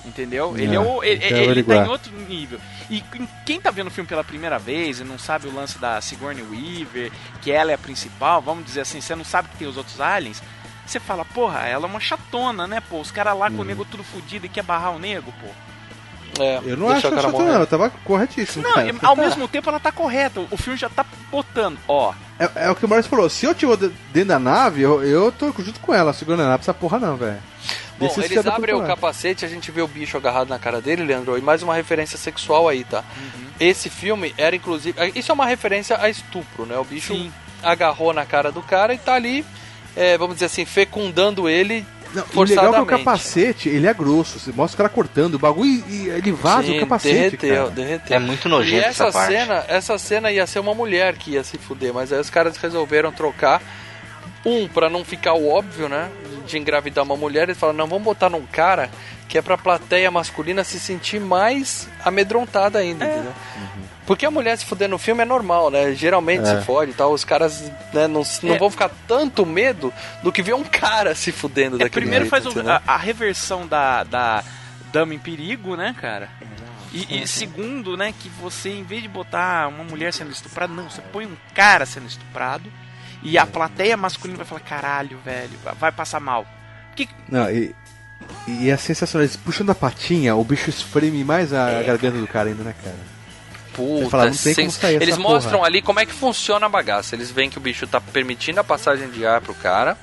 Entendeu? ele é o, ele, ele tá em outro nível. E quem- tá vendo o filme pela primeira vez e não sabe o lance da Sigourney Weaver, que ela é a principal, vamos dizer assim, você não sabe que tem os outros aliens, você fala, porra, ela é uma chatona, né, pô? Os caras lá Uhum. com o nego tudo fudido e quer barrar o nego, pô. É, Eu não acho chato, não, eu tava corretíssimo. Não, cara. ao mesmo tempo ela tá correta. O filme já tá botando, ó. É, é o que o Maurício falou, se eu tiver de- dentro da nave, eu, eu tô junto com ela, segurando a nave, essa porra não, velho. Bom, eles abrem o capacete, a gente vê o bicho agarrado na cara dele, Leandro, e mais uma referência sexual aí, tá? Uhum. Esse filme era inclusive. Isso é uma referência a estupro, né? O bicho agarrou na cara do cara e tá ali, é, vamos dizer assim, fecundando ele E o legal é que o capacete, ele é grosso, você mostra o cara cortando o bagulho e, e ele vaza Sim, o capacete, derreteu, cara. derreteu. É muito nojento e essa essa parte. cena, essa cena ia ser uma mulher que ia se fuder, mas aí os caras resolveram trocar um pra não ficar o óbvio, né, de engravidar uma mulher, eles falaram: "Não, vamos botar num cara que é pra plateia masculina se sentir mais amedrontada ainda, entendeu? Porque a mulher se fuder no filme é normal, né? Geralmente É. se fode e tal. Os caras né, não, não É. vão ficar tanto medo do que ver um cara se fudendo É, daquele primeiro jeito, faz o- a, a reversão da, da dama em perigo, né, cara? E, e segundo, né, que você, em vez de botar uma mulher sendo estuprada, não, você põe um cara sendo estuprado e a plateia masculina vai falar, caralho, velho, vai passar mal. Que, Não, e, e é sensacional, eles puxando a patinha, o bicho espreme mais a, a garganta do cara ainda, né, cara? Puta, sens- Eles porra. mostram ali como é que funciona a bagaça. Eles veem que o bicho tá permitindo a passagem de ar pro cara,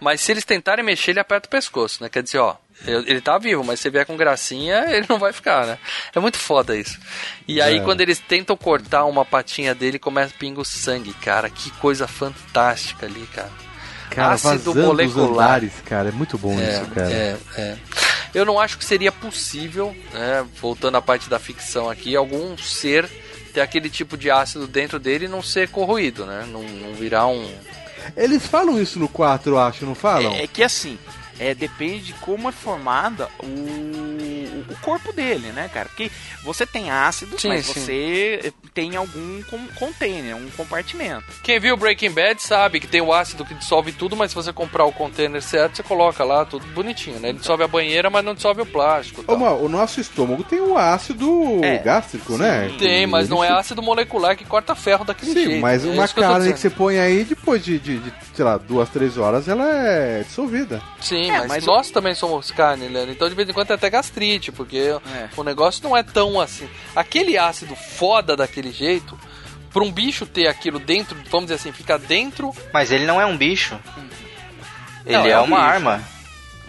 mas se eles tentarem mexer, ele aperta o pescoço, né? Quer dizer, ó, ele ele tá vivo, mas se vier com gracinha, (laughs) ele não vai ficar, né? É muito foda isso. E aí, É. quando eles tentam cortar uma patinha dele, começa a pingar o sangue, cara. Que coisa fantástica ali, cara. Cara, Ácido molecular. andares, cara, é muito bom É, isso, cara. é, é. Eu não acho que seria possível, né, voltando à parte da ficção aqui, algum ser ter aquele tipo de ácido dentro dele e não ser corroído, né? Não, não virar um. Eles falam isso no 4, eu acho, não falam? é, é que assim, é, depende de como é formada o, o corpo dele, né, cara? Porque você tem ácidos, Sim, mas sim. você tem algum container, um compartimento. Quem viu Breaking Bad sabe que tem o ácido que dissolve tudo, mas se você comprar o container certo, você coloca lá tudo bonitinho, né? Ele dissolve a banheira, mas não dissolve o plástico. Ô, Mal, o nosso estômago tem o ácido É. gástrico, né? Tem, mas não é ácido molecular que corta ferro daquele Sim, jeito. mas É uma que carne que dizendo. você põe aí, depois de, de, de, sei lá, duas, três horas, ela é dissolvida. Sim, É, mas, mas nós também somos carne, Leandro. Então de vez em quando tem até gastrite, porque o negócio não é tão assim. Aquele ácido foda daquele jeito, pra um bicho ter aquilo dentro, vamos dizer assim, ficar dentro. Mas ele não é um bicho. Ele Não, é, é um uma bicho. arma.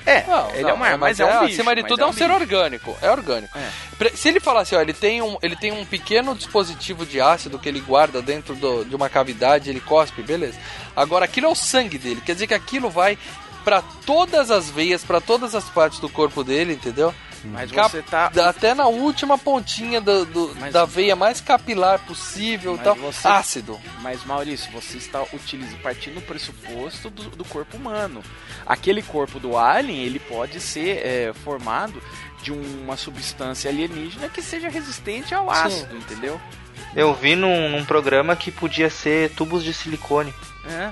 É, Não, ele não, é uma arma, mas é um bicho. Acima de tudo é um, um ser orgânico. É orgânico. Pre- Se ele falar assim, ó, ele tem, um, ele tem um pequeno dispositivo de ácido que ele guarda dentro do- de uma cavidade, ele cospe, beleza. Agora, aquilo é o sangue dele. Quer dizer que aquilo vai pra todas as veias, pra todas as partes do corpo dele, entendeu? Mas Cap- você tá. Até na última pontinha do, do- Mas- da veia mais capilar possível e tal. você- Ácido. Mas Maurício, você está utilizando partindo do pressuposto do, do corpo humano. Aquele corpo do alien, ele pode ser é, formado de uma substância alienígena que seja resistente ao ácido, entendeu? Eu vi num, num programa que podia ser tubos de silicone É.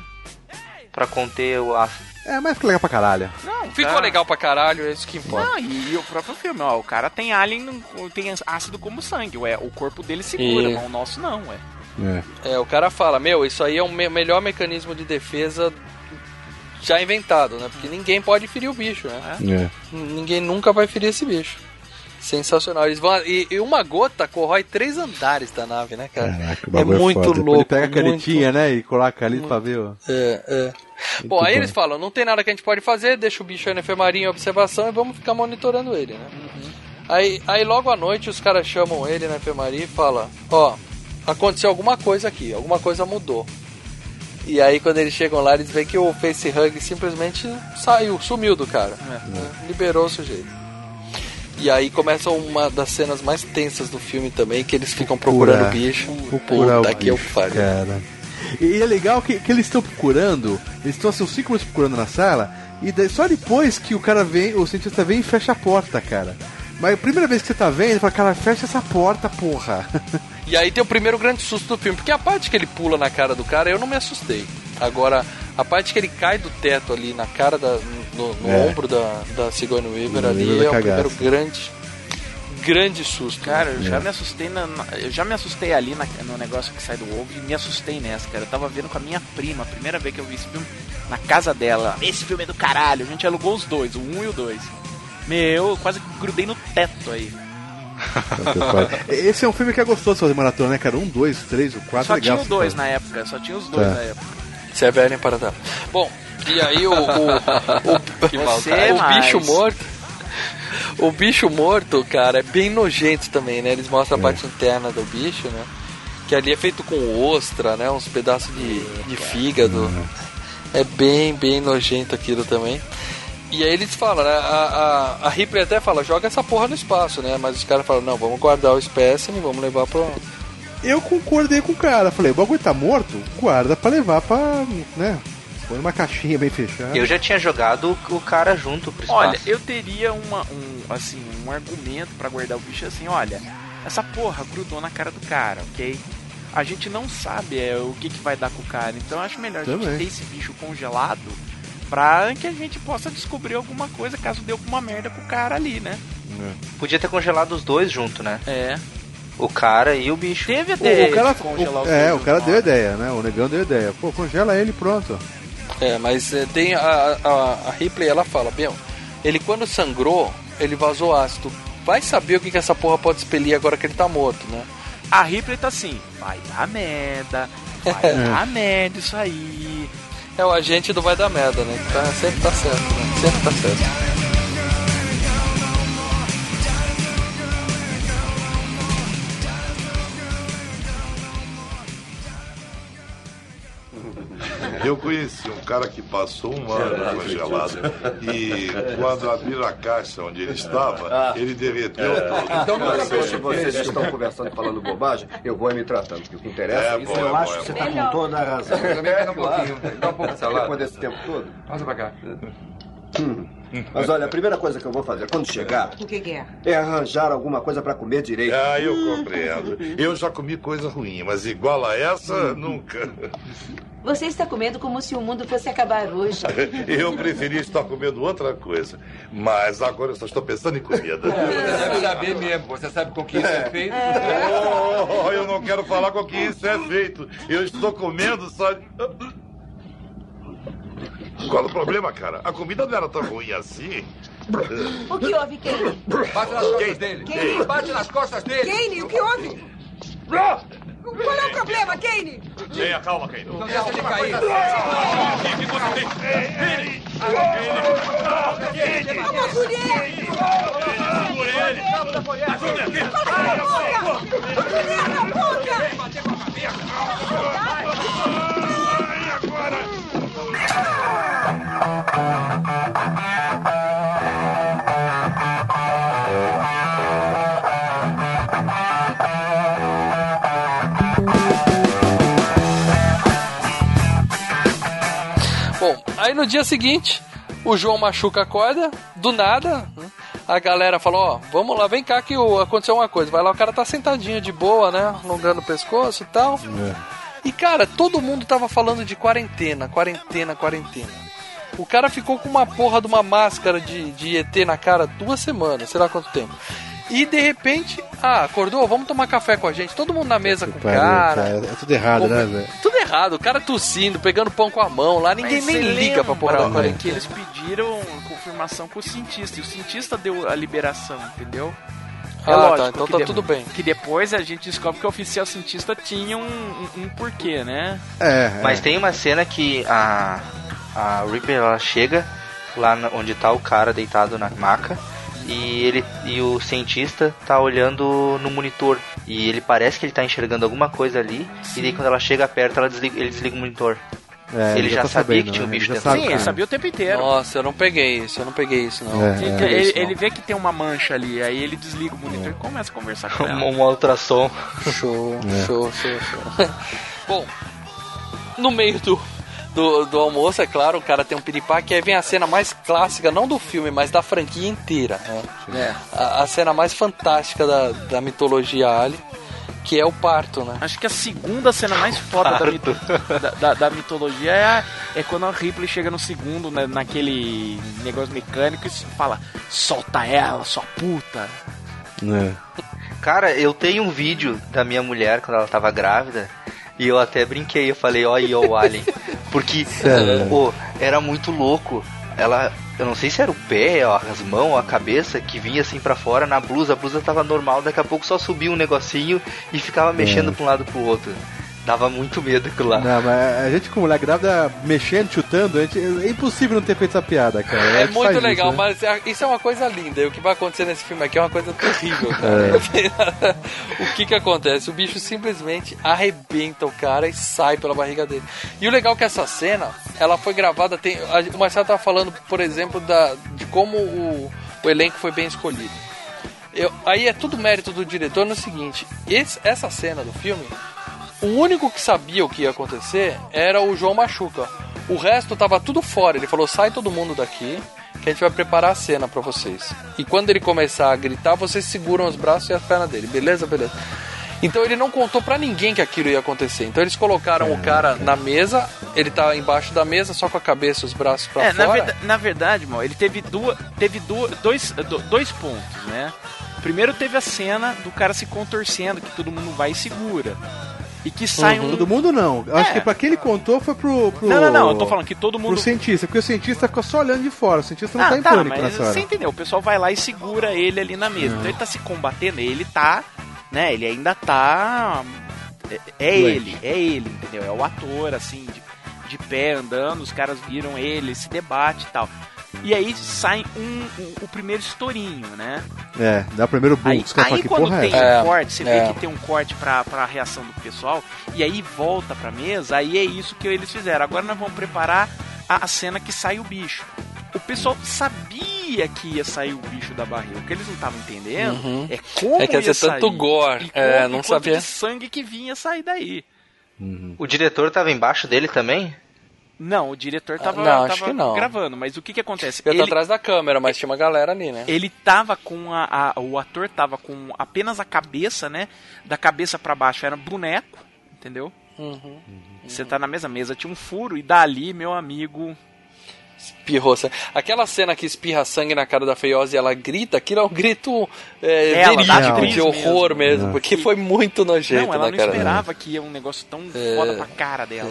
pra conter o ácido. É, mas que legal pra caralho. Não, Ficou tá. legal pra caralho, é isso que importa. Não, e, e o próprio filme, ó, o cara tem alien, tem ácido como sangue, ué, o corpo dele segura, E- mas o nosso não, ué. É, o cara fala, meu, isso aí é o me- melhor mecanismo de defesa já inventado, né? Porque ninguém pode ferir o bicho, né? É. N- Ninguém nunca vai ferir esse bicho. Sensacional. Eles vão, e, e uma gota corrói três andares da nave, né, cara? Caraca, o é bagulho muito. Depois louco. Ele pega a muito- canetinha, né, e coloca ali pra ver, ó. É, é. Bom, aí eles falam, não tem nada que a gente pode fazer, deixa o bicho aí na enfermaria em observação e vamos ficar monitorando ele, né? Aí, aí logo à noite os caras chamam ele na enfermaria e falam: Ó, aconteceu alguma coisa aqui, alguma coisa mudou. E aí quando eles chegam lá, eles veem que o facehug simplesmente saiu, sumiu do cara. né? Liberou o sujeito. E aí começa uma das cenas mais tensas do filme também, que eles ficam procurando o bicho. Procurar Puta o que eu cara. E é legal que, que eles estão procurando, eles estão assim, uns 5 minutos procurando na sala, e daí- só depois que o cara vem, o cientista vem e fecha a porta, cara. Mas a primeira vez que você tá vendo, ele fala, cara, fecha essa porta, porra. (laughs) E aí tem o primeiro grande susto do filme, porque a parte que ele pula na cara do cara, eu não me assustei. Agora, a parte que ele cai do teto ali na cara da. no, no É. ombro da, da Sigourney Weaver Sigourney ali é o primeiro grande. Grande susto. Cara, eu já É. me assustei na, eu já me assustei ali na- no negócio que sai do ovo e me assustei nessa, cara. Eu tava vendo com a minha prima, a primeira vez que eu vi esse filme na casa dela. Esse filme é do caralho, a gente alugou os dois, o um e o dois. Meu, eu quase grudei no teto aí. (laughs) Esse é um filme que é gostoso de fazer maratona, né, cara? Um, dois, três, o quatro, Só legal. tinha o dois na época, só tinha os dois Tá. na época. Você é velho, hein, para dar. Bom, e aí o. o, o, (laughs) o maldade. bicho morto. O bicho morto, cara, é bem nojento também, né? Eles mostram a parte interna do bicho, né? Que ali é feito com ostra, né? Uns pedaços de, de fígado. É bem, bem nojento aquilo também. E aí eles falam, né? A, a, a Ripley até fala, joga essa porra no espaço, né? Mas os caras falam, não, vamos guardar o espécime, vamos levar pro. Eu concordei com o cara. Falei, o bagulho tá morto? Guarda pra levar pra. né? Põe numa caixinha bem fechada. Eu já tinha jogado o cara junto pro espaço. Olha, eu teria uma, um, assim, um argumento pra guardar o bicho assim, olha, essa porra grudou na cara do cara, ok? A gente não sabe é, o que, que vai dar com o cara, então eu acho melhor a Também. gente ter esse bicho congelado pra que a gente possa descobrir alguma coisa caso dê alguma merda pro cara ali, né? Podia ter congelado os dois junto, né? É. O cara e o bicho. Teve O, o cara, o- é, o cara deu ideia, né? O negão deu ideia. Pô, congela ele e pronto. É, mas é, tem a, a, a Ripley, ela fala, bem, ele quando sangrou, ele vazou ácido. Vai saber o que, que essa porra pode expelir agora que ele tá morto, né? A Ripley tá assim, vai dar merda, vai (laughs) dar merda isso aí. É o agente do vai dar merda, né? Tá, sempre tá certo, né? Sempre tá certo. Eu conheci um cara que passou um ano congelado e quando abriram a caixa onde ele estava, ele derreteu tudo. Então, não se vocês estão conversando falando bobagem, eu vou me tratando, porque o que interessa É é isso. bom, eu é acho bom, que é você está com toda a razão. Também quero um pouquinho. Dá um pouco de salada. Depois desse tempo todo. Passa pra cá. Hum. Mas olha, a primeira coisa que eu vou fazer quando chegar O que, que é? é arranjar alguma coisa para comer direito. Ah, eu compreendo. Eu já comi coisa ruim, mas igual a essa, nunca. Você está comendo como se o mundo fosse acabar hoje. (laughs) Eu preferia estar comendo outra coisa. Mas agora eu só estou pensando em comida. Você deve saber mesmo. Você sabe com que isso é feito? Oh, eu não quero falar com que isso é feito. Eu estou comendo só. Qual o problema, cara? A comida não era tão ruim assim. O que houve, Kane? Bate nas costas dele. Kane! Bate nas costas dele. Kane, o que houve? Qual é o problema, Kane? Tenha calma, Kane. Não deixa ele cair. Vamos por ele! Por ele! Ajuda aqui! Ajuda na ponta! Bom, aí no dia seguinte, o João machuca a corda, do nada, né? a galera fala, ó, vamos lá, vem cá que aconteceu uma coisa. Vai lá, o cara tá sentadinho de boa, né? Alongando o pescoço e tal. E cara, todo mundo tava falando de quarentena, quarentena, quarentena. O cara ficou com uma porra de uma máscara de, de ET na cara duas semanas, sei lá quanto tempo. E de repente, ah, acordou, vamos tomar café com a gente. Todo mundo na mesa com o Pariu, cara. É tudo errado, né, velho? Tudo errado, o cara tossindo, pegando pão com a mão lá, ninguém Mas nem liga pra porra da quarentena. eles pediram confirmação com o cientista, e o cientista deu a liberação, entendeu? Ah, tá, então que tá de- tudo bem. Que depois a gente descobre que o oficial cientista tinha um, um, um porquê, né? É, Mas tem uma cena que a, a Reaper ela chega lá onde tá o cara deitado na maca e ele e o cientista tá olhando no monitor e ele parece que ele tá enxergando alguma coisa ali e daí quando ela chega perto ela desliga, ele desliga o monitor. É, ele já tá sabia sabendo, que tinha um né? bicho Ele já dentro. sabe, Sim, ele cara. sabia o tempo inteiro. Nossa, eu não peguei isso, eu não peguei isso não. É, Sim, é. ele, Isso não. ele vê que tem uma mancha ali, aí ele desliga o monitor e começa a conversar com ela. Um, (laughs) um ultrassom. Show, É. show, show, show. Bom, no meio do, do, do almoço, é claro, o cara tem um piripaque, aí vem a cena mais clássica, não do filme, mas da franquia inteira. Né? A, a cena mais fantástica da, da mitologia Ali, que é o parto, né? Acho que a segunda cena mais foda da, mito- da, da- da mitologia é, a- é quando a Ripley chega no segundo, né, naquele negócio mecânico e fala: solta ela, sua puta. É. Cara, eu tenho um vídeo da minha mulher quando ela tava grávida e eu até brinquei, eu falei, ó aí, ó o Alien. Porque, pô, era muito louco. Ela, eu não sei se era o pé, ó, as mãos, a cabeça que vinha assim pra fora na blusa, a blusa tava normal, daqui a pouco só subia um negocinho e ficava mexendo pra um lado pro outro. Dava muito medo aquilo lá. Não, mas a gente com mulher grávida mexendo, chutando, a gente- é impossível não ter feito essa piada, cara. É muito legal, isso, né? mas é- isso é uma coisa linda. E o que vai acontecer nesse filme aqui é uma coisa terrível, (laughs) cara. (laughs) o que que acontece? O bicho simplesmente arrebenta o cara e sai pela barriga dele. E o legal é que essa cena, ela foi gravada. Tem, a- o Marcelo tava falando, por exemplo, da, de como o, o elenco foi bem escolhido. Eu- aí é tudo mérito do diretor no seguinte: esse- essa cena do filme, o único que sabia o que ia acontecer era o João Machuca. O resto tava tudo fora. Ele falou: sai todo mundo daqui, que a gente vai preparar a cena pra vocês. E quando ele começar a gritar, vocês seguram os braços e as pernas dele. Beleza, beleza. Então ele não contou pra ninguém que aquilo ia acontecer. Então eles colocaram o cara na mesa, ele tá embaixo da mesa, só com a cabeça e os braços pra É, na, fora. verda- na verdade, mal, ele teve, duas, teve duas, dois, do- dois pontos, né? Primeiro teve a cena do cara se contorcendo, que todo mundo vai e segura. E que sai um. Todo mundo não. Eu Acho É. que pra quem ele contou foi pro, pro. Não, não, não, eu tô falando que todo Pro mundo. cientista, porque o cientista ficou só olhando de fora. O cientista não ah, tá em tá, pânico mas nessa hora. você entendeu? O pessoal vai lá e segura ele ali na mesa. Então ele tá se combatendo, ele tá, né? Ele ainda tá. É, é ele, é ele, entendeu? É o ator, assim, de, de pé andando, os caras viram ele, se debate e tal. E aí sai um, um- o primeiro estourinho, né? É, dá o primeiro boom. Aí, aí que quando porra tem é um corte, você é. vê que tem um corte pra, pra reação do pessoal, e aí volta pra mesa, aí é isso que eles fizeram. Agora nós vamos preparar a, a cena que sai o bicho. O pessoal sabia que ia sair o bicho da barriga. O que eles não estavam entendendo Uhum. é como É que ia ia ser tanto sair, gore. e É, como- não e quanto sabia. de sangue que vinha sair daí. O diretor tava embaixo dele também? Não, o diretor tava, Ah, não, acho tava que não. gravando, mas o que que acontece? Eu tô Ele- atrás da câmera, mas tinha uma galera ali, né? Ele tava com a, a- O ator tava com apenas a cabeça, né? Da cabeça pra baixo era boneco, entendeu? Uhum. Você tá na mesma mesa, tinha um furo, e dali, meu amigo. Espirrou sangue. Aquela cena que espirra sangue na cara da feiosa e ela grita, aquilo é um grito é, Ela, verídico de horror mesmo. mesmo, É. porque foi muito nojento não, ela na não cara esperava que ia um negócio tão É. foda pra cara dela.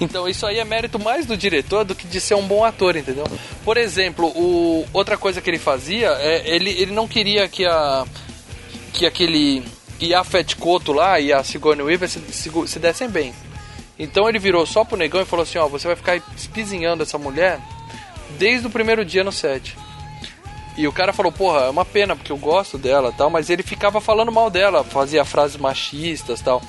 Então isso aí é mérito mais do diretor do que de ser um bom ator, entendeu? Por exemplo, o, outra coisa que ele fazia, é, ele, ele não queria que a que aquele Yafet Koto lá e a Sigourney Weaver se, se, se dessem bem. Então ele virou só pro negão e falou assim, ó, você vai ficar espizinhando essa mulher desde o primeiro dia no set. E o cara falou, porra, é uma pena, porque eu gosto dela e tal, mas ele ficava falando mal dela, fazia frases machistas e tal.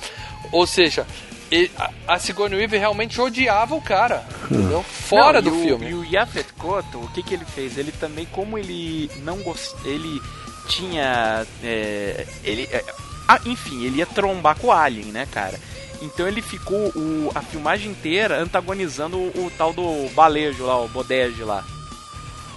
Ou seja, ele- a, Sigourney Weaver realmente odiava o cara, entendeu? Fora Não, do e o- filme. E o Yafet Koto, o que que ele fez? Ele também, como ele não gost... ele tinha, é, ele, é, ah, enfim, ele ia trombar com o Alien, né, cara? Então ele ficou o- a filmagem inteira antagonizando o, o tal do balejo lá, o bodejo lá.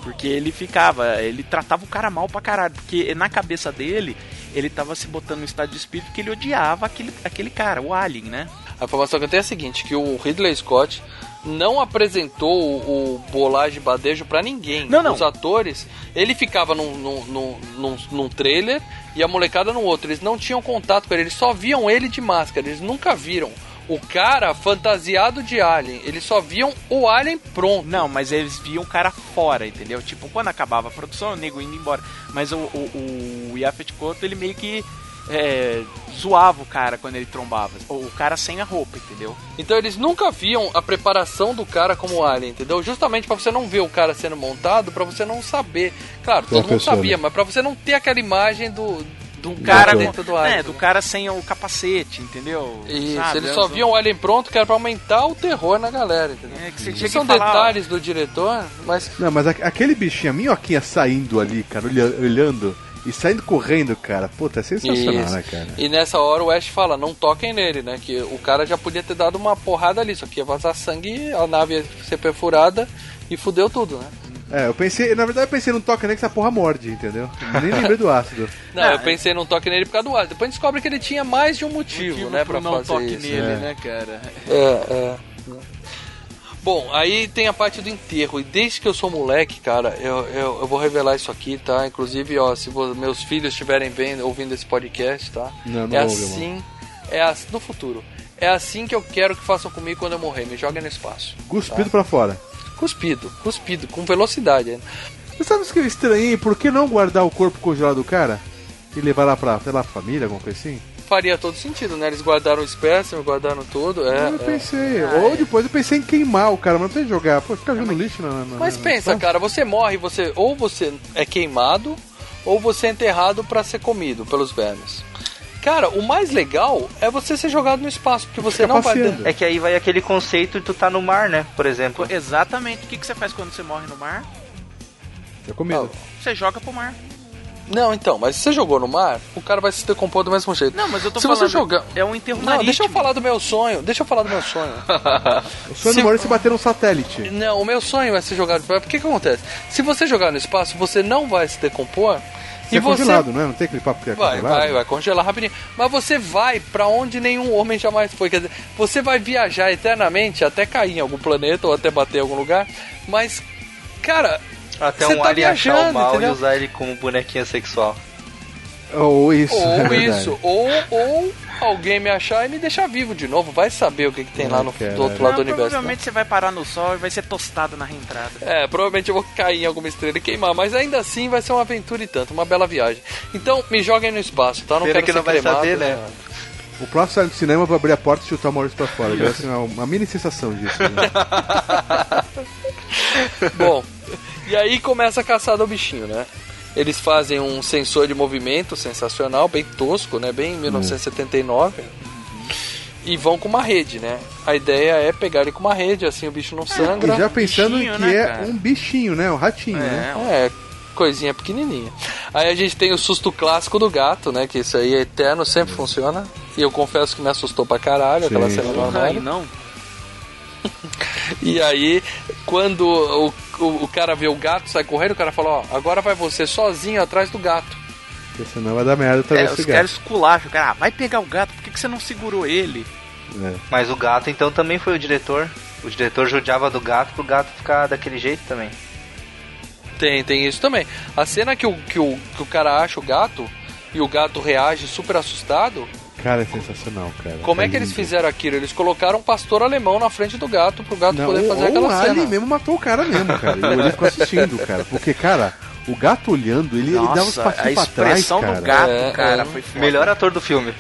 Porque ele ficava, ele tratava o cara mal pra caralho, porque na cabeça dele, ele tava se botando no estado de espírito que ele odiava aquele, aquele cara, o Alien, né? A informação que eu tenho é a seguinte, que o Ridley Scott não apresentou o, o bolagem badejo pra ninguém. Não, não. Os atores, ele ficava num, num, num, num, trailer e a molecada no outro. Eles não tinham contato com ele, eles só viam ele de máscara, eles nunca viram o cara fantasiado de alien. Eles só viam o alien pronto. Não, mas eles viam o cara fora, entendeu? Tipo, quando acabava a produção, o nego indo embora. Mas o, o, o Yafet Koto, ele meio que é, zoava o cara quando ele trombava. Ou o cara sem a roupa, entendeu? Então eles nunca viam a preparação do cara como alien, entendeu? Justamente pra você não ver o cara sendo montado, pra você não saber. Claro, todo mundo pessoa, sabia, né? mas pra você não ter aquela imagem do Do cara, dentro do alien. é, do cara sem o capacete, entendeu? Isso, Sabe? eles só viam o alien pronto que era pra aumentar o terror na galera, entendeu? É, que você Isso tinha que são falar, detalhes do diretor, mas Não, mas aquele bichinho, a minhoquinha saindo ali, cara, olha- olhando e saindo correndo, cara. Puta, é sensacional, Isso. né, cara? E nessa hora o Ash fala, não toquem nele, né? Que o cara já podia ter dado uma porrada ali, só que ia vazar sangue, a nave ia ser perfurada e fudeu tudo, né? É, eu pensei, na verdade eu pensei, não toca nem que essa porra morde, entendeu? Nem lembrei do ácido. (laughs) Não, eu pensei não toque nele por causa do Ash. Depois descobre que ele tinha mais de um motivo, né, pra não fazer toque isso. nele, É. né, cara? É, é. Bom, aí tem a parte do enterro. E desde que eu sou moleque, cara, eu, eu, eu vou revelar isso aqui, tá? Inclusive, ó, se meus filhos estiverem vendo, ouvindo esse podcast, tá? Não, não é ouve, assim, é assim, no futuro. É assim que eu quero que façam comigo quando eu morrer. Me joguem no espaço. Cuspido tá? pra fora. Cuspido, cuspido, com velocidade ainda. Você sabe o que eu estranhei? Por que não guardar o corpo congelado do cara? E levar lá pra, sei lá, família, alguma coisa assim? Faria todo sentido, né? Eles guardaram o espécime, guardaram tudo. É, eu é. pensei. Ou depois eu pensei em queimar o cara, mas não tem que jogar. Pô, ficar jogando lixo na. na Mas na- pensa, na- cara, você morre, você ou você é queimado ou você é enterrado pra ser comido pelos vermes. Cara, o mais legal é você ser jogado no espaço, porque você não vai ter... É que aí vai aquele conceito de tu tá no mar, né? Por exemplo. Exatamente. O que, que você faz quando você morre no mar? É comida. Você joga pro mar. Não, então, mas se você jogou no mar, o cara vai se decompor do mesmo jeito. Não, mas eu tô se falando. você jogar. É um enterro Não, deixa eu falar do meu sonho. Deixa eu falar do meu sonho. (laughs) O sonho Se- do Maurício é bater num satélite. Não, o meu sonho é ser jogado no espaço. Porque que acontece? Se você jogar no espaço, você não vai se decompor. Você e é você congelado, não é? Não tem aquele papo que é Vai, congelado? vai, vai congelar rapidinho. Mas você vai pra onde nenhum homem jamais foi. Quer dizer, você vai viajar eternamente até cair em algum planeta ou até bater em algum lugar. Mas, cara. Até você um tá alien achar o mal entendeu? e usar ele como bonequinha sexual. Ou isso. é Ou verdade. isso, ou, ou alguém me achar e me deixar vivo de novo. Vai saber o que, que tem lá no, do outro lado do Não, universo. né? provavelmente você vai parar no sol e vai ser tostado na reentrada. É, provavelmente eu vou cair em alguma estrela e queimar, mas ainda assim vai ser uma aventura e tanto, uma bela viagem. Então me joguem no espaço, tá? Não Pena quero que ser não vai cremado, saber, né? O próximo sai do cinema vai abrir a porta e chutar o Maurício pra fora. Vai ser uma, uma mini sensação disso. Né? (laughs) Bom, e aí começa a caçada ao bichinho, né? Eles fazem um sensor de movimento sensacional, bem tosco, né? Bem 1979. E vão com uma rede, né? A ideia é pegar ele com uma rede, assim o bicho não sangra. E já pensando Bichinho, que né, é cara? um bichinho, né? Um ratinho, né? É, coisinha pequenininha. Aí a gente tem o susto clássico do gato, né? Que isso aí é eterno, sempre funciona. E eu confesso que me assustou pra caralho aquela Sim. cena normal. Ai, não. (laughs) E aí, quando o, o, o cara vê o gato, sai correndo, o cara fala, ó, agora vai você sozinho atrás do gato. Porque senão vai dar merda também É, esse os caras esculacham, cara. Ah, vai pegar o gato, por que, que você não segurou ele? É. Mas o gato então também foi o diretor. O diretor judiava do gato pro gato ficar daquele jeito também. Tem, tem isso também. A cena que o, que o, que o cara acha o gato e o gato reage super assustado, Cara, é sensacional, cara. como é Tá que eles fizeram aquilo? Eles colocaram um pastor alemão na frente do gato pro gato Não, poder fazer ou aquela o cena. Alien mesmo matou o cara mesmo, cara. E o Alien ficou assistindo, cara. Porque, cara, o gato olhando, ele, ele dava uns Nossa, passinhos a pra trás, expressão do cara. gato, É, cara, é. foi foda. Melhor ator do filme.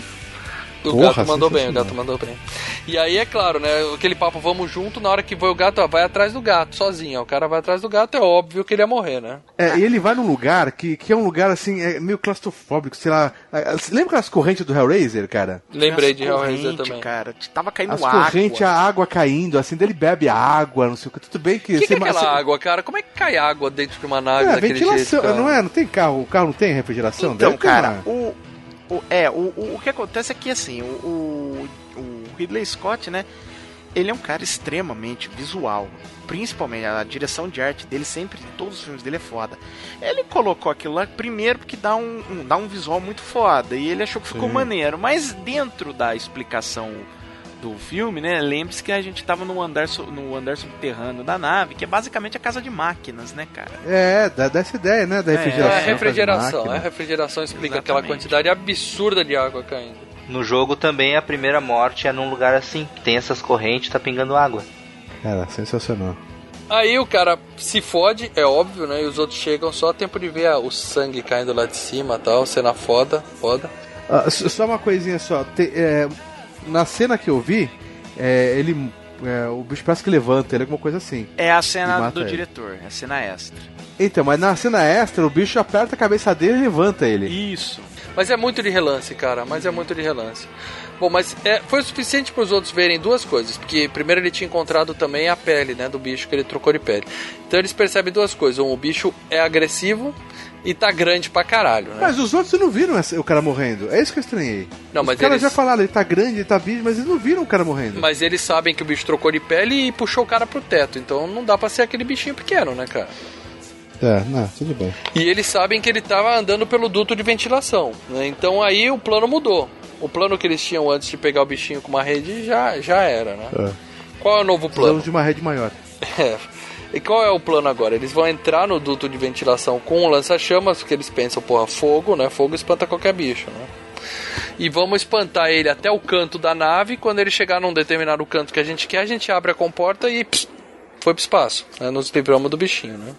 O Porra, gato mandou bem, o gato mandou bem. E aí é claro, né? Aquele papo vamos junto, na hora que vai o gato, ó, vai atrás do gato, sozinho. ó. O cara vai atrás do gato, é óbvio que ele ia morrer, né? É, e ele vai num lugar que, que é um lugar assim, é meio claustrofóbico, sei lá. É, Você lembra aquelas correntes do Hellraiser, cara? Lembrei de Hellraiser também. cara. Tava caindo As água. correntes, a água caindo, assim, dele bebe a água, não sei o que. Tudo bem que. Que, que é você- aquela você- água, cara? Como é que cai água dentro de uma nave É, daquele ventilação, jeito, cara? não é? Não tem carro, o carro não tem refrigeração? Então, Deve cara, uma- o, o- é, o, o, o que acontece é que assim, o, o, Ridley Scott, né? Ele é um cara extremamente visual. Principalmente a direção de arte dele, sempre, em todos os filmes dele é foda. Ele colocou aquilo lá primeiro porque dá um, um- dá um visual muito foda. E ele achou que ficou Sim. maneiro. Mas dentro da explicação do filme, né? Lembre-se que a gente tava no andar, no andar subterrâneo da nave, que é basicamente a casa de máquinas, né, cara? É, dá, dá essa ideia, né? Da É, refrigeração. É, a refrigeração. máquina. A refrigeração explica aquela Exatamente. quantidade absurda de água caindo. No jogo também a primeira morte é num lugar assim, que tem essas correntes, tá pingando água. Cara, sensacional. Aí o cara se fode, é óbvio, né? E os outros chegam só a tempo de ver ah, o sangue caindo lá de cima e tal, cena foda, foda. Ah, só uma coisinha só. Te- é, na cena que eu vi, é, ele. é, o bicho parece que levanta ele, alguma coisa assim. É a cena do ele. diretor, é a cena extra. Então, mas na cena extra, o bicho aperta a cabeça dele e levanta ele. Isso. Mas é muito de relance, cara. Mas é muito de relance. Bom, mas é, foi o suficiente para os outros verem duas coisas. Porque primeiro ele tinha encontrado também a pele, né, do bicho que ele trocou de pele. Então eles percebem duas coisas. Um, o bicho é agressivo e tá grande pra caralho, né? Mas os outros não viram o cara morrendo. É isso que eu estranhei. Não, os mas caras eles- já falaram, ele tá grande, ele tá bicho, mas eles não viram o cara morrendo. Mas eles sabem que o bicho trocou de pele e puxou o cara pro teto. Então não dá pra ser aquele bichinho pequeno, né, cara? É, não, tudo bem. E eles sabem que ele tava andando pelo duto de ventilação. Né? Então aí o plano mudou. O plano que eles tinham antes de pegar o bichinho com uma rede já, já era, né? É. Qual é o novo plano? Precisamos de uma rede maior. É. (laughs) E qual é o plano agora? Eles vão entrar no duto de ventilação com um lança-chamas, porque eles pensam, porra, fogo, né? Fogo espanta qualquer bicho, né? E vamos espantar ele até o canto da nave. Quando ele chegar num determinado canto que a gente quer, a gente abre a comporta e pss, foi pro espaço. Né? Nos livramos do bichinho, né?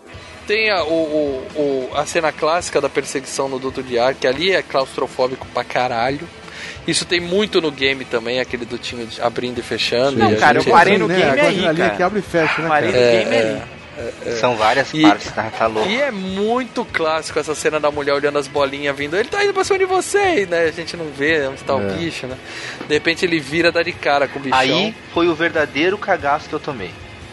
Tem a, o, o- a cena clássica da perseguição no duto de ar, que ali é claustrofóbico pra caralho. Isso tem muito no game também, aquele dutinho de- abrindo e fechando. Não, e cara, eu gente- parei no né? game Agora aí, ali cara. é que abre e fecha, né, Parei cara? no É, game é, ali. é, é. São várias E- partes, tá, tá louco. E é muito clássico essa cena da mulher olhando as bolinhas vindo. Ele tá indo pra cima de você, né? A gente não vê onde tá o É. bicho, né? De repente ele vira, dá de cara com o bichão. Aí foi o verdadeiro cagaço que eu tomei.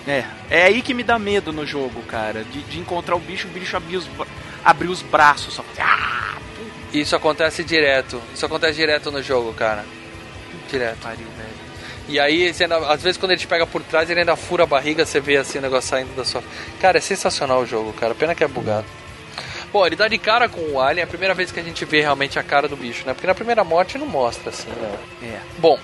É, é aí que me dá medo no jogo, cara. De, de encontrar o bicho, o bicho abrir os, abrir os braços só. Ah, Isso acontece direto. Isso acontece direto no jogo, cara. Direto. pariu, velho. E aí, ainda- às vezes, quando ele te pega por trás, ele ainda fura a barriga, você vê assim o negócio saindo da sua. Cara, é sensacional o jogo, cara. Pena que é bugado. Bom, ele dá de cara com o Alien, é a primeira vez que a gente vê realmente a cara do bicho, né? Porque na primeira morte não mostra, assim, né? É. Bom,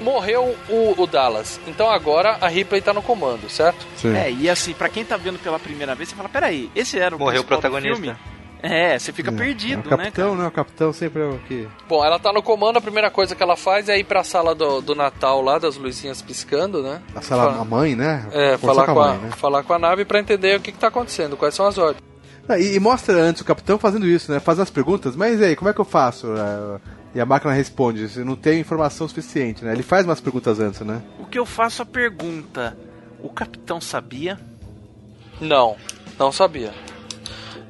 morreu o, o Dallas. Então agora a Ripley tá no comando, certo? É, e assim, pra quem tá vendo pela primeira vez, você fala, peraí, esse era o Morreu o principal do protagonista. filme? É, você fica É, perdido, o né, capitão, né? O capitão sempre é o que. Bom, ela tá no comando, a primeira coisa que ela faz é ir pra sala do, do Natal lá, das luzinhas piscando, né? A sala, Fala- a mãe, né? É, falar com, a, mãe, né? falar com a nave pra entender o que, que tá acontecendo, quais são as ordens. Ah, E, e mostra antes o capitão fazendo isso, né? Fazendo as perguntas, mas e aí, como é que eu faço? É, E a máquina responde, eu não tenho informação suficiente, né? Ele faz umas perguntas antes, né? O que eu faço a pergunta, o capitão sabia? Não, não sabia.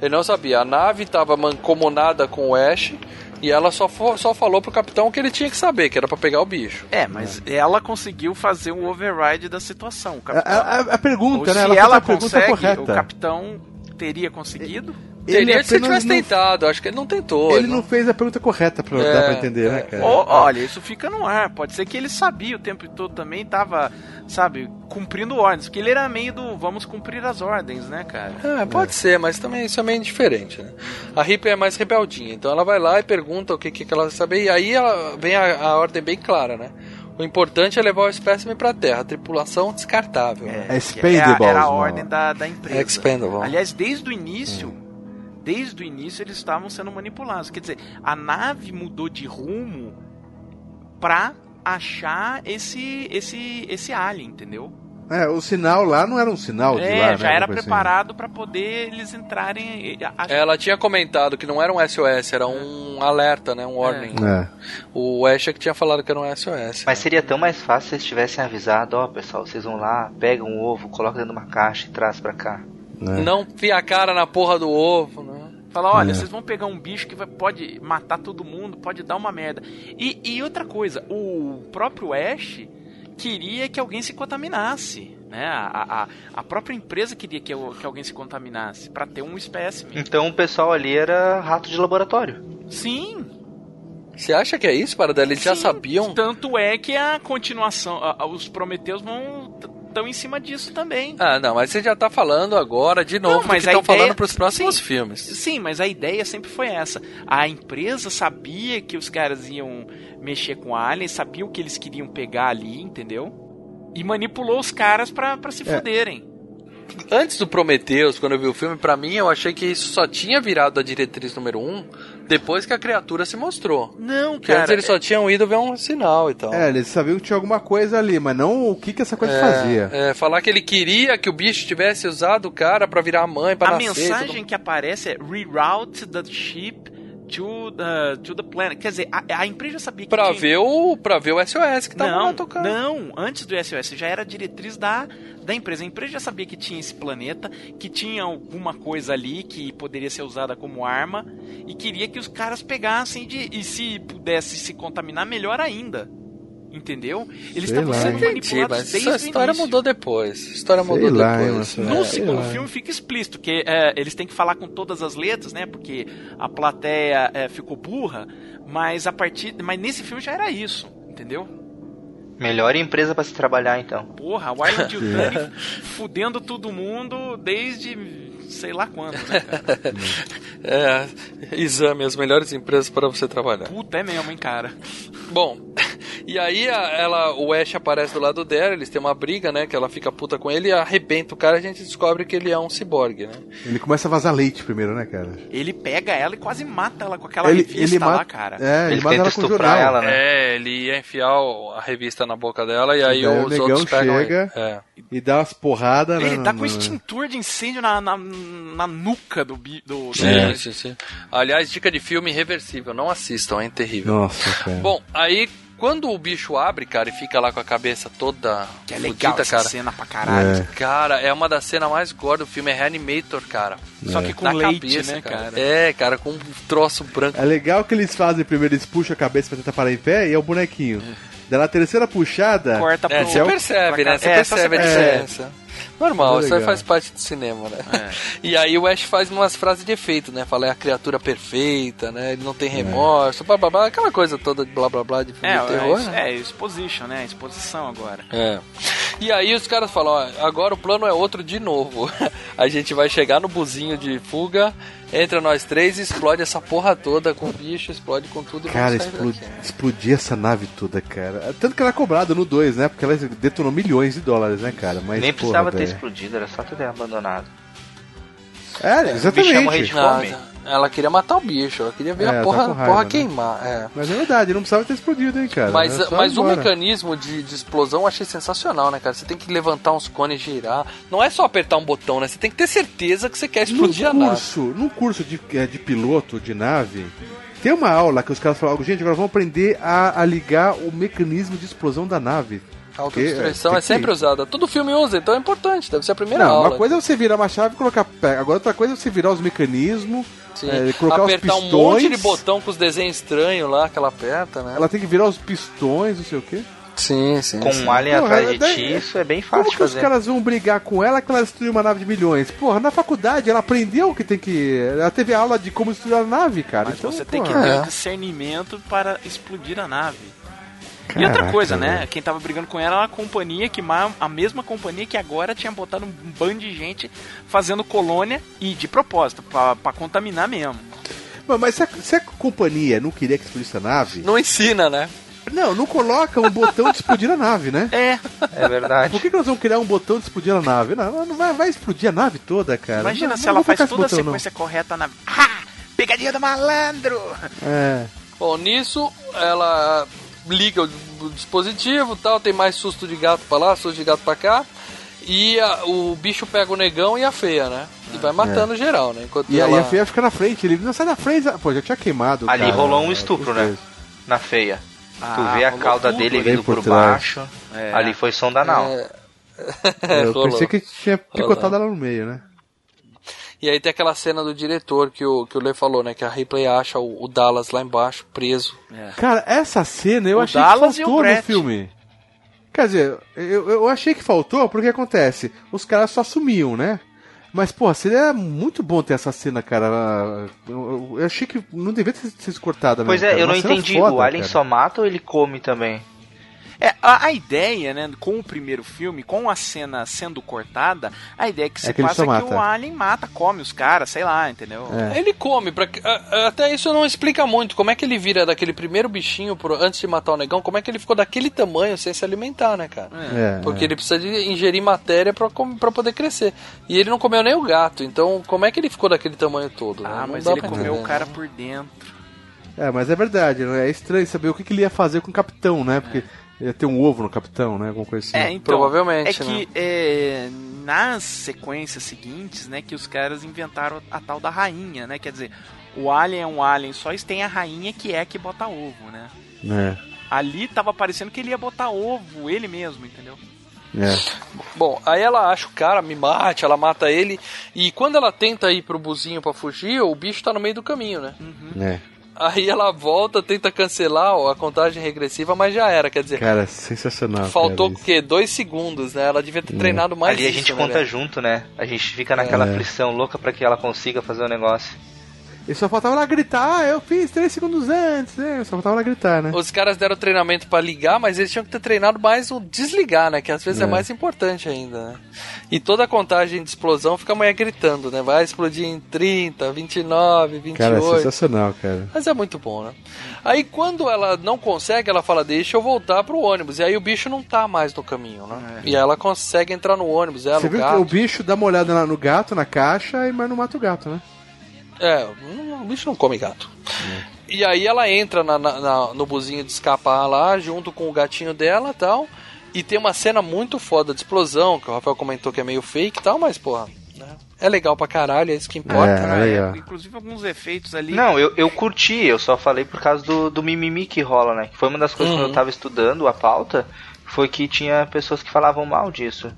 Ele não sabia. A nave estava mancomunada com o Ash e ela só, fo- só falou pro capitão o que ele tinha que saber, que era pra pegar o bicho. É, mas ela conseguiu fazer um override da situação. O capitão. A, a- a pergunta, Ou né? se Ela, ela, faz a pergunta consegue, correta. o capitão teria conseguido? Ele Teria se ele apenas tivesse não- tentado, acho que ele não tentou. Ele não fez a pergunta correta pra É, dar pra entender, né, é. cara? Ó, olha, isso fica no ar. Pode ser que ele sabia o tempo todo também, tava, sabe, cumprindo ordens. Porque ele era meio do vamos cumprir as ordens, né, cara? É, pode ser, mas também isso é meio indiferente, né? A Ripley é mais rebeldinha, então ela vai lá e pergunta o que, que ela quer saber, e aí ela vem a, a ordem bem clara, né? O importante é levar o espécime pra Terra, tripulação descartável. né? É expendables, Era, era a mano. ordem da, da empresa. Expendable. Aliás, desde o início, desde o início eles estavam sendo manipulados. Quer dizer, a nave mudou de rumo pra achar esse esse esse alien, entendeu? É, o sinal lá não era um sinal de é, lá, né? já era alguma coisa assim. preparado pra poder eles entrarem. a- Ela tinha comentado que não era um SOS, era um alerta, né? Um warning. É. O Ash é que tinha falado que era um SOS. Mas seria tão mais fácil se eles tivessem avisado, ó pessoal, vocês vão lá, pegam um ovo, colocam dentro de uma caixa e traz pra cá. né? Não fia a cara na porra do ovo, né? Falar, olha, É. vocês vão pegar um bicho que vai- pode matar todo mundo, pode dar uma merda. E, e outra coisa, o próprio Ash queria que alguém se contaminasse. Né? A, a, a própria empresa queria que, eu- que alguém se contaminasse pra ter um espécime. Então o pessoal ali era rato de laboratório. Sim, Você acha que é isso, para Eles já Sim, sabiam? Tanto é que a continuação, a- a- os Prometeus vão estão em cima disso também. Ah, não, mas você já tá falando agora de novo Não, mas estão ideia- falando pros próximos Sim. filmes. Sim, mas a ideia sempre foi essa. A empresa sabia que os caras iam mexer com aliens, sabia o que eles queriam pegar ali, entendeu? E manipulou os caras pra, pra se É. fuderem. Antes do Prometheus, quando eu vi o filme, pra mim eu achei que isso só tinha virado a diretriz número um depois que a criatura se mostrou. Não, Porque antes cara. eles só tinham ido ver um sinal e tal. É, eles sabiam que tinha alguma coisa ali, mas não o que, que essa coisa É, fazia. é, falar que ele queria que o bicho tivesse usado o cara pra virar a mãe, pra a nascer. e mensagem tudo. que aparece é reroute the ship to the, to the planet. Quer dizer, a, a empresa sabia que Pra tinha... ver o, pra ver o SOS que tava não, lá tocando. Não, antes do SOS já era diretriz da, da empresa. A empresa já sabia que tinha esse planeta, que tinha alguma coisa ali que poderia ser usada como arma e queria que os caras pegassem de, e se pudesse se contaminar, melhor ainda. Entendeu? Eles Sei estavam lá, sendo hein? Entendi, manipulados mas desde o história início. mudou depois. A história Sei mudou lá, hein, depois. Marcelo. No sei segundo lá. filme fica explícito que é, eles têm que falar com todas as letras, né? Porque a plateia é, ficou burra, mas a partir, mas nesse filme já era isso, entendeu? Melhor empresa pra se trabalhar, então. Porra, o Arlen Yutani (laughs) fudendo todo mundo desde sei lá quando, né, cara? (laughs) É, exame, as melhores empresas para você trabalhar. Puta, é mesmo, hein, cara. Bom, e aí a- ela, o Ash aparece do lado dela, eles têm uma briga, né? Que ela fica puta com ele e arrebenta o cara e a gente descobre que ele é um ciborgue, né? Ele começa a vazar leite primeiro, né, cara? Ele pega ela e quase mata ela com aquela Ele- revista ele lá, mata- cara. é, ele Ele mata tenta ela com estuprar jornal. ela, né? É, ele ia enfiar a revista na boca dela e aí Daí os o negão outros pegam chega ele. É. e dá umas porradas. Ele né, tá com extintor de incêndio na, na, na nuca do... bi- do, do Sim, sim, sim. Aliás, dica de filme irreversível, não assistam, é terrível. Nossa, cara. Bom, aí quando o bicho abre, cara, e fica lá com a cabeça toda Que é legal fudida, essa cara. cena pra caralho. Cara, é uma das cenas mais gore do filme, é Reanimator, cara. Só que com Na leite, cabeça, né, cara? É, cara, com um troço branco. É legal que eles fazem primeiro, eles puxam a cabeça pra tentar parar em pé e é o bonequinho. Daí na terceira puxada. Corta É, você percebe, né? Você É, percebe a diferença. Normal, É isso aí faz parte do cinema, né? É. (laughs) E aí o Ash faz umas frases de efeito, né? Fala, é a criatura perfeita, né? Ele não tem remorso, blá blá blá, aquela coisa toda de blá blá blá de filme É, de terror, é, né? é, exposition, né? Exposição agora. É. E aí os caras falam, ó, agora o plano é outro de novo. (laughs) A gente vai chegar no buzinho de fuga, entra nós três e explode essa porra toda com o bicho, explode com tudo e Cara, explodi- daqui. explodir essa nave toda, cara. Tanto que ela é cobrada no 2, né? Porque ela detonou milhões de dólares, né, cara? Mas, Nem porra, precisava ter velho. explodido, era só ter abandonado. É, exatamente. O bicho ia morrer de fome. Ela queria matar o bicho, ela queria ver É, a tá porra, com raiva, porra né? queimar. É. Mas é verdade, não precisava ter explodido, hein, cara. Mas, mas o mecanismo de, de explosão eu achei sensacional, né, cara? Você tem que levantar uns cones e girar. Não é só apertar um botão, né? Você tem que ter certeza que você quer explodir a num nave. curso, num curso de, eh, de piloto de nave, tem uma aula que os caras falam, gente, agora vamos aprender a, a ligar o mecanismo de explosão da nave. Autodestruição tem é que- sempre usada. Todo filme usa, então é importante. Deve ser a primeira Não, aula. uma coisa é você virar uma chave e colocar pé. Agora outra coisa é você virar os mecanismos, Sim. eh, colocar Apertar os um pistões. monte de botão com os desenhos estranhos lá que ela aperta, né? Ela tem que virar os pistões, não sei o quê. Sim, sim. Com um alien Porra, atrás de ti, isso é bem Como fácil de que os fazer. caras vão brigar com ela que ela destruiu uma nave de milhões? Porra, na faculdade ela aprendeu que tem que. Ela teve aula de como destruir a nave, cara. Mas então, você tem que ter É. o discernimento para explodir a nave. E outra Caraca, coisa, né? velho. Quem tava brigando com ela era a companhia que a mesma companhia que agora tinha botado um bando de gente fazendo colônia e de propósito, pra, pra contaminar mesmo. Mas, se, a, se a companhia não queria que explodisse a nave. Não ensina, né? Não, não coloca um botão de explodir a nave, né? É, É verdade. Por que, que nós vamos criar um botão de explodir a nave? Não, não vai, vai explodir a nave toda, cara. imagina Não, se não ela faz toda a botão, não. sequência correta na. Ah! Pegadinha do malandro! É. Bom, nisso ela liga o dispositivo tal, tem mais susto de gato pra lá, susto de gato pra cá. E a- o bicho pega o negão e a feia, né? E vai matando geral, né? Enquanto E, ela... e a feia fica na frente. Ele não sai da frente. Pô, já tinha queimado. Ali cara. rolou um estupro, Os né? Na feia. Ah, tu vê a cauda tudo dele vindo por por, baixo. É. Ali foi sonda anal. (laughs) É, Eu rolou. pensei que tinha picotado Rolou. ela no meio, né? E aí tem aquela cena do diretor que o, que o Lê falou, né? Que a Ripley acha o, o Dallas lá embaixo, preso. Cara, essa cena eu O achei Dallas que e o faltou no filme. Quer dizer, eu, eu achei que faltou porque acontece, os caras só sumiam, né? Mas, pô, seria muito bom ter essa cena, cara. Eu, eu achei que não devia ter sido cortada, Pois mesmo, é, cara. eu não Uma entendi. foda, o Alien cara. só mata ou ele come também? É, a, a ideia, né, com o primeiro filme, com a cena sendo cortada, a ideia que se que ele passa é que mata. o Alien mata, come os caras, sei lá, entendeu? É. Ele come, pra, que- até isso não explica muito. Como é que ele vira daquele primeiro bichinho pro- antes de matar o negão? Como é que ele ficou daquele tamanho sem se alimentar, né, cara? É, Porque é. ele precisa de ingerir matéria pra, pra poder crescer. E ele não comeu nem o gato, então como é que ele ficou daquele tamanho todo? Ah, Não mas dá ele comeu entender, o cara por dentro. É, mas é verdade, né? É estranho saber o que, que ele ia fazer com o capitão, né? Porque ia ter um ovo no capitão, né? Alguma coisa assim. É, então, Provavelmente, é que é, nas sequências seguintes, né, que os caras inventaram a tal da rainha, né? Quer dizer, o alien é um alien, só tem a rainha que é a que bota ovo, né? É. Ali tava parecendo que ele ia botar ovo, ele mesmo, entendeu? É. Bom, aí ela acha o cara, me mate, ela mata ele. E quando ela tenta ir pro buzinho pra fugir, o bicho tá no meio do caminho, né? É. Aí ela volta, tenta cancelar ó, a contagem regressiva, mas já era. Quer dizer, Cara, sensacional. faltou o quê? Dois segundos, né? Ela devia ter Hum. treinado mais Ali a isso, gente né, conta velho? junto, né? A gente fica naquela É. aflição louca pra que ela consiga fazer o negócio. E só faltava ela gritar, ah, eu fiz três segundos antes, né? Só faltava ela gritar, né? Os caras deram treinamento pra ligar, mas eles tinham que ter treinado mais o desligar, né? Que às vezes é, É. mais importante ainda, né? E toda a contagem de explosão fica a mulher gritando, né? Vai explodir em 30, 29, 28. Cara, sensacional, cara. Mas é muito bom, né? Aí quando ela não consegue, ela fala, deixa eu voltar pro ônibus. E aí o bicho não tá mais no caminho, né? E aí ela consegue entrar no ônibus, ela, Você o viu que gato. o bicho dá uma olhada no gato, na caixa, e mas não mata o gato, né? É, o bicho não come gato. E aí ela entra na- na- na- no buzinho de escapar lá, junto com o gatinho dela e tal. E tem uma cena muito foda de explosão, que o Rafael comentou que é meio fake e tal, mas, porra, né? é legal pra caralho, é isso que importa. É, né? legal. Inclusive alguns efeitos ali. Não, eu, eu curti, eu só falei por causa do, do mimimi que rola, né? Que foi uma das coisas Uhum. quando eu tava estudando a pauta, foi que tinha pessoas que falavam mal disso.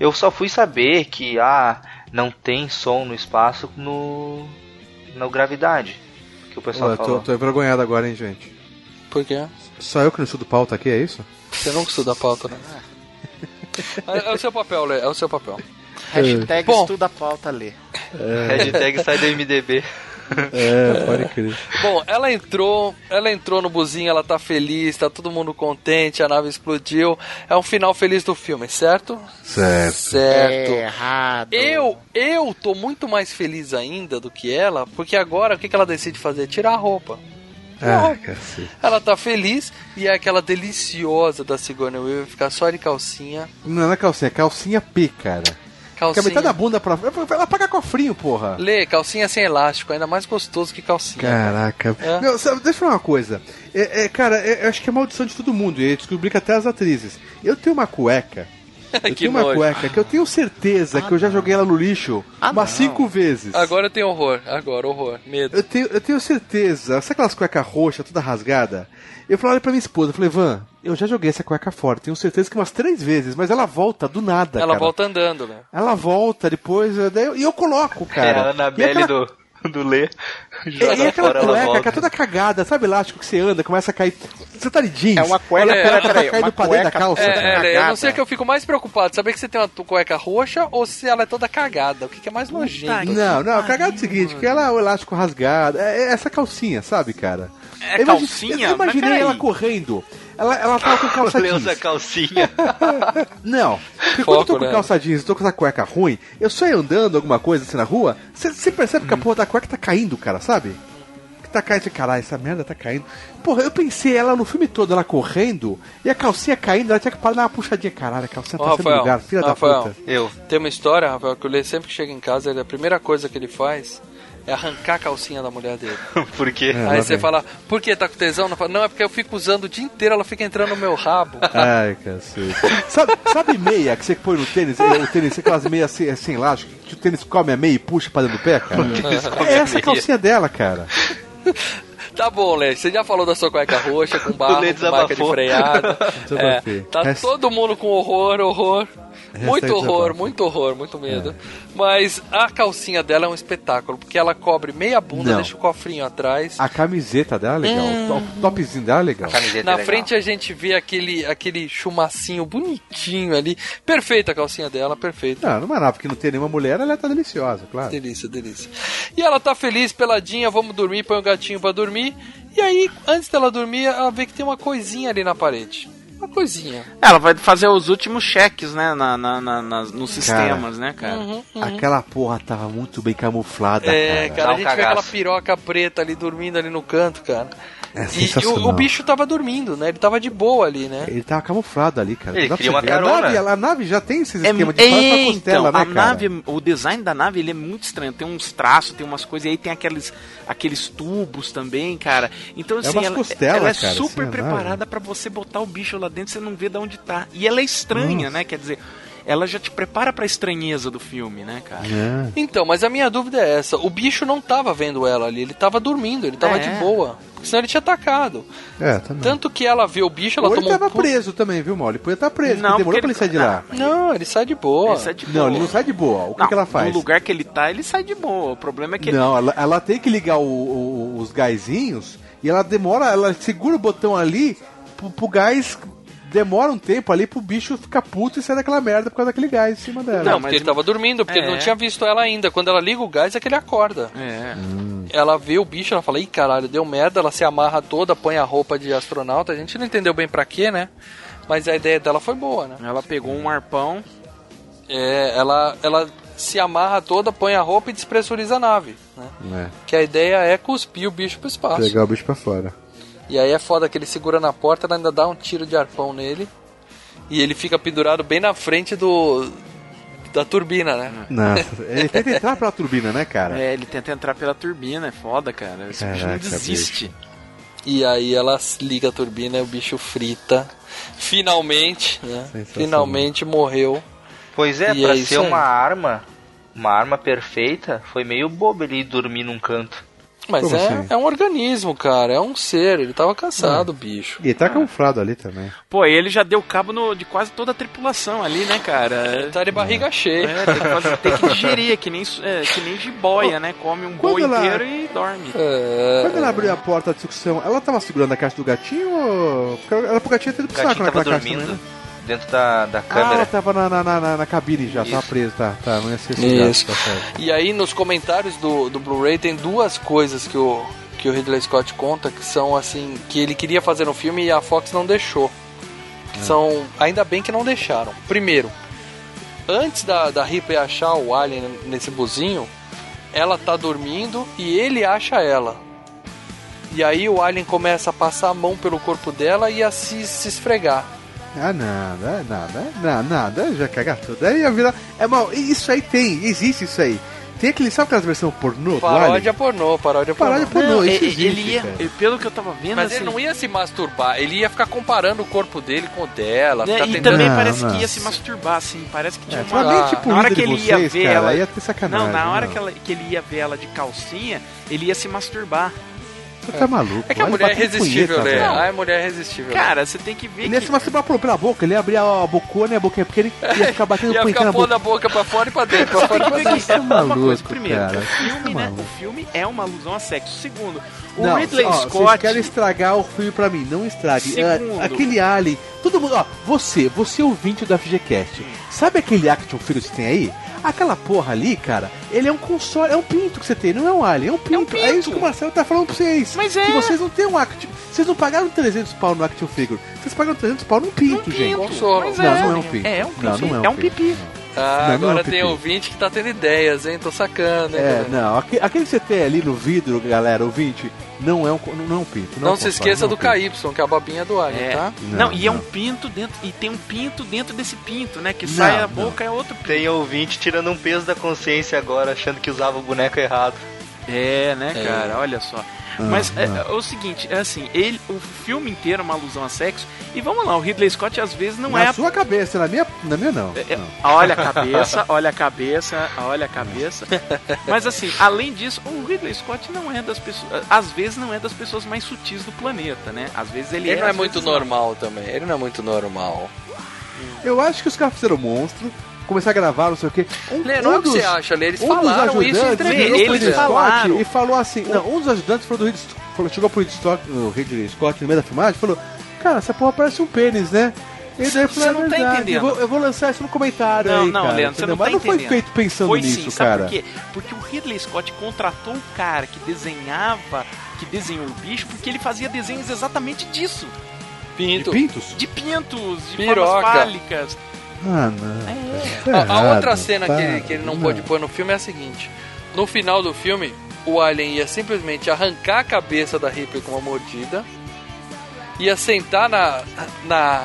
Eu só fui saber que, ah, não tem som no espaço no. No gravidade. Que o pessoal Olha, falou. tô, tô envergonhado agora, hein, gente. Por quê? Só eu que não estudo pauta aqui, é isso? Você nunca estuda a pauta, né? É, é o seu papel, Lê, é o seu papel. Hashtag Bom. estuda a pauta lê. Hashtag sai do MDB. É, pode crer. Bom, ela entrou, ela entrou no buzinho, ela tá feliz, tá todo mundo contente, a nave explodiu. É um final feliz do filme, certo? Certo. Certo. Errado. Eu, eu tô muito mais feliz ainda do que ela, porque agora o que, que ela decide fazer? Tirar a roupa. Ah, cacete. Ela tá feliz e é aquela deliciosa da Sigourney Weaver ficar só de calcinha. Não é calcinha, é calcinha P, cara. Fica a Calcinha. metade da bunda pra Ela paga cofrinho, porra. Lê, calcinha sem elástico, ainda mais gostoso que calcinha. Caraca. É. Meu, sabe, deixa eu falar uma coisa. É, é, cara, é- eu acho que é maldição de todo mundo. E descobri que até as atrizes. Eu tenho uma cueca. (laughs) Eu Que tenho uma nojo. cueca que eu tenho certeza que eu já joguei ela no lixo umas cinco vezes. Agora eu tenho horror, agora horror, medo. Eu tenho, eu tenho certeza. Sabe aquelas cuecas roxas, toda rasgada? Eu falei pra minha esposa, eu falei, Van, eu já joguei essa cueca fora, tenho certeza que umas três vezes, mas ela volta do nada, Ela cara. volta andando, né? Ela volta depois, eh, daí eu- e eu, coloco, É (laughs) cara. a E Anabelle aquela- do, (laughs) do Lê. (laughs) E, Joga e aquela fora, ela cueca volta. que é toda cagada, sabe elástico que você anda, começa a cair. Você tá de jeans. É uma cueca, olha, a peraí, cueca peraí, tá caindo pra dentro da calça. É, toda é, Lê, eu não cagada. sei o que eu fico mais preocupado, saber que você tem uma cueca roxa ou se ela é toda cagada. O que, que é mais nojento? Não, não, cagada é o seguinte, que ela é o elástico rasgado, é, é essa calcinha, sabe, cara? É Eu calcinha? Eu Mas imaginei ela correndo. Ela, ela tava com calça jeans. usa calcinha. (laughs) Não, porque quando eu tô com né? calça jeans e tô com essa cueca ruim, eu só ia andando alguma coisa assim na rua, você percebe que a porra da cueca tá caindo, cara, sabe? Que tá caindo, caralho, essa merda tá caindo. Porra, eu pensei ela no filme todo, ela correndo, e a calcinha caindo, ela tinha que parar dar uma puxadinha. Caralho, a calcinha Ô, tá sendo Rafael, lugar, filha Rafael. da puta. Eu. Tem uma história, Rafael, que o Lê sempre que chega em casa, ele- a primeira coisa que ele faz é arrancar a calcinha da mulher dele. (laughs) Por quê? É, Aí você vem. fala, por que tá com tesão? Não, não, é porque eu fico usando o dia inteiro, ela fica entrando no meu rabo. (laughs) Ai, cacete. sabe, sabe meia que você põe no tênis? é, O tênis, aquelas meias sem, sem elástico, que o tênis come a meia e puxa pra dentro do pé, cara? (laughs) É a essa meia. calcinha dela, cara. Tá bom, Lê, você já falou da sua cueca roxa, com barro, com marca de freada. É, tá todo mundo com horror, horror. Muito horror, desabafo. muito horror, muito medo. Mas a calcinha dela é um espetáculo, porque ela cobre meia bunda, Não. deixa o cofrinho atrás. A camiseta dela é legal, Hum. o top- topzinho dela é legal. Na legal. frente a gente vê aquele, aquele chumacinho bonitinho ali. Perfeita a calcinha dela, perfeita. Não, não é nada, porque não tem nenhuma mulher, ela tá deliciosa, claro. Delícia, delícia. E ela tá feliz, peladinha, vamos dormir, põe o gatinho pra dormir. E aí, antes dela dormir, ela vê que tem uma coisinha ali na parede. Uma coisinha. Ela vai fazer os últimos cheques, né, na, na, na- nos sistemas, né, cara? Uhum, uhum. Aquela porra tava muito bem camuflada, É, cara. cara, a um gente vê cagaço. aquela piroca preta ali dormindo ali no canto, cara. É E, o, o bicho tava dormindo, né? Ele tava de boa ali, né? Ele tava camuflado ali, cara. Ele queria uma ver. A carona. nave, a nave já tem esses É, esquemas de é, parece uma costela, então, né, a cara? nave, o design da nave ele é muito estranho. Tem uns traços, tem umas coisas, e aí tem aqueles, aqueles tubos também, cara. Então, assim, umas ela, costelas, ela é cara, super assim, a nave. preparada pra você botar o bicho lá dentro e você não vê de onde tá. E ela é estranha, né? Quer dizer, ela já te prepara pra estranheza do filme, né, cara? É. Então, mas a minha dúvida é essa: o bicho não tava vendo ela ali, ele tava dormindo, ele tava É. de boa. Porque senão ele tinha atacado. É, também. Tanto que ela vê o bicho, ela Ou ele tomou um tava pulo- preso também, viu, Mal? Ele podia estar preso. Não, Não, demorou porque pra ele sair de ele- lá. Não, ele sai de boa. Ele sai de Não, boa. ele não sai de boa. O que, Não, que ela faz? No lugar que ele tá, ele sai de boa. O problema é que Não, ela, ela tem que ligar o- o- os gásinhos e ela demora, ela segura o botão ali pro, pro gás. Demora um tempo ali pro bicho ficar puto e sair daquela merda por causa daquele gás em cima dela. Não, porque ele tava dormindo, porque É. ele não tinha visto ela ainda. Quando ela liga o gás é que ele acorda. É. Ela vê o bicho, ela fala, ih caralho, deu merda, ela se amarra toda, põe a roupa de astronauta. A gente não entendeu bem pra quê, né? Mas a ideia dela foi boa, né? Ela pegou um arpão. É, ela, ela se amarra toda, põe a roupa e despressuriza a nave, né? É, Que a ideia é cuspir o bicho pro espaço. pegar o bicho pra fora. E aí é foda que ele segura na porta, ela ainda dá um tiro de arpão nele. E ele fica pendurado bem na frente do. da turbina, né? Nossa, ele tenta entrar pela turbina, né, cara? É, ele tenta entrar pela turbina, é foda, cara. Esse bicho não Caraca, desiste. E aí ela liga a turbina e o bicho frita. Finalmente, né? Finalmente morreu. Pois é, E pra é ser uma arma, uma arma perfeita, foi meio bobo ele dormir num canto. Mas Como é, assim? é um organismo, cara. É um ser. Ele tava cansado, É. bicho. E tá camuflado ali também. Pô, ele já deu cabo no- de quase toda a tripulação ali, né, cara? Tá de barriga cheia. É, tem que, fazer- tem que digerir, que nem, é, que nem jiboia, né? Come um boi ela- inteiro e dorme. É. Quando ela abriu a porta da discussão, ela tava segurando a caixa do gatinho ou. Porque ela pro gatinho ter ido O pro saco naquela caixa dormindo também, né? Dentro da, da Ah, câmera. ela tava na, na, na, na- cabine já, tava Isso. preso, tá, tá, não ia ser gato, Isso. tá. E aí nos comentários do, do Blu-ray tem duas coisas que o, que o Ridley Scott conta que são assim, que ele queria fazer no filme e a Fox não deixou. Que são. Ainda bem que não deixaram. Primeiro, antes da, da Ripley achar o Alien nesse buzinho, ela tá dormindo e ele acha ela. E aí o Alien começa a passar a mão pelo corpo dela e a se, se esfregar. Ah, nada, nada, nada, nada, já cagar tudo. Aí ia virar. É mal, isso aí tem, existe isso aí. Tem aquele, sabe aquelas versões pornô Paródia pornô, paródia pornô. Paródia pornô, Não, isso e- existe, ele ia, cara. pelo que eu tava vendo, Mas assim, ele não ia se masturbar, ele ia ficar comparando o corpo dele com o dela. né, ficar e tentando- também Não, parece não. que ia se masturbar, assim, parece que tinha É, uma... pra mente na hora que ele ia vocês, ver cara, ela... ia ter sacanagem. Não, na hora não. que, ela- que ele ia ver ela de calcinha, ele ia se masturbar. Você tá maluco. É que a mulher é bater irresistível, punheta, né? velho. Ah, a mulher é irresistível. Cara, você tem que ver Ele ia que... se masturbar pela pela boca, ele ia abrir a bocona e a boquinha pequena e (laughs) ia ficar batendo Ia punheta ficar na pondo boca. a boca pra fora e pra dentro, pra fora e pra dentro. Isso é uma coisa, primeiro, cara. o filme, é né? maluco. O filme é uma alusão a sexo. Segundo, o Não, Ridley ó, Scott. Vocês querem estragar o filme pra mim, não estrague. Segundo. Ah, aquele Alien. Todo mundo, ó, você, você ouvinte da FGCast, sabe aquele action figure que você tem aí? Aquela porra ali, cara, ele é um console, é um pinto que você tem, não é um alien, é um pinto. É, isso que o Marcelo tá falando pra vocês. Mas é. Que vocês não têm um action. Vocês não pagaram 300 pau no action figure. Vocês pagaram 300 pau num pinto, gente. Consolo. Mas Não, é, não é um pinto. É, é um Não, pipi. não é um pipi. Ah, Não, não é agora um tem ouvinte que tá tendo ideias, hein? Tô sacando, hein? É, galera? não, aque- aquele que você tem ali no vidro, galera, ouvinte, não é um, não é um pinto. Não, é um se esqueça não é do um. KY, que é a babinha do Alien, É. tá? Não, Não, e é não. um pinto dentro. E tem um pinto dentro desse pinto, né? Que Não, sai a não. boca é outro pinto. Tem ouvinte tirando um peso da consciência agora, achando que usava o boneco errado. É, né, É. cara? Olha só. Ah, Mas é, ah. é o seguinte, é assim, ele, o filme inteiro é uma alusão a sexo. E vamos lá, o Ridley Scott às vezes não na é. a- sua cabeça, na minha, na minha não. é- Não. Olha a (laughs) cabeça, olha a cabeça, olha a cabeça. Mas assim, além disso, o Ridley Scott não é das pessoas. Às vezes não é das pessoas mais sutis do planeta, né? Às vezes ele, Ele não é muito vezes não. normal também. Ele não é muito normal. Eu acho que os caras fizeram monstro, começaram a gravar, não sei o quê. Um, Lê, não é o que dos- você acha, Lê. Eles um dos falaram isso em entrevista. Eles Ridley Scott falaram. E falou assim: não, um dos ajudantes falou do Ridley, falou, chegou pro Ridley Scott, o Ridley Scott no meio da filmagem e falou: Cara, essa porra parece um pênis, né? E daí eu falei, Você "É não tá verdade, entendendo. Eu vou, eu vou lançar isso no comentário Não, aí, não, cara, Leandro, você não tá Mas não foi feito pensando Foi nisso, sim, sabe cara. por quê? Porque o Ridley Scott contratou o cara que desenhava, que desenhou o bicho, porque ele fazia desenhos exatamente disso. De Pinto. pintos? De pintos, de Piroca. formas fálicas. Ah, não. É. Tá A, a outra cena tá. que ele, que ele não, pode pôr no filme é a seguinte: no final do filme, o Alien ia simplesmente arrancar a cabeça da Ripley com uma mordida, ia sentar na, na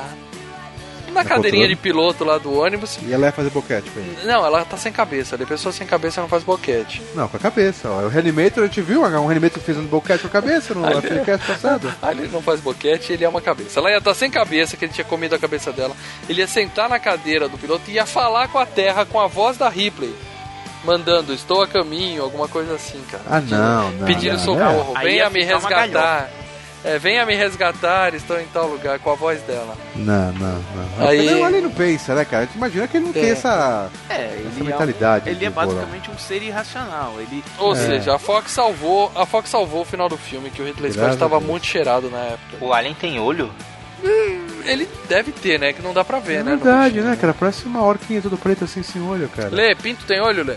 na cadeirinha poltrona. de piloto lá do ônibus. E ela ia fazer boquete com ele. Não, ela tá sem cabeça. A pessoa sem cabeça não faz boquete. Não, com a cabeça. Ó. O Reanimator, a gente viu um Reanimator fazendo boquete com a cabeça no (laughs) Ali- podcast passado. (laughs) Ah, ele não faz boquete, ele é uma cabeça. Ela ia estar sem cabeça, que ele tinha comido a cabeça dela. Ele ia sentar na cadeira do piloto e ia falar com a terra com a voz da Ripley. Mandando, estou a caminho, alguma coisa assim, cara. Ah, não, não. Pedindo não, socorro, Aí venha me resgatar. É, venha me resgatar, estou em tal lugar, com a voz dela. Não, não, não. Aí-. Não, ele não pensa, né, cara? A gente imagina que ele não tem É. essa, É, essa ele é, um- mentalidade. ele é basicamente um ser irracional. Ele Ou É. seja, a Fox salvou, a Fox salvou o final do filme, que o Ridley Scott estava muito cheirado na época. O Alien tem olho? Ele deve ter, né? Que não dá pra ver, É né? verdade, né, cara? Parece uma orquinha tudo preta assim sem olho, cara. Lê, Pinto tem olho, Lê?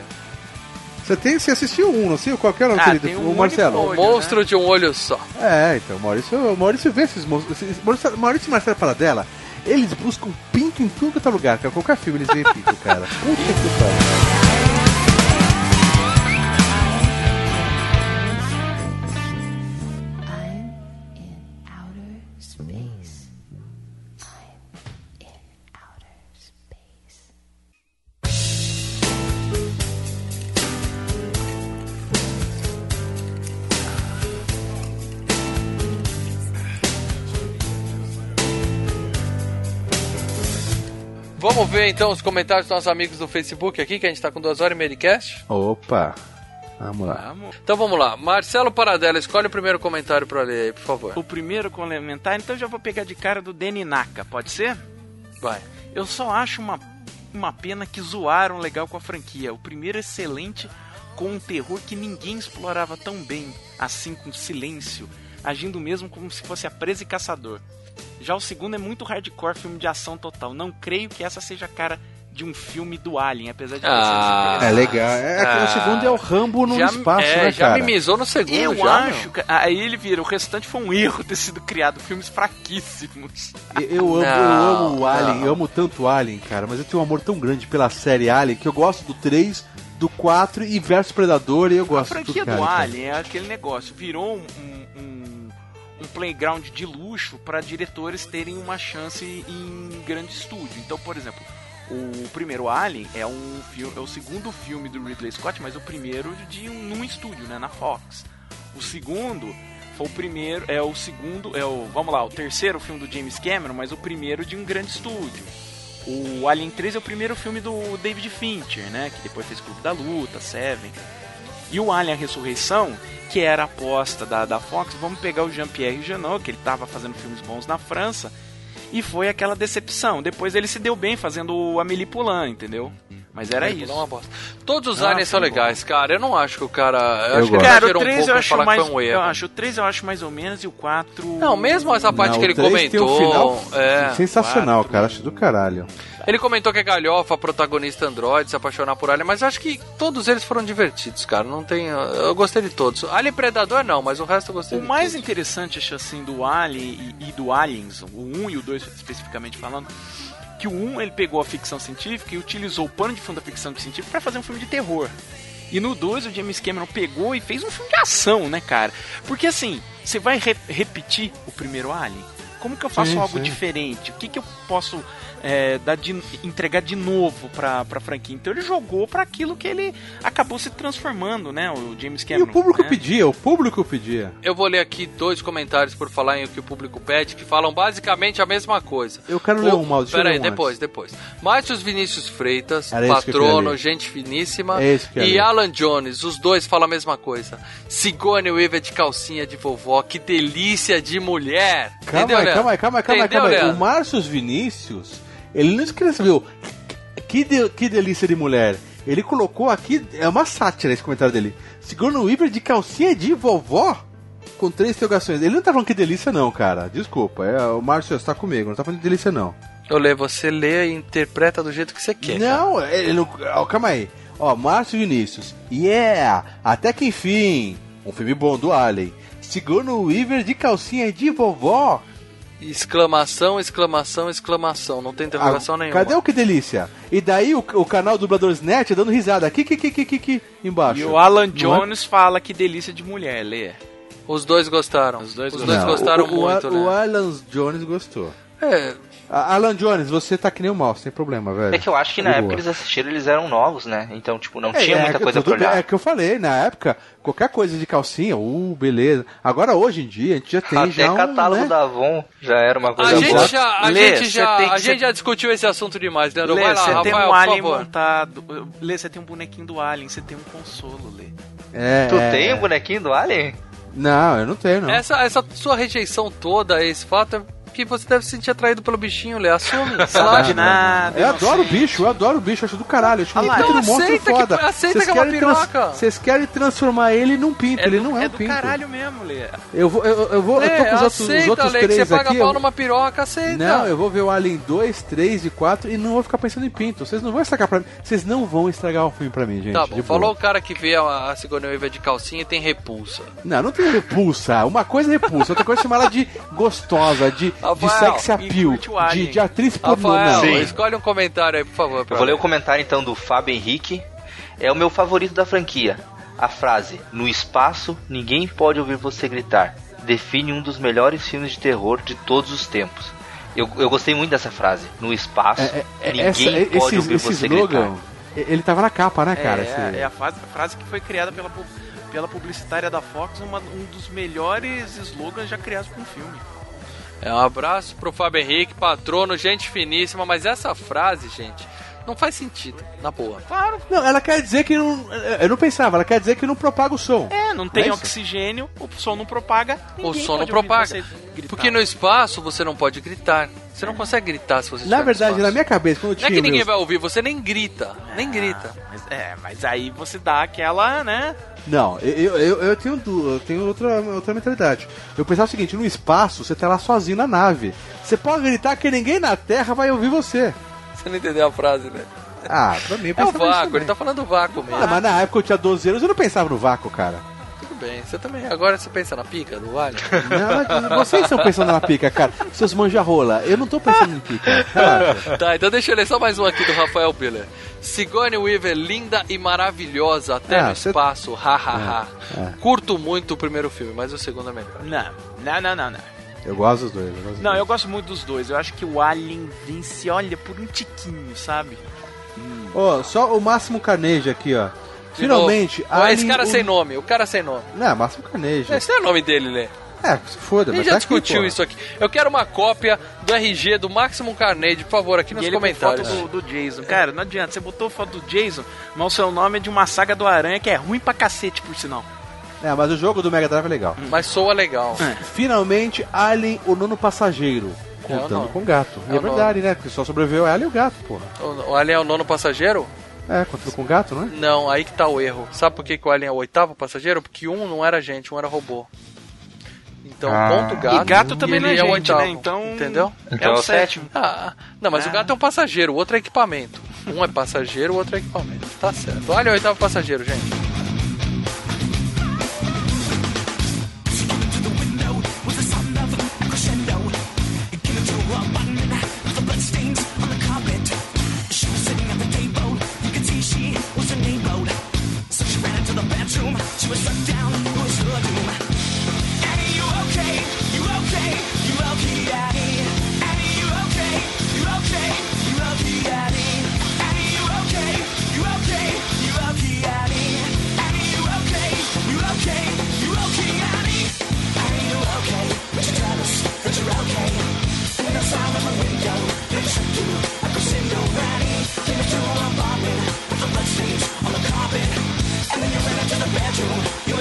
Você, tem, você assistiu um, não sei? Qual que era o Ah, querido? tem um o Marcelo. olho. O monstro de um olho só. É, então, Maurício, o Maurício vê esses monstros. Maurício, Maurício e Marcelo Paradela, eles buscam pinto em tudo que é lugar, cara. Qualquer filme eles veem pinto, cara. Puta que pariu. Vamos ver então os comentários dos nossos amigos do Facebook aqui, que a gente tá com duas horas e meia de cast. Opa. Vamos lá. Vamos. Então vamos lá. Marcelo Paradela, escolhe o primeiro comentário pra ler aí, por favor. O primeiro comentário, então eu já vou pegar de cara do Danny Naka, pode ser? Vai. Eu só acho uma, uma pena que zoaram legal com a franquia. O primeiro é excelente, com um terror que ninguém explorava tão bem, assim com silêncio, agindo mesmo como se fosse a presa e caçador. Já o segundo é muito hardcore, filme de ação total. Não creio que essa seja a cara de um filme do Alien, apesar de Ah, É legal. É, que Ah. o segundo é o Rambo no já, espaço, é, né, já cara? mimizou no segundo, Eu já, acho, meu. aí ele vira, o restante foi um erro ter sido criado, filmes fraquíssimos. Eu, eu amo, eu Não, amo o Alien, não. eu amo tanto o Alien, cara, mas eu tenho um amor tão grande pela série Alien que eu gosto do 3, do 4 e versus Predador e eu A gosto franquia do cara, do cara. Alien é aquele negócio, virou um, um, um- um playground de luxo para diretores terem uma chance em grande estúdio. Então, por exemplo, o primeiro Alien é um filme, é o segundo filme do Ridley Scott, mas o primeiro de um, num estúdio, né, na Fox. O segundo foi o primeiro, é o segundo, é o, vamos lá, o terceiro filme do James Cameron, mas o primeiro de um grande estúdio. O Alien 3 é o primeiro filme do David Fincher, né, que depois fez Clube da Luta, Seven. E o Alien a Ressurreição, que era a aposta da, da Fox, vamos pegar o Jean-Pierre Jeunet, que ele estava fazendo filmes bons na França, e foi aquela decepção. Depois ele se deu bem fazendo o Amélie Poulain, entendeu? Mas era isso. É uma bosta. Todos os Ah, aliens são bom. legais, cara. Eu não acho que o cara. Eu, Eu acho que ele gosto. Cara, o exagerou um 3 pouco eu acho falar mais. que foi um erro. Eu acho o 3 eu acho mais ou menos e o 4. Não, mesmo essa parte Não, que ele tem um comentou. final é, sensacional, quatro. cara, acho do caralho. ele comentou que é galhofa, protagonista android, se apaixonar por Alien, mas eu acho que todos eles foram divertidos, cara. Não tem. Eu gostei de todos. Alien Predador não, mas o resto eu gostei O de mais todos. interessante, acho assim, do Alien e, e do Aliens, o 1 e o 2 especificamente falando, que o 1 ele pegou a ficção científica e utilizou o pano de fundo da ficção científica para fazer um filme de terror. E no 2 o James Cameron pegou e fez um filme de ação, né, cara? Porque assim, você vai re- repetir o primeiro Alien? Como que eu faço Sim, algo sim. diferente? O que, que eu posso é, dar de, entregar de novo pra, pra franquia? Então ele jogou para aquilo que ele acabou se transformando, né? O James E Cameron. o público né? pedia, o público pedia. Eu vou ler aqui dois comentários por falar em o que o público pede, que falam basicamente a mesma coisa. Eu quero ler um, Mauro, deixa eu Pera ler aí, um depois, depois. Márcio Vinícius Freitas, Era patrono, gente finíssima. É e. Alan Jones, os dois falam a mesma coisa. Sigourney Weaver de calcinha de vovó, que delícia de mulher. Calma Entendeu, aí, Leandro? calma aí, calma aí, calma aí, calma aí. O Leandro? Márcio Vinícius, ele não escreveu que, de- que delícia de mulher. Ele colocou aqui, é uma sátira esse comentário dele. Sigourney Weaver de calcinha de vovó? Com três interrogações. Ele não tá falando que delícia não, cara. Desculpa, é, o Márcio está comigo, não tá falando de delícia não. Eu leio, você lê e interpreta do jeito que você quer. Não, ele não. ó, calma aí. Ó, Márcio Vinícius. Yeah! Até que enfim! Um filme bom do Alien. Sigourney Weaver de calcinha de vovó? Exclamação, exclamação, exclamação. Não tem interrogação Ah, nenhuma. Cadê o que delícia? E daí o, o canal Dubladores Net dando risada. Aqui, aqui, aqui, aqui, aqui, embaixo. E o Alan é? Jones fala que delícia de mulher, Lê. Os dois gostaram. Os dois Os gostaram. dois gostaram o, o, muito, o, né? o Alan Jones gostou. É. Alan Jones, você tá que nem o mal, sem problema, velho. É que eu acho que na De época boa. eles assistiram, eles eram novos, né? Então, tipo, não É, tinha é muita coisa tudo pra olhar. É que eu falei, na época, qualquer coisa de calcinha, uh, beleza. Agora, hoje em dia, a gente já tem Até já um, catálogo né? da Avon já era uma coisa A gente boa. já, a Lê, gente já, tem a ser- gente já discutiu esse assunto demais, Leandro. Lê, Vai lá, você Rafael, tem um alien favor. montado. Lê, você tem um bonequinho do alien, você tem um consolo, Lê. É, Tu é, tem um bonequinho do Alien? Não, eu não tenho, não. Essa, essa sua rejeição toda esse fato é que você deve se sentir atraído pelo bichinho, Lê. Assume. (laughs) Sabe nada. Eu adoro o bicho, eu adoro o bicho, acho do caralho. Eu acho um um então monstro aceita que- foda. aceita Vocês que é uma piroca. Vocês querem transformar ele num pinto, ele do, não é, é um do pinto. caralho mesmo, Lê. Eu vou, eu, eu vou, eu tô Lê, com os outros, os aceita, outros Lê, que três você paga pau numa piroca, aceita. Não, eu vou ver o Alien 2, 3 e 4 e não vou ficar pensando em pinto. Vocês não vão estragar pra mim. Vocês não vão estragar o filme pra mim, gente. Tá bom, falou o cara que vê a, a Sigourney Weaver de calcinha e tem repulsa. Não, não tem repulsa. Uma coisa é repulsa, outra coisa é chamar ela de gostosa, de, de sex appeal, de, de atriz pornô. Rafael, escolhe um comentário aí, por favor. Eu vou ler o comentário então do Fábio Henrique. É o meu favorito da franquia. A frase: No espaço, ninguém pode ouvir você gritar. Define um dos melhores filmes de terror de todos os tempos. Eu, eu gostei muito dessa frase. No espaço, É, é, ninguém essa- pode esse, ouvir esse você slogan, gritar. ele tava na capa, né, cara? é, esse- é a, fase- a frase que foi criada pela, pela publicitária da Fox, uma- um dos melhores slogans já criados para um filme. É, um abraço pro Fábio Henrique, patrono, gente finíssima, mas essa frase, gente, não faz sentido, na boa. Claro. Não, ela quer dizer que não. Eu não pensava, ela quer dizer que não propaga o som. É, não tem É isso? oxigênio, o som não propaga. O som não propaga. Porque no espaço você não pode gritar. Você não consegue gritar se você Na verdade, na minha cabeça, quando eu Não é tinha. que ninguém meus- vai ouvir, você nem grita. Nem grita. Mas, é, mas aí você dá aquela, né? Não, eu, eu, eu tenho, eu tenho outra, outra mentalidade. Eu pensava o seguinte: no espaço, você tá lá sozinho na nave. Você pode gritar que ninguém na Terra vai ouvir você. Você não entendeu a frase, né? Ah, pra mim, eu É o pensava isso vácuo, ele tá falando do vácuo mesmo. Ah, mas na época eu tinha 12 anos, eu não pensava no vácuo, cara. Você também. Agora você pensa na pica do alho? Não, vocês estão pensando na pica, cara. Seus manja-rola. Eu não tô pensando em pica. Relaxa. (laughs) Tá, então deixa eu ler só mais um aqui do Rafael Biller. Sigourney Weaver, linda e maravilhosa, até Ah, no cê- espaço, hahaha. É, é. Curto muito o primeiro filme, mas o segundo é melhor. Não, não, não, não, não. Eu gosto dos dois. Eu gosto Não, dois. eu gosto muito dos dois. Eu acho que o Alien vence, olha, por um tiquinho, sabe? Ó, só o Máximo Carnegie aqui, ó. De Finalmente, novo. Ó, Esse Alien- cara o- sem nome, o cara sem nome. Não, Máximo Carnegie. Esse não é o nome dele, né? É, se foda, A mas gente já tá aqui, discutiu porra. isso aqui. Eu quero uma cópia do RG do Maximum Carnage, por favor, aqui nos comentários. foto do, do Jason. Cara, não adianta. Você botou foto do Jason, mas o seu nome é de uma saga do Aranha que é ruim pra cacete, por sinal. É, mas o jogo do Mega Drive é legal. Mas soa legal. Finalmente, Alien, o nono passageiro. É o Contando nome. com o gato. É é o nome. verdade, né? Porque só sobreviveu ela e o gato, porra. O, o Alien é o nono passageiro? É, contando com o gato, não é? Não, aí que tá o erro. Sabe por que, que o Alien é o oitavo passageiro? Porque um não era gente, um era robô. Então, Ah. ponto gato. E gato também não é gente, o oitavo, né? Então- Entendeu? Então é o sétimo. Ah, não, mas o gato é um passageiro, o outro é equipamento. Um é passageiro, o outro é equipamento. Tá certo. Olha o oitavo passageiro, gente.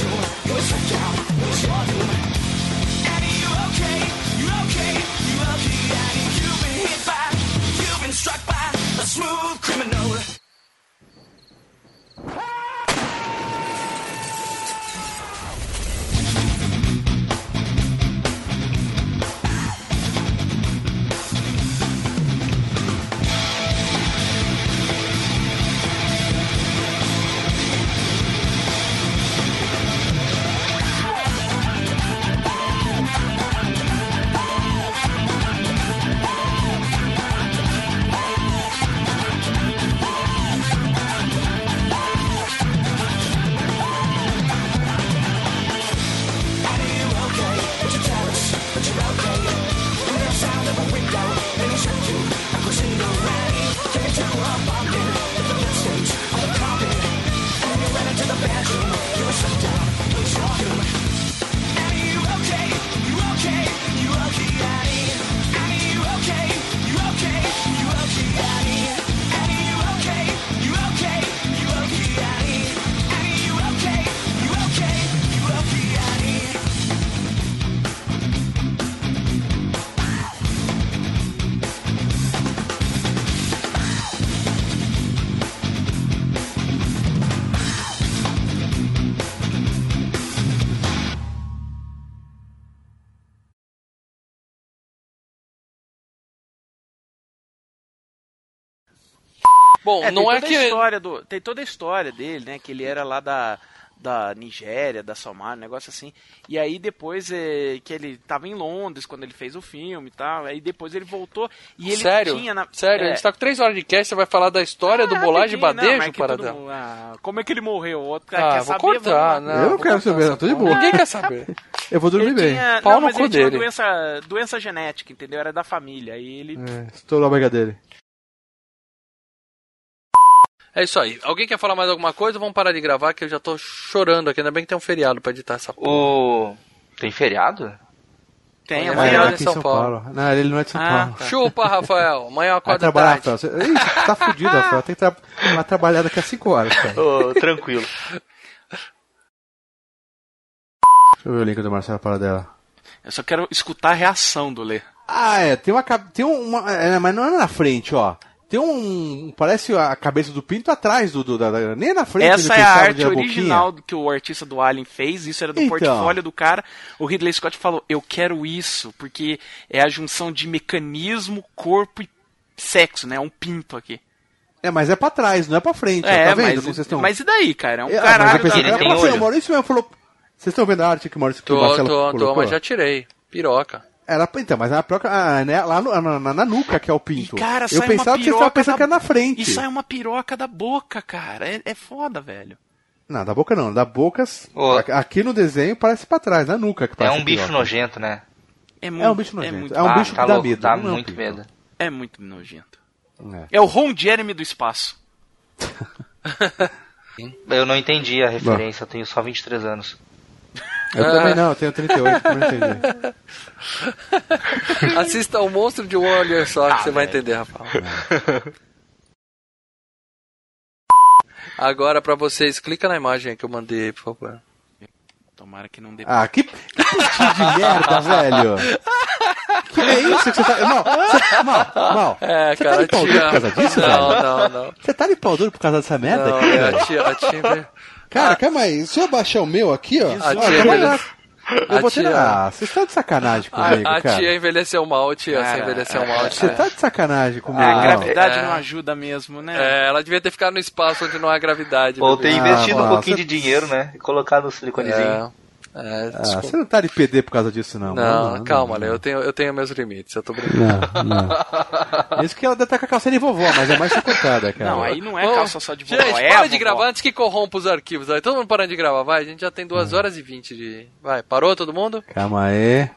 If by. Bom, É, não tem é toda que. A história do, tem toda a história dele, né? Que ele era lá da, da Nigéria, da Somália, um negócio assim. E aí depois é, que ele tava em Londres quando ele fez o filme e tal. Aí depois ele voltou e ele Sério? tinha na. Sério, a é, gente tá com três horas de cast, você vai falar da história do bolagem de badejo, é todo Paradão? mundo- ah, como é que ele morreu? O outro Ah, cara quer vou saber, cortar, não, eu não quero saber, não, tô de boa. Ninguém quer saber. (laughs) Eu vou dormir Ele bem. tinha, Pau não, no mas ele tinha uma dele. doença, doença genética, entendeu? Era da família. Aí ele. É, estourou a barriga dele. É isso aí. Alguém quer falar mais alguma coisa? Vamos parar de gravar que eu já tô chorando aqui. Ainda bem que tem um feriado pra editar essa porra. O. Tem feriado? Tem, Amanhã ele é feriado aqui em São Paulo. Não, ele não é de São Ah, Paulo. Chupa, Rafael. Amanhã eu Vai acordo trabalhar, tarde. Rafael. Você... Ih, tá fudido, (laughs) Rafael. Tem que tra... vai trabalhar daqui a 5 horas, cara. Ô, tranquilo. Deixa eu ver o link do Marcelo Paradela. Eu só quero escutar a reação do Lê. Ah, é. Tem uma. Tem uma é, mas não é na frente, ó. Tem um. Parece a cabeça do pinto atrás do. do da, da- nem na frente. Essa é a arte original que o artista do Alien fez, isso era do Então. portfólio do cara. O Ridley Scott falou: Eu quero isso, porque é a junção de mecanismo, corpo e sexo, né? É um pinto aqui. É, mas é pra trás, não é pra frente. É, tá vendo mas, como vocês estão? mas e daí, cara? É um É, caralho. mas da- era pra frente. O Maurício mesmo falou. Vocês estão vendo a arte que o Maurício que o Tô, Marcelo tô, colocou? tô, mas já tirei. Piroca. Era, então, mas na própria, ah, né, lá no- na, na- na nuca que é o pinto. Cara, eu pensava que vocês estavam piroca pensando da- que era na frente. E sai uma piroca da boca, cara. É, é foda, velho. Não, da boca não. Da boca, a- aqui no desenho parece pra trás, na nuca que É parece um bicho piroca. nojento, né? É, um bicho nojento. muito- É um Ah, bicho tá que dá louco, medo. Dá não é um muito pinto. medo. É muito nojento. É. É o Ron Jeremy do espaço. (laughs) Eu não entendi a referência, eu tenho só 23 anos. Eu também não, eu tenho 38, também não entendi. (laughs) Assista o Monstro de um Olho só que Ah, você vai velho. entender, Rafael. (laughs) Agora pra vocês, clica na imagem que eu mandei, por favor. Tomara que não dê. Ah, que, que putinho de merda, (laughs) velho. Que é isso que você tá. Mal, você, mal, mal. É, você cara, tá de pau duro por causa disso, Não, velho? não, não. Você tá de pau duro por causa dessa merda Não, aqui, é, a tia, a tia, Cara, calma aí. Se eu abaixar o meu aqui, ó. A olha, tia eu lá. A vou ter. tia- Ah, vocês estão de sacanagem comigo, a, a cara. tia envelheceu mal, tia, você Cara, envelheceu é, mal. Você tia. tá de sacanagem comigo. A gravidade É. não ajuda mesmo, né? É, ela devia ter ficado no espaço onde não há gravidade. Ou ter Ah, investido um mano, pouquinho você- de dinheiro, né? E colocado no siliconezinho. É, é, Ah, você não tá de PD por causa disso, não. Não, calma, não, Léo, eu tenho, eu tenho meus limites, eu tô brincando. Não, não. (laughs) Isso que ela deve estar com a calcinha de vovó, mas é mais chicotada, cara. Não, aí não é calça só de vovó, Gente, é para de vovó. gravar antes que corrompa os arquivos. Aí, todo mundo parando de gravar, vai. A gente já tem 2 horas e 20 de. Vai, parou todo mundo? Calma aí.